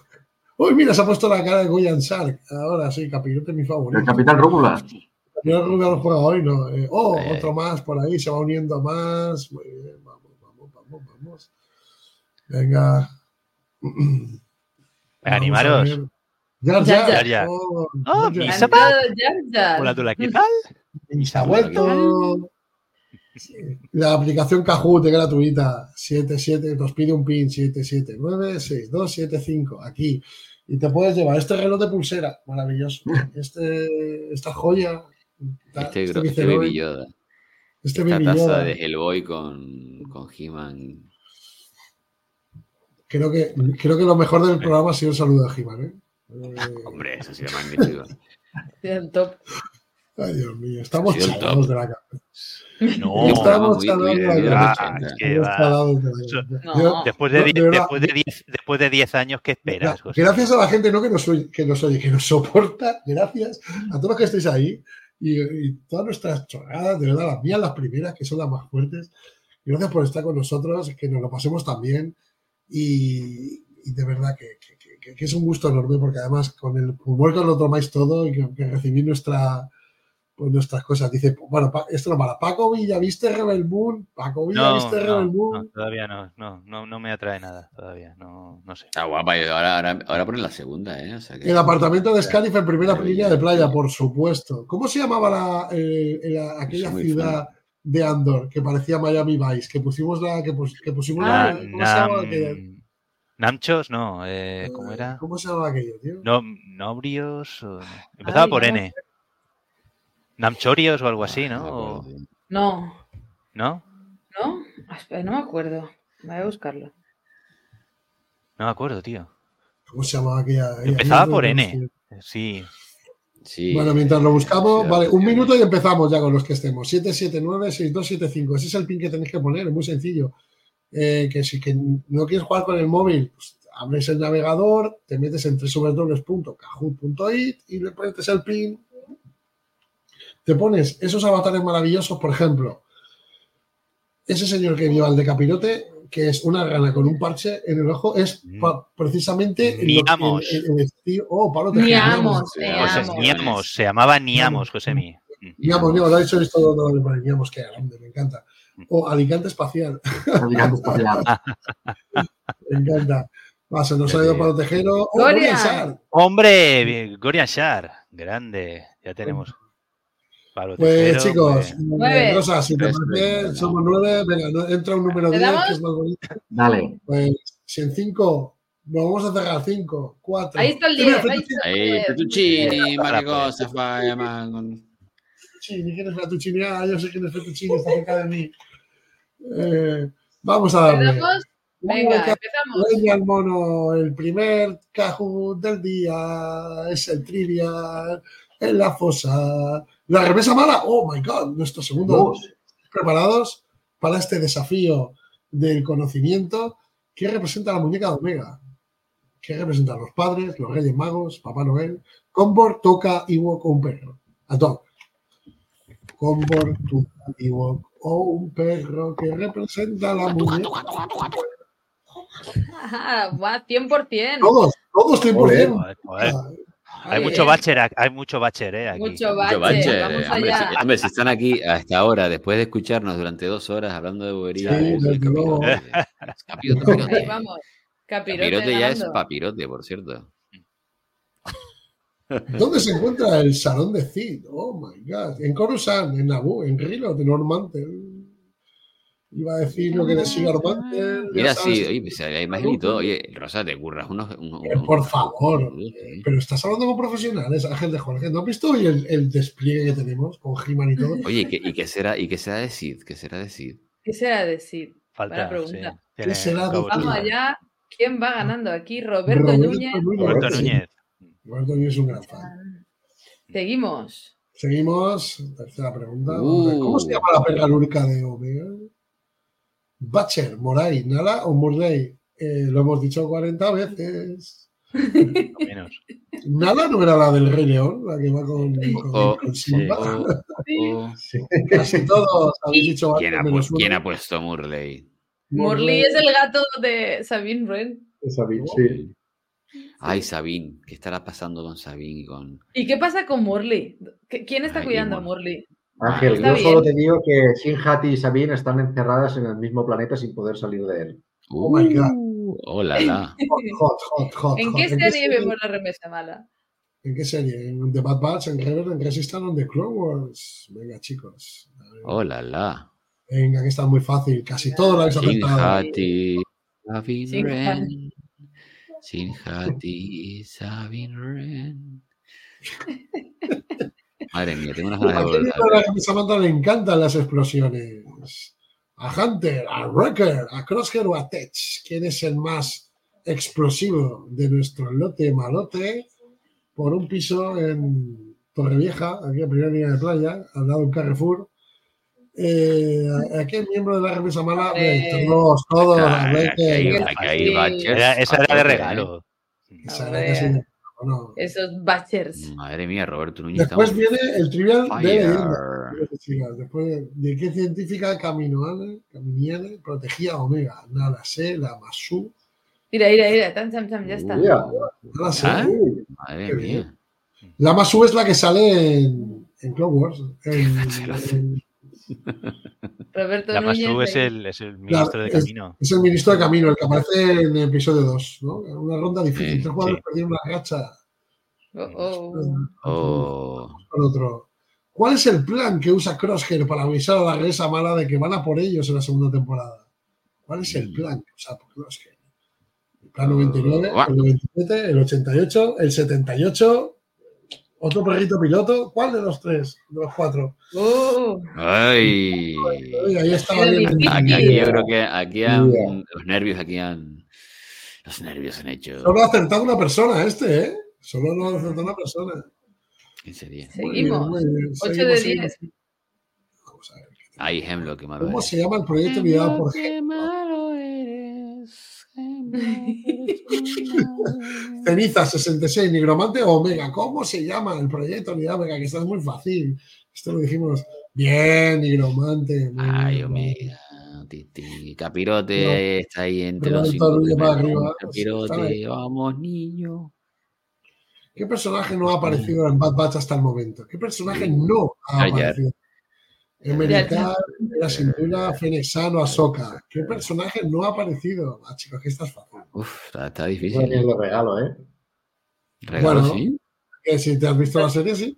Uy, mira, se ha puesto la cara de Goyan Shark. Ahora sí, capirote mi favorito. El Capitán Rúmula. Yo no lo juega hoy, ¿no? Eh, oh, Eh. otro más por ahí, se va uniendo más. Muy bien, vamos, vamos, vamos, vamos. Venga. Vamos a Animaros. Jar Jar. Oh, Oh, Jar. Hola, Tula, ¿qué tal? Y se ha vuelto. La aplicación Kahoot es gratuita. 77, nos pide un pin 779-6275. Aquí. Y te puedes llevar este reloj de pulsera. Maravilloso. Este, esta joya. Este, este este Baby Yoda. Este Esta Baby taza Yoda. de Hellboy con, con He-Man. Creo que, creo que lo mejor del programa ha sido el saludo de He-Man, ¿eh? Eh, Hombre, eso ha sido magnífico. El top. Ay, Dios mío, estamos chalados de la cabeza. No, estamos chalados de la Ah, cabeza. de. No. Yo- Después de, yo, die- de verdad, después de 10 después de 10 años, ¿qué esperas? José? Gracias a la gente ¿no? que, nos oye, que nos oye, que nos soporta, gracias a todos los que estéis ahí y, todas nuestras chorradas, de verdad, las mías, las primeras, que son las más fuertes. Gracias por estar con nosotros, que nos lo pasemos tan bien y, y de verdad que, que- es un gusto enorme porque además con el humor que lo tomáis todo y que, recibís nuestra, pues, nuestras cosas. Dice, bueno, esto no para Paco Villa, ¿viste Rebel Moon? Paco Villa, No, ¿viste no, Rebel Moon? no, todavía no, no, no, no me atrae nada, todavía, no, no sé. Está guapa. y ahora, ahora, ahora ponen la segunda, ¿eh? O sea que- El apartamento de Scariff en primera línea de playa, por supuesto. ¿Cómo se llamaba la, eh, la- aquella ciudad de Andor que parecía Miami Vice? Que pusimos la. Que, pus- que pusimos la. ¿Cómo se llama? aquella? Nam- Namchos, no, eh, ¿cómo era? ¿Cómo se llama aquello, tío? No, Nobrios, o- empezaba Ay, por no. N. Namchorios o algo así, ¿no? O-. No, ¿No? ¿no? Ah, espera, no me acuerdo. Voy a buscarlo. No me acuerdo, tío. ¿Cómo se llamaba aquella? Empezaba por N. Sí. Sí. Bueno, mientras lo buscamos, Sí, vale, un sí. minuto y empezamos ya con los que estemos. 779-6275. Ese es el pin que tenéis que poner, es muy sencillo. Eh, que si que no quieres jugar con el móvil, pues abres el navegador, te metes en www.kahoot.it y le pones el pin. Te pones esos avatares maravillosos, por ejemplo, ese señor que lleva el de capirote, que es una rana con un parche en el ojo, es pa- precisamente. Niamos. el- el estilo- oh, Pablo Tejero, Niamos, Niamos, se llamaba Niamos, Josemi. Niamos, Niamos, lo ha dicho esto, Niamos, que grande, me encanta. O Alicante Espacial. Alicante Espacial. me encanta. Va, se nos ha ido Pablo Tejero. Oh. Hombre, Gorian Shar, grande, ya tenemos. Pablo Pues chicos, eh, Rosa, si te parece, somos nueve, venga, entra un número ¿Le 10, damos? que es más bonito. Dale. Pues si en cinco, vamos a cerrar cinco, cuatro. Ahí está el Eh, 10. mira, Ahí está el Ahí, 10. Fettuccini, ma che cosa fai? ma con- Fettuccini, ¿quién es Fettuccini? Ah, yo sé quién es Fettuccini, está cerca de mí. Eh, vamos a darle. ¿Empezamos? Venga, empezamos. Leña al mono, el primer Kahoot del día, es el trivia, en la fosa. La remesa mala, oh my god, nuestro segundo. Dos. ¿Preparados para este desafío del conocimiento? ¿Qué representa la muñeca de Omega? ¿Qué representan los padres, los reyes magos, Papá Noel? Combor toca Ewok o un perro. A todo. Combor toca Ewok o un perro que representa la muñeca. Va, 100%. Todos, todos 100%. Joder, joder. Hay Oye, mucho bacher, ac- hay mucho bacher, eh, aquí. Mucho Mucho bache. bache. Vamos Hombre, si, hombre, si están aquí hasta ahora, después de escucharnos durante dos horas hablando de bobería, Sí, el capirote. Es capirote, capirote. Ahí vamos. Capirote, Capirote ya es papirote, por cierto. ¿Dónde se encuentra el salón de Cid? Oh my god. En Coruscant, en Naboo, en Rilo, de Normantel. Iba a decir lo que decía ya Mira, sí, oye, pues hay imagen y todo. Oye, Rosa, te curras unos. unos- Eh, unos- por favor. Sí. Pero estás hablando con profesionales, Ángel de Jorge. ¿No has visto hoy el, el despliegue que tenemos con He-Man y todo? Oye, ¿y qué, y qué será, ¿y qué será de Sid? ¿Qué será de Sid? ¿Qué será decir? Falta, Buena pregunta. sí, tiene será de-. Vamos allá. ¿Quién va ganando aquí? Roberto, Roberto Núñez. Roberto. Núñez. Roberto Núñez es un gran fan. Seguimos. Seguimos. Tercera pregunta. Uh. ¿Cómo se llama la lúrica de Omega? Butcher, Moray, Nala o Murray. Eh, lo hemos dicho 40 veces. Menos. Nala no era la del Rey León, la que va con, con, Oh, con sí. Simba. Oh, oh. Casi todos habéis dicho ¿Quién, ha, pu- quién puesto Murley? Morley es el gato de Sabine Wren. Sí. Ay, Sabine. ¿Qué estará pasando con Sabine y con. ¿Y qué pasa con Morley? ¿Qué- ¿Quién está Ay, cuidando a Morley? Ángel, Está yo bien. solo te digo que Shinhati y Sabine están encerradas en el mismo planeta sin poder salir de él. Oh my God. Oh, la, la. Hot, hot, hot, ¿En hot. qué serie vemos la remesa mala? ¿En qué serie? ¿En The Bad Batch? ¿En Rebel? ¿En Resistance? ¿En The Clone Wars? Venga, chicos. Oh, la, la. Venga, que está muy fácil. Casi todo lo habéis acertado. Sinhati, Sabine. Sinhati, Sabine Wren. Madre mía, tengo unas ganas de ¿A Samantha le encantan las explosiones? ¿A Hunter, a Wrecker, a Crosshair o a Tech? ¿Quién es el más explosivo de nuestro lote malote? Por un piso en Torrevieja, aquí en primera línea de playa, al lado de un Carrefour. Eh, ¿a, a qué miembro de la remesa mala? Eh, todos, todos. Ah, aquí aquí esa era de regalo. Esa era casi Esos Bachers. Madre mía, Roberto Núñez. Después estamos viene el trivial de Después, ¿de qué científica Caminoane, Caminiane protegía a Omega? Nada sé, la Masu. Mira, mira, mira. Tan, cham, cham, ya está. Mira, Nada sé. ¿Ah? Madre mía. La Masu es la que sale en, en Clone Wars. En- en- Roberto La Núñez. Es el, es el ministro de es- camino. es el ministro de Camino, el que aparece en el episodio 2. ¿no? Una ronda difícil. Tres jugadores sí. perdieron una racha Oh, oh. Oh. otro. ¿Cuál es el plan que usa Crosshair para avisar a la regresa mala de que van a por ellos en la segunda temporada? ¿Cuál es el plan que usa Crosshair? El plan 99, Buah. el 97, el 88, el 78, otro perrito piloto. ¿Cuál de los tres? De los cuatro. Oh. Ay. Ahí estaba bien. Aquí, aquí yo creo que aquí han, los nervios aquí han. Los nervios han hecho. Solo ha acertado una persona este, ¿eh? Solo lo ha acertado una persona. ¿Quién sería? Muy bien, Seguimos. muy bien. 8 Seguimos, de seguimos. 10. Vamos a ver. Ay, Hemlock, qué malo ¿Cómo se llama el proyecto liderado por G? Ceniza 66, Nigromante Omega. ¿Cómo se llama el proyecto Unidad Omega? Que está muy fácil. Esto lo dijimos. Bien, Nigromante. Ay. Omega. Titi. Capirote No. está ahí entre los cinco arriba. Capirote, vamos, niño. ¿Qué personaje no ha aparecido en Bad Batch hasta el momento? ¿Qué personaje no ha aparecido? Emericar, la cintura, Fenexano, Ahsoka. ¿Qué personaje no ha aparecido? Ah, chicos, que estás fácil. Uf, está, está difícil. Bueno, lo regalo, ¿eh? Regalo, Bueno. sí. Que si te has visto la serie, sí.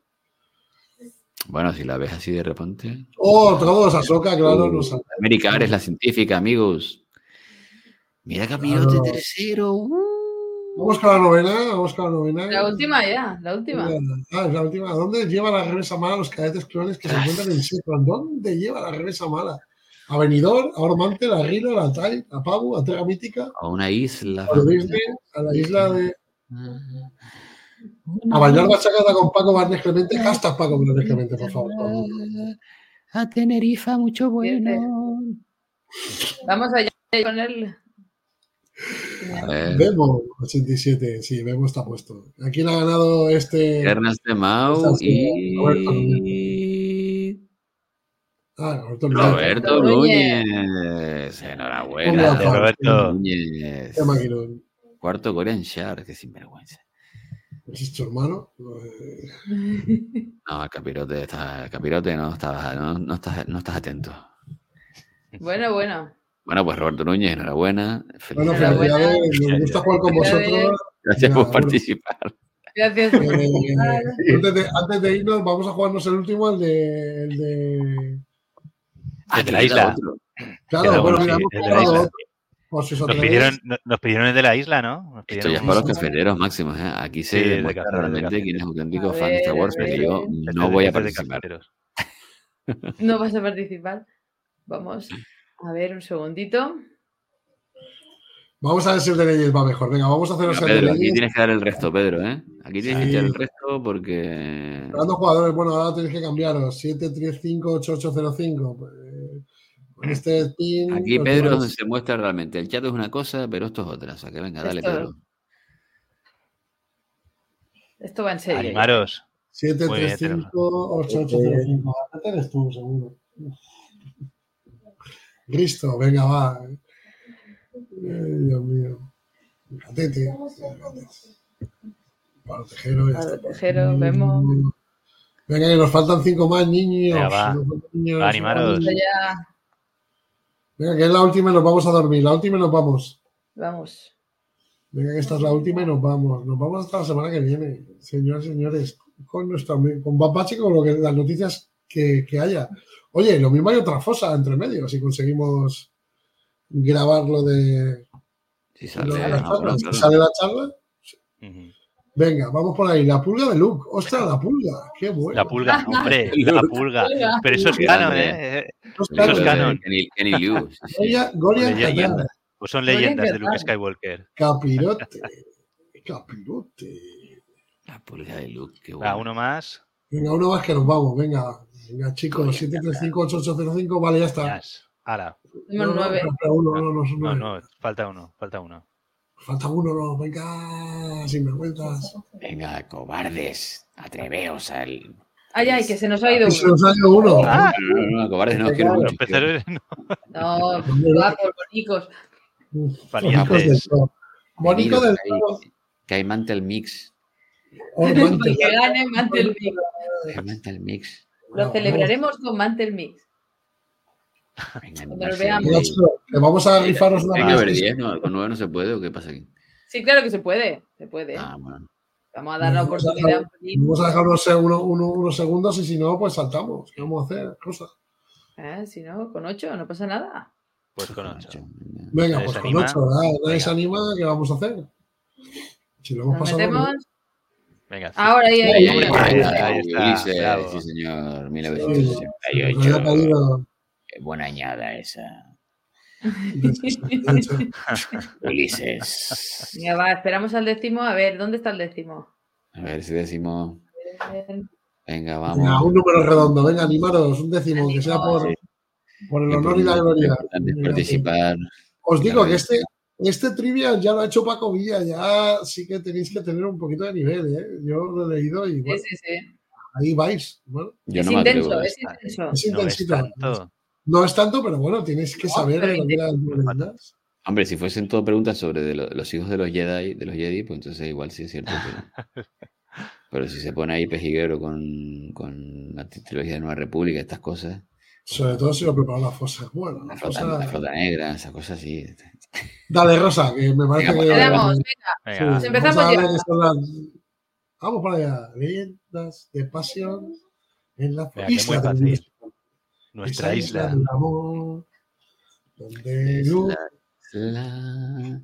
Bueno, si la ves así de repente. Oh, todos, Ahsoka, claro, no sabe. América es la científica, amigos. Mira Capirote Claro. tercero. uh. Vamos con la novena, vamos con la novena. La última ya, la última. Ah, es la última. ¿Dónde lleva la regresa mala a los cadetes clones que se encuentran en Setran? ¿Dónde lleva la regresa mala? A Benidorm, a Ormante, a Rilo, a Tai, a Pabu, a Terra Mítica, A una isla. a Disney, a la isla de. A bailar bachata con Paco Barnes Clemente. Hashtag Paco Barnes Clemente, por favor. A Tenerife, mucho bueno. Vamos allá con el. A ver. Vemo 87, sí, Vemo está puesto. ¿A quién ha ganado este? Ernest de Mau sí, Roberto y Ah, Roberto Núñez. Roberto Núñez. Enhorabuena. Roberto. Núñez. Qué maquinón. Cuarto Korean Shark, qué sinvergüenza. ¿Es tu hermano? Eh, No, el capirote, está, el capirote no, no, no, estás, no estás atento. Bueno, bueno. Bueno, pues Roberto Núñez, enhorabuena. Bueno, Felicidades. Nos gusta jugar con vosotros. Gracias por participar. Gracias. Eh, antes, de, antes de irnos, vamos a jugarnos el último, el de. El de... Ah, El de la isla. Claro, bueno, mira, hemos Nos pidieron, no- nos pidieron el de la isla, ¿no? Nos Esto ya es para los cafeteros máximos, ¿eh? Aquí se Sí, demuestra cafeteros, de realmente quién es auténtico A fan de Star Wars, porque yo no voy a participar. No vas a participar. Vamos. A ver, un segundito. Vamos a ver si el de leyes va mejor. Venga, vamos a hacer Bueno, el de Pedro, aquí leyes. tienes que dar el resto, Pedro, ¿eh? Aquí tienes que Sí. echar el resto porque... Hablando jugadores, bueno, ahora tenéis que cambiaros. 7358805. Pues, con este pin. Aquí Pedro donde se muestra realmente. El chat es una cosa, pero esto es otra. O sea, que venga, dale, Esto- Pedro. Esto va en serio. Animaros. Muy bien, 7358805. Ahora eres tú, seguro. Listo, venga, va. Ay, Dios mío. Gatete. Para tejero, está. Tejero, vemos. Venga, que nos faltan cinco más niños. Venga, va. Niños. Va, animaros. Ya, Venga, que es la última y nos vamos a dormir. La última y nos vamos. vamos. Venga, que esta es la última y nos vamos. Nos vamos hasta la semana que viene, señoras y señores. Con nuestro amigo, con y con lo que, las noticias que, que haya. Oye, lo mismo hay otra fosa entre medio, si conseguimos grabarlo de. Si lo sale, de la charla. Si sale la charla. Venga, vamos por ahí. La pulga de Luke. ¡Ostras, la pulga! ¡Qué bueno! La pulga, hombre, la pulga. Pero eso es canon. ¿eh? Eso es Eso es canon. canon. Leyenda. Pues son leyendas de Luke. Skywalker. Capirote. Capirote. La pulga de Luke, qué Va, bueno. uno más. Venga, uno más que nos vamos. Venga, venga chicos. 7358805. Vale, ya está. Yes. Tenemos No, no, espera, uno, no, no, No, falta uno, falta uno. Falta uno, no. Venga, sin vergüenzas. Venga, cobardes. Atreveos al. Ay, ay, que se nos ha ido Se uno. nos ha ido uno. Ah, No, no, no, cobardes no, quiero mucho. Los peceros no. No, guapos, bonicos. Valientes. Bonico del que hay- Mantel Mix. Oh. Que gane Mantel Mix. Mantel Mix. Lo celebraremos con Mantel Mix. Venga, Cuando nos veamos. Que vamos a rifaros una que haber. 10, ¿no? Con 9 no se puede, ¿o qué pasa aquí? Sí, claro que se puede. Se puede. Ah, bueno. Vamos a dar la oportunidad. Vamos a dejar unos, se- uno- uno- unos segundos y si no, pues saltamos. ¿Qué vamos a hacer? Cosas. Eh, Si no, con ocho no pasa nada. Pues con ocho. Venga, ¿Nadie pues con anima? ocho, ¿verdad? Nadie Venga. se anima, ¿qué vamos a hacer? Si lo hemos Nos pasado. metemos. bien. Venga. Ahora ahí, ahí, Ahí, ahí. ahí, Ahí ahí, está, Ulises, bravo. sí señor, Nos había 1968. caído. Qué buena añada esa. Ulises. Venga, va, esperamos al décimo. A ver, ¿dónde está el décimo? A ver si decimos. Venga, Venga, vamos. un número redondo, venga, animaros, un décimo, que sea por, por el honor y la gloria. Participar. Os digo que este, este trivia ya lo ha hecho Paco Villa, ya sí que tenéis que tener un poquito de nivel, ¿eh? Yo lo he leído y bueno, Sí, sí, sí. ahí vais. Bueno, Yo Es no me atrevo. intenso, a es intenso. es No es intensito. tanto. No es tanto, pero bueno, tienes que saber de eran leyendas. Hombre, si fuesen todo preguntas sobre de lo- los hijos de los Jedi, de los Jedi, pues entonces igual sí es cierto. Pero, pero si se pone ahí pejiguero con, con la trilogía de Nueva República, estas cosas, Sobre todo si lo preparó la fosa. Bueno, la la flota, fosa. la flota negra, esas cosas sí. Dale, Rosa, que me parece Venga, que. pues, Le venga. Venga, vamos empezamos a ya. las- Vamos para allá. Leyendas de pasión en la Venga, isla del. Dios. Nuestra Esa isla. del amor, donde Es luz, la, la-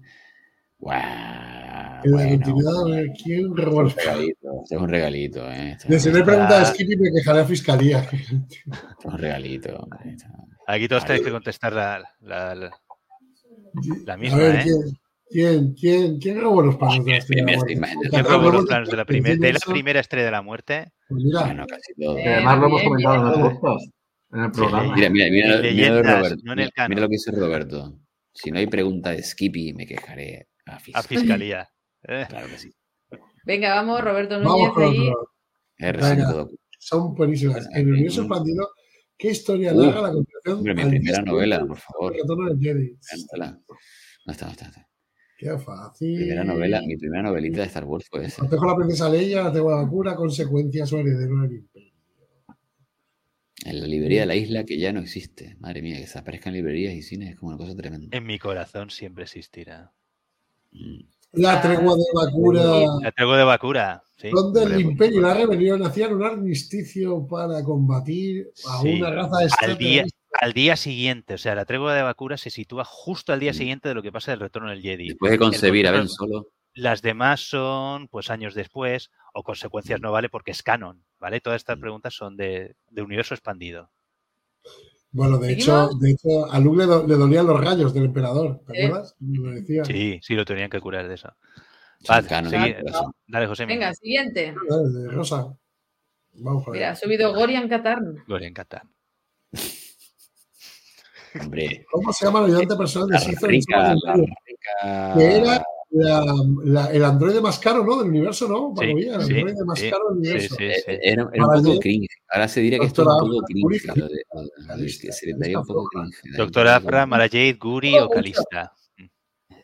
Guau, en la bueno, continuidad de quién es un regalito, este es un regalito, ¿eh? Este De es si no hay pregunta de Skippy, me quejaré a fiscalía. este es un regalito. hombre, Aquí todos tenéis que contestar la, la, la- la A misma, ver, ¿eh? ¿quién, quién, quién, quién robó los palos de la estrella de la muerte? ¿Quién robó los planos de la, primer- de la hizo- primera estrella de la muerte? Pues mira, Bueno, casi todo. Eh, Además lo hemos comentado en el podcast, en el Sí, programa. Mira, mira, mira, Leyendas, Roberto. no en el Mira, lo que dice Roberto. Si no hay pregunta de Skippy, me quejaré a A fiscal. fiscalía. ¿eh? Claro que sí. Venga, vamos, Roberto vamos Núñez con ahí. otro. R5 Venga. Son buenísimas. En el universo expandido, ¿qué historia Uh, narra la continuación? Hombre, mi primera novela, por favor. Jedi? No está, no está, no está. Qué fácil. Primera novela, mi primera novelita de Star Wars fue esa. La princesa Leia, la tengo la cura, consecuencias o heredero del imperio. En la librería de la isla que ya no existe. Madre mía, que se aparezcan librerías y cines es como una cosa tremenda. En mi corazón siempre existirá. Mm. La tregua de Bakura, La traigo de Bakura. Sí. donde el hombre, imperio y la rebelión hacían un armisticio para combatir a Sí. una raza Al día, extraterrestre. al día siguiente, o sea, la tregua de Bakura se sitúa justo al día siguiente de lo que pasa del retorno del Jedi. Después de concebir a Ben Solo. Las demás son, pues, años después, o consecuencias no vale porque es canon, ¿vale? Todas estas preguntas son de, de universo expandido. Bueno, de hecho, de hecho, a Luke le, do- le dolían los rayos del emperador, ¿te acuerdas? Lo decía. Sí, sí, lo tenían que curar de eso. Vale. Dale, José. Venga, siguiente. Dale, de Rosa. Vamos para Mira, ha subido Gorian Katarn. Gloria encanta. Hombre, ¿Cómo se llama el ayudante personal de rica. Que era la- la- el androide más caro, ¿no? Del universo, ¿no? Sí, el sí, androide más sí, caro del universo. sí, Eh, sí. Era, era un poco cringe. Ahora se diría que esto es un poco cringe. Se le daría un poco cringe. Doctor Afra, Mara Jade, Guri o Calista.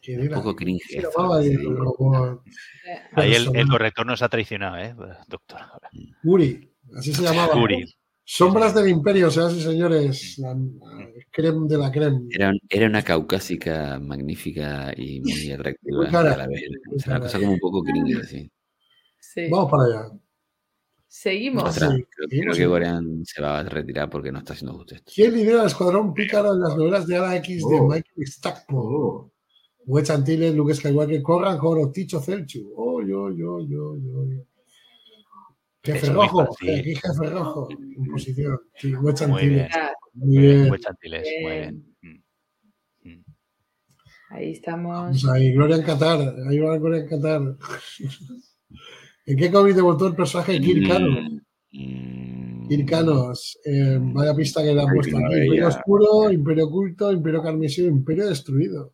Un poco cringe. Ahí el, corrector nos ha traicionado, ¿eh? Doctor. Guri, así se llamaba. Guri. Sombras del Imperio, señoras y señores. La, la creme de la creme. Era, era una caucásica magnífica y muy atractiva. Muy cara, a la vez. muy O sea, una cosa como un poco cringe, sí. Sí. Vamos para allá. Seguimos. Sí, creo, seguimos, creo que. Gorean se va a retirar porque no está haciendo justo esto. ¿Quién lidera el escuadrón pícaro en las novelas de Ala X de Oh. Michael Stackpole? Wedge Antilles, Luke Skywalker, Corran, Joro, Ticho Celchu. Oh, yo, yo, yo, yo. Jefe Eso rojo, fácil. aquí jefe rojo, en posición. Sí, Muy bien. Muy bien. Muy chantiles, muy bien. Mm. Mm. Ahí estamos. Vamos ahí, Gloria en Qatar. Ahí va Gloria en Qatar. ¿En qué cómic debutó el personaje de Kir Kano? Mm, Kir Kanos, eh, vaya pista que le han Ay, puesto aquí. Imperio. Oscuro, Imperio Oculto, Imperio Carmesí, Imperio Destruido.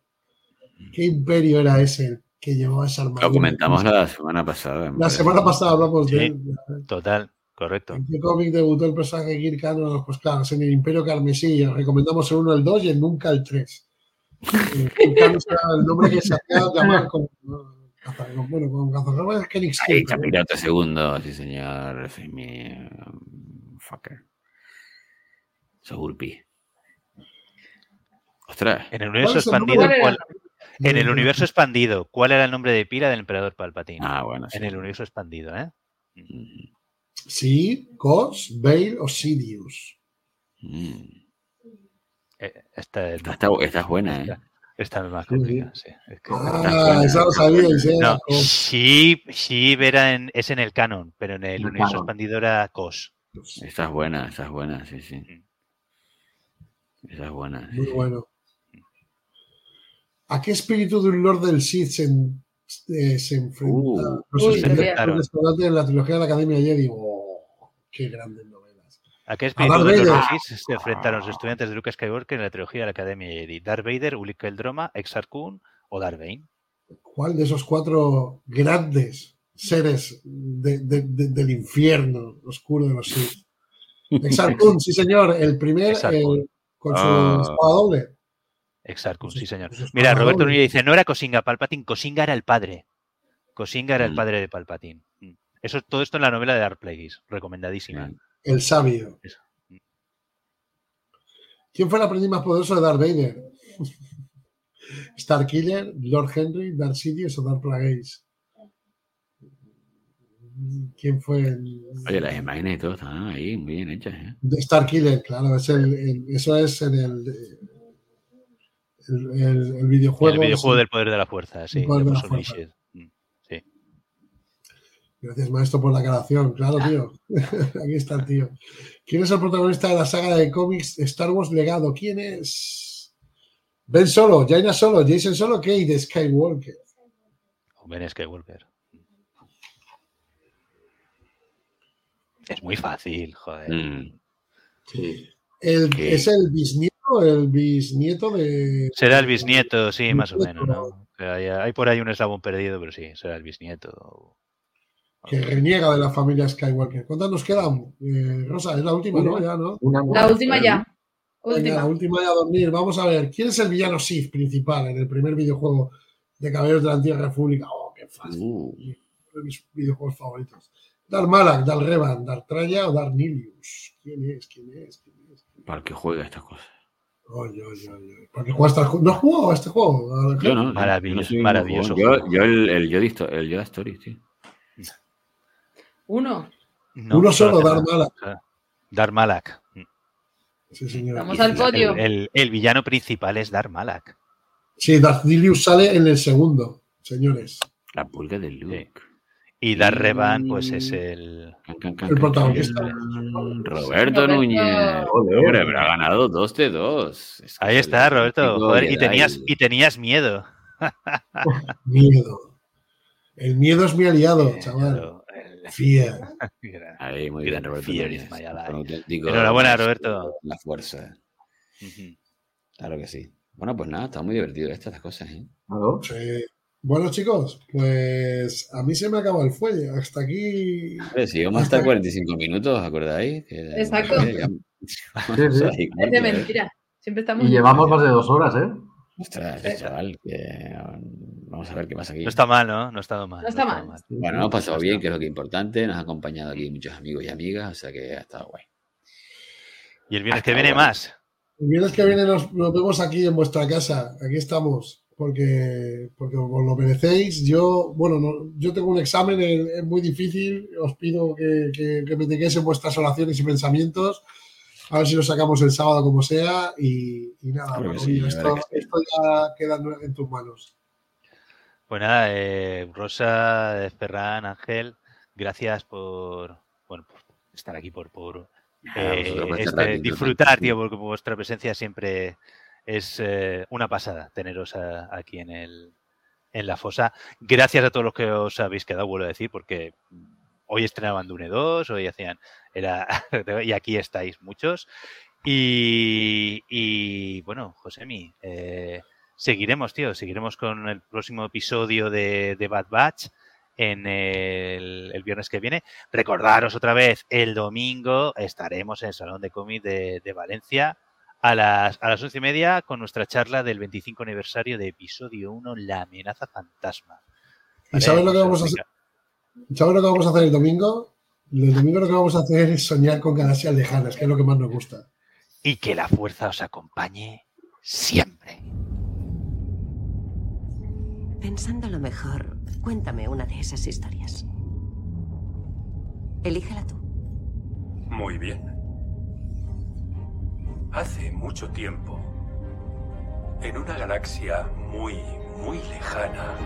¿Qué imperio era ese el que llevaba esa armadura? Lo comentamos la semana pasada. La parece. semana pasada hablamos de él. Total, correcto. ¿En qué cómic debutó el personaje de Kir Kanos? Pues claro, es en el Imperio Carmesí. Recomendamos el 1, el 2 y el nunca el 3. Eh, era el nombre que se hacía llamar como... Bueno, como cazador es Kenny Ahí, Chapirote segundo, sí señor. Mi, um, fucker. Sogurpi. Ostras. En el universo expandido, ¿Cuál era? ¿cuál- en el universo expandido, ¿cuál era el nombre de pila del emperador Palpatine? Ah, bueno, sí. En el universo expandido, ¿eh? Sí, Cos, Bale o Sidious. mm. Eh, Esta es Esta, es buena, ¿eh? esta es más Sí, sí. complicada, sí. Es que- Ah, eso lo sabíais, ¿eh? No, Sheep era en, es en el canon, pero en el El universo canon. expandido era Cos. Esta es buena, esta es buena, sí, sí. Esa es buena. sí, Muy sí. bueno. ¿A qué espíritu de un Lord del Sith se, en- eh, se enfrenta? Uh, del restaurante de la trilogía de la Academia Jedi. ¡Oh, ¡Qué grandes novelas! ¿A qué A espíritu Darth de los Vader. Sith se enfrentan los estudiantes de Luke Skywalker en la trilogía de la Academia Jedi? Darth Vader, Ulick Eldroma, Exar Kun o Darth Bane. ¿Cuál de esos cuatro grandes seres de- de- de- del infierno oscuro de los Sith? Exar Kun, sí señor, el primer eh, con su Ah. espada doble. Exarcus, sí, señor. es Mira, Roberto. Núñez dice, no era Cosinga Palpatine, Cosinga era el padre. Cosinga era el Mm. padre de Palpatine. Mm. Eso, todo esto en la novela de Dark Plagueis, recomendadísima. El sabio. Eso. ¿Quién fue el aprendiz más poderoso de Darth Vader? Starkiller, Lord Henry, Darth Sidious o Darth Plagueis. ¿Quién fue el... Oye, las imágenes y todo están ahí muy bien hechas, ¿eh? Starkiller, claro, es el, el- eso es en el, el, el- el videojuego. el videojuego del poder de la fuerza, sí. El poder de de la Force fuerza. Unleashed. Mm, Sí. Gracias, maestro, por la aclaración. Claro, tío. Aquí está el tío. ¿Quién es el protagonista de la saga de cómics Star Wars Legado? ¿Quién es? Ben Solo, Jaina Solo, Jason Solo, Kate Skywalker. Ben Skywalker. Es muy fácil, joder. Mm. Sí. El-. ¿Es el bisnieto? El bisnieto de. Será el bisnieto, sí, más o menos, ¿no? O sea, hay, hay por ahí un eslabón perdido, pero sí, será el bisnieto. Que reniega de la familia Skywalker. ¿Cuántas nos quedan? Eh, Rosa, es la última, ¿no? Ya, ¿no? La última ya. Última. la última ya a dormir. Vamos a ver. ¿Quién es el villano Sith principal en el primer videojuego de Caballeros de la Antigua República? Oh, qué fácil. Uh, Uno de mis videojuegos favoritos. Dar Malak, Dar Revan, Dar Traya o Dar Nilius. ¿Quién es? ¿Quién es? ¿Quién es? ¿Para qué juega estas cosas? Oye, oye, oye. ¿Para qué juegas este juego? ¿No has jugado a este juego? Yo no. Maravilloso, yo no maravilloso. Yo, yo el, el, Yoda, Histo- el Yoda Story, sí. Uno. No, Uno solo, Dar. Malak. Sea, Dar Malak. Sí, señor. Vamos al podio. El, el- el villano principal es Dar Malak. Sí, Darth Nilius sale en el segundo, señores. La pulga de Luke. Y Dar Revan, pues es el. Can, can, can, El can, protagonista. Roberto Roberto. Núñez. Hombre, pero ha ganado 2 de 2. Es que Ahí está, el Roberto. Joder, y tenías, y tenías miedo. Miedo. El miedo es mi aliado, chaval. El- Fear. Ahí, muy bien, Roberto Fear Núñez. auténtico Enhorabuena, Roberto. La fuerza. Ujú. Claro que sí. Bueno, pues nada, está muy divertido estas las cosas, ¿eh? Claro. Sí. Bueno, chicos, pues a mí se me acaba el fuelle. Hasta aquí. Hombre, si vamos hasta 45 minutos, ¿acordáis? Que- Exacto. que ya- Sí, sí. Ahí, Es de ¿eh? mentira. Siempre estamos. Y llevamos más de dos horas, ¿eh? Ostras, chaval, que um, vamos a ver qué pasa aquí. No está mal, ¿no? No ha estado mal. No está ha mal. Bueno, hemos pasado bien, que es lo que es importante. Nos ha acompañado aquí muchos amigos y amigas, o sea que ha estado guay. Y el viernes Hasta que viene ahora. más. El viernes que viene nos, nos vemos aquí en vuestra casa. Aquí estamos. Porque, porque os lo merecéis. Yo, bueno, no- yo tengo un examen es, es muy difícil. Os pido que, que, que me tengáis en vuestras oraciones y pensamientos. A ver si lo sacamos el sábado como sea. Y, y nada, bueno, sí, esto, que esto ya queda en- tus manos. Pues nada, eh, Rosa, Ferran, Ángel, gracias por, bueno, por estar aquí, por, por eh, este, estar aquí, disfrutar, tío, porque vuestra presencia siempre es eh, una pasada teneros a- aquí en el en la fosa. Gracias a todos los que os habéis quedado, vuelvo a decir, porque hoy estrenaban Dune 2, hoy hacían, era, y aquí estáis muchos. Y, y, bueno, Josemi, eh, seguiremos, tío, seguiremos con el próximo episodio de, de Bad Batch en el, el viernes que viene. Recordaros otra vez, el domingo estaremos en el Salón de Cómic de, de Valencia a las, a las once y media con nuestra charla del 25 aniversario de episodio 1, La amenaza fantasma. ¿Y sabes lo que vamos a hacer? ¿Sabes lo que vamos a hacer el domingo? El domingo lo que vamos a hacer es soñar con galaxias lejanas, que es lo que más nos gusta. Y que la fuerza os acompañe siempre. Pensándolo mejor, cuéntame una de esas historias. Elígela tú. Muy bien. Hace mucho tiempo, en una galaxia muy, muy lejana,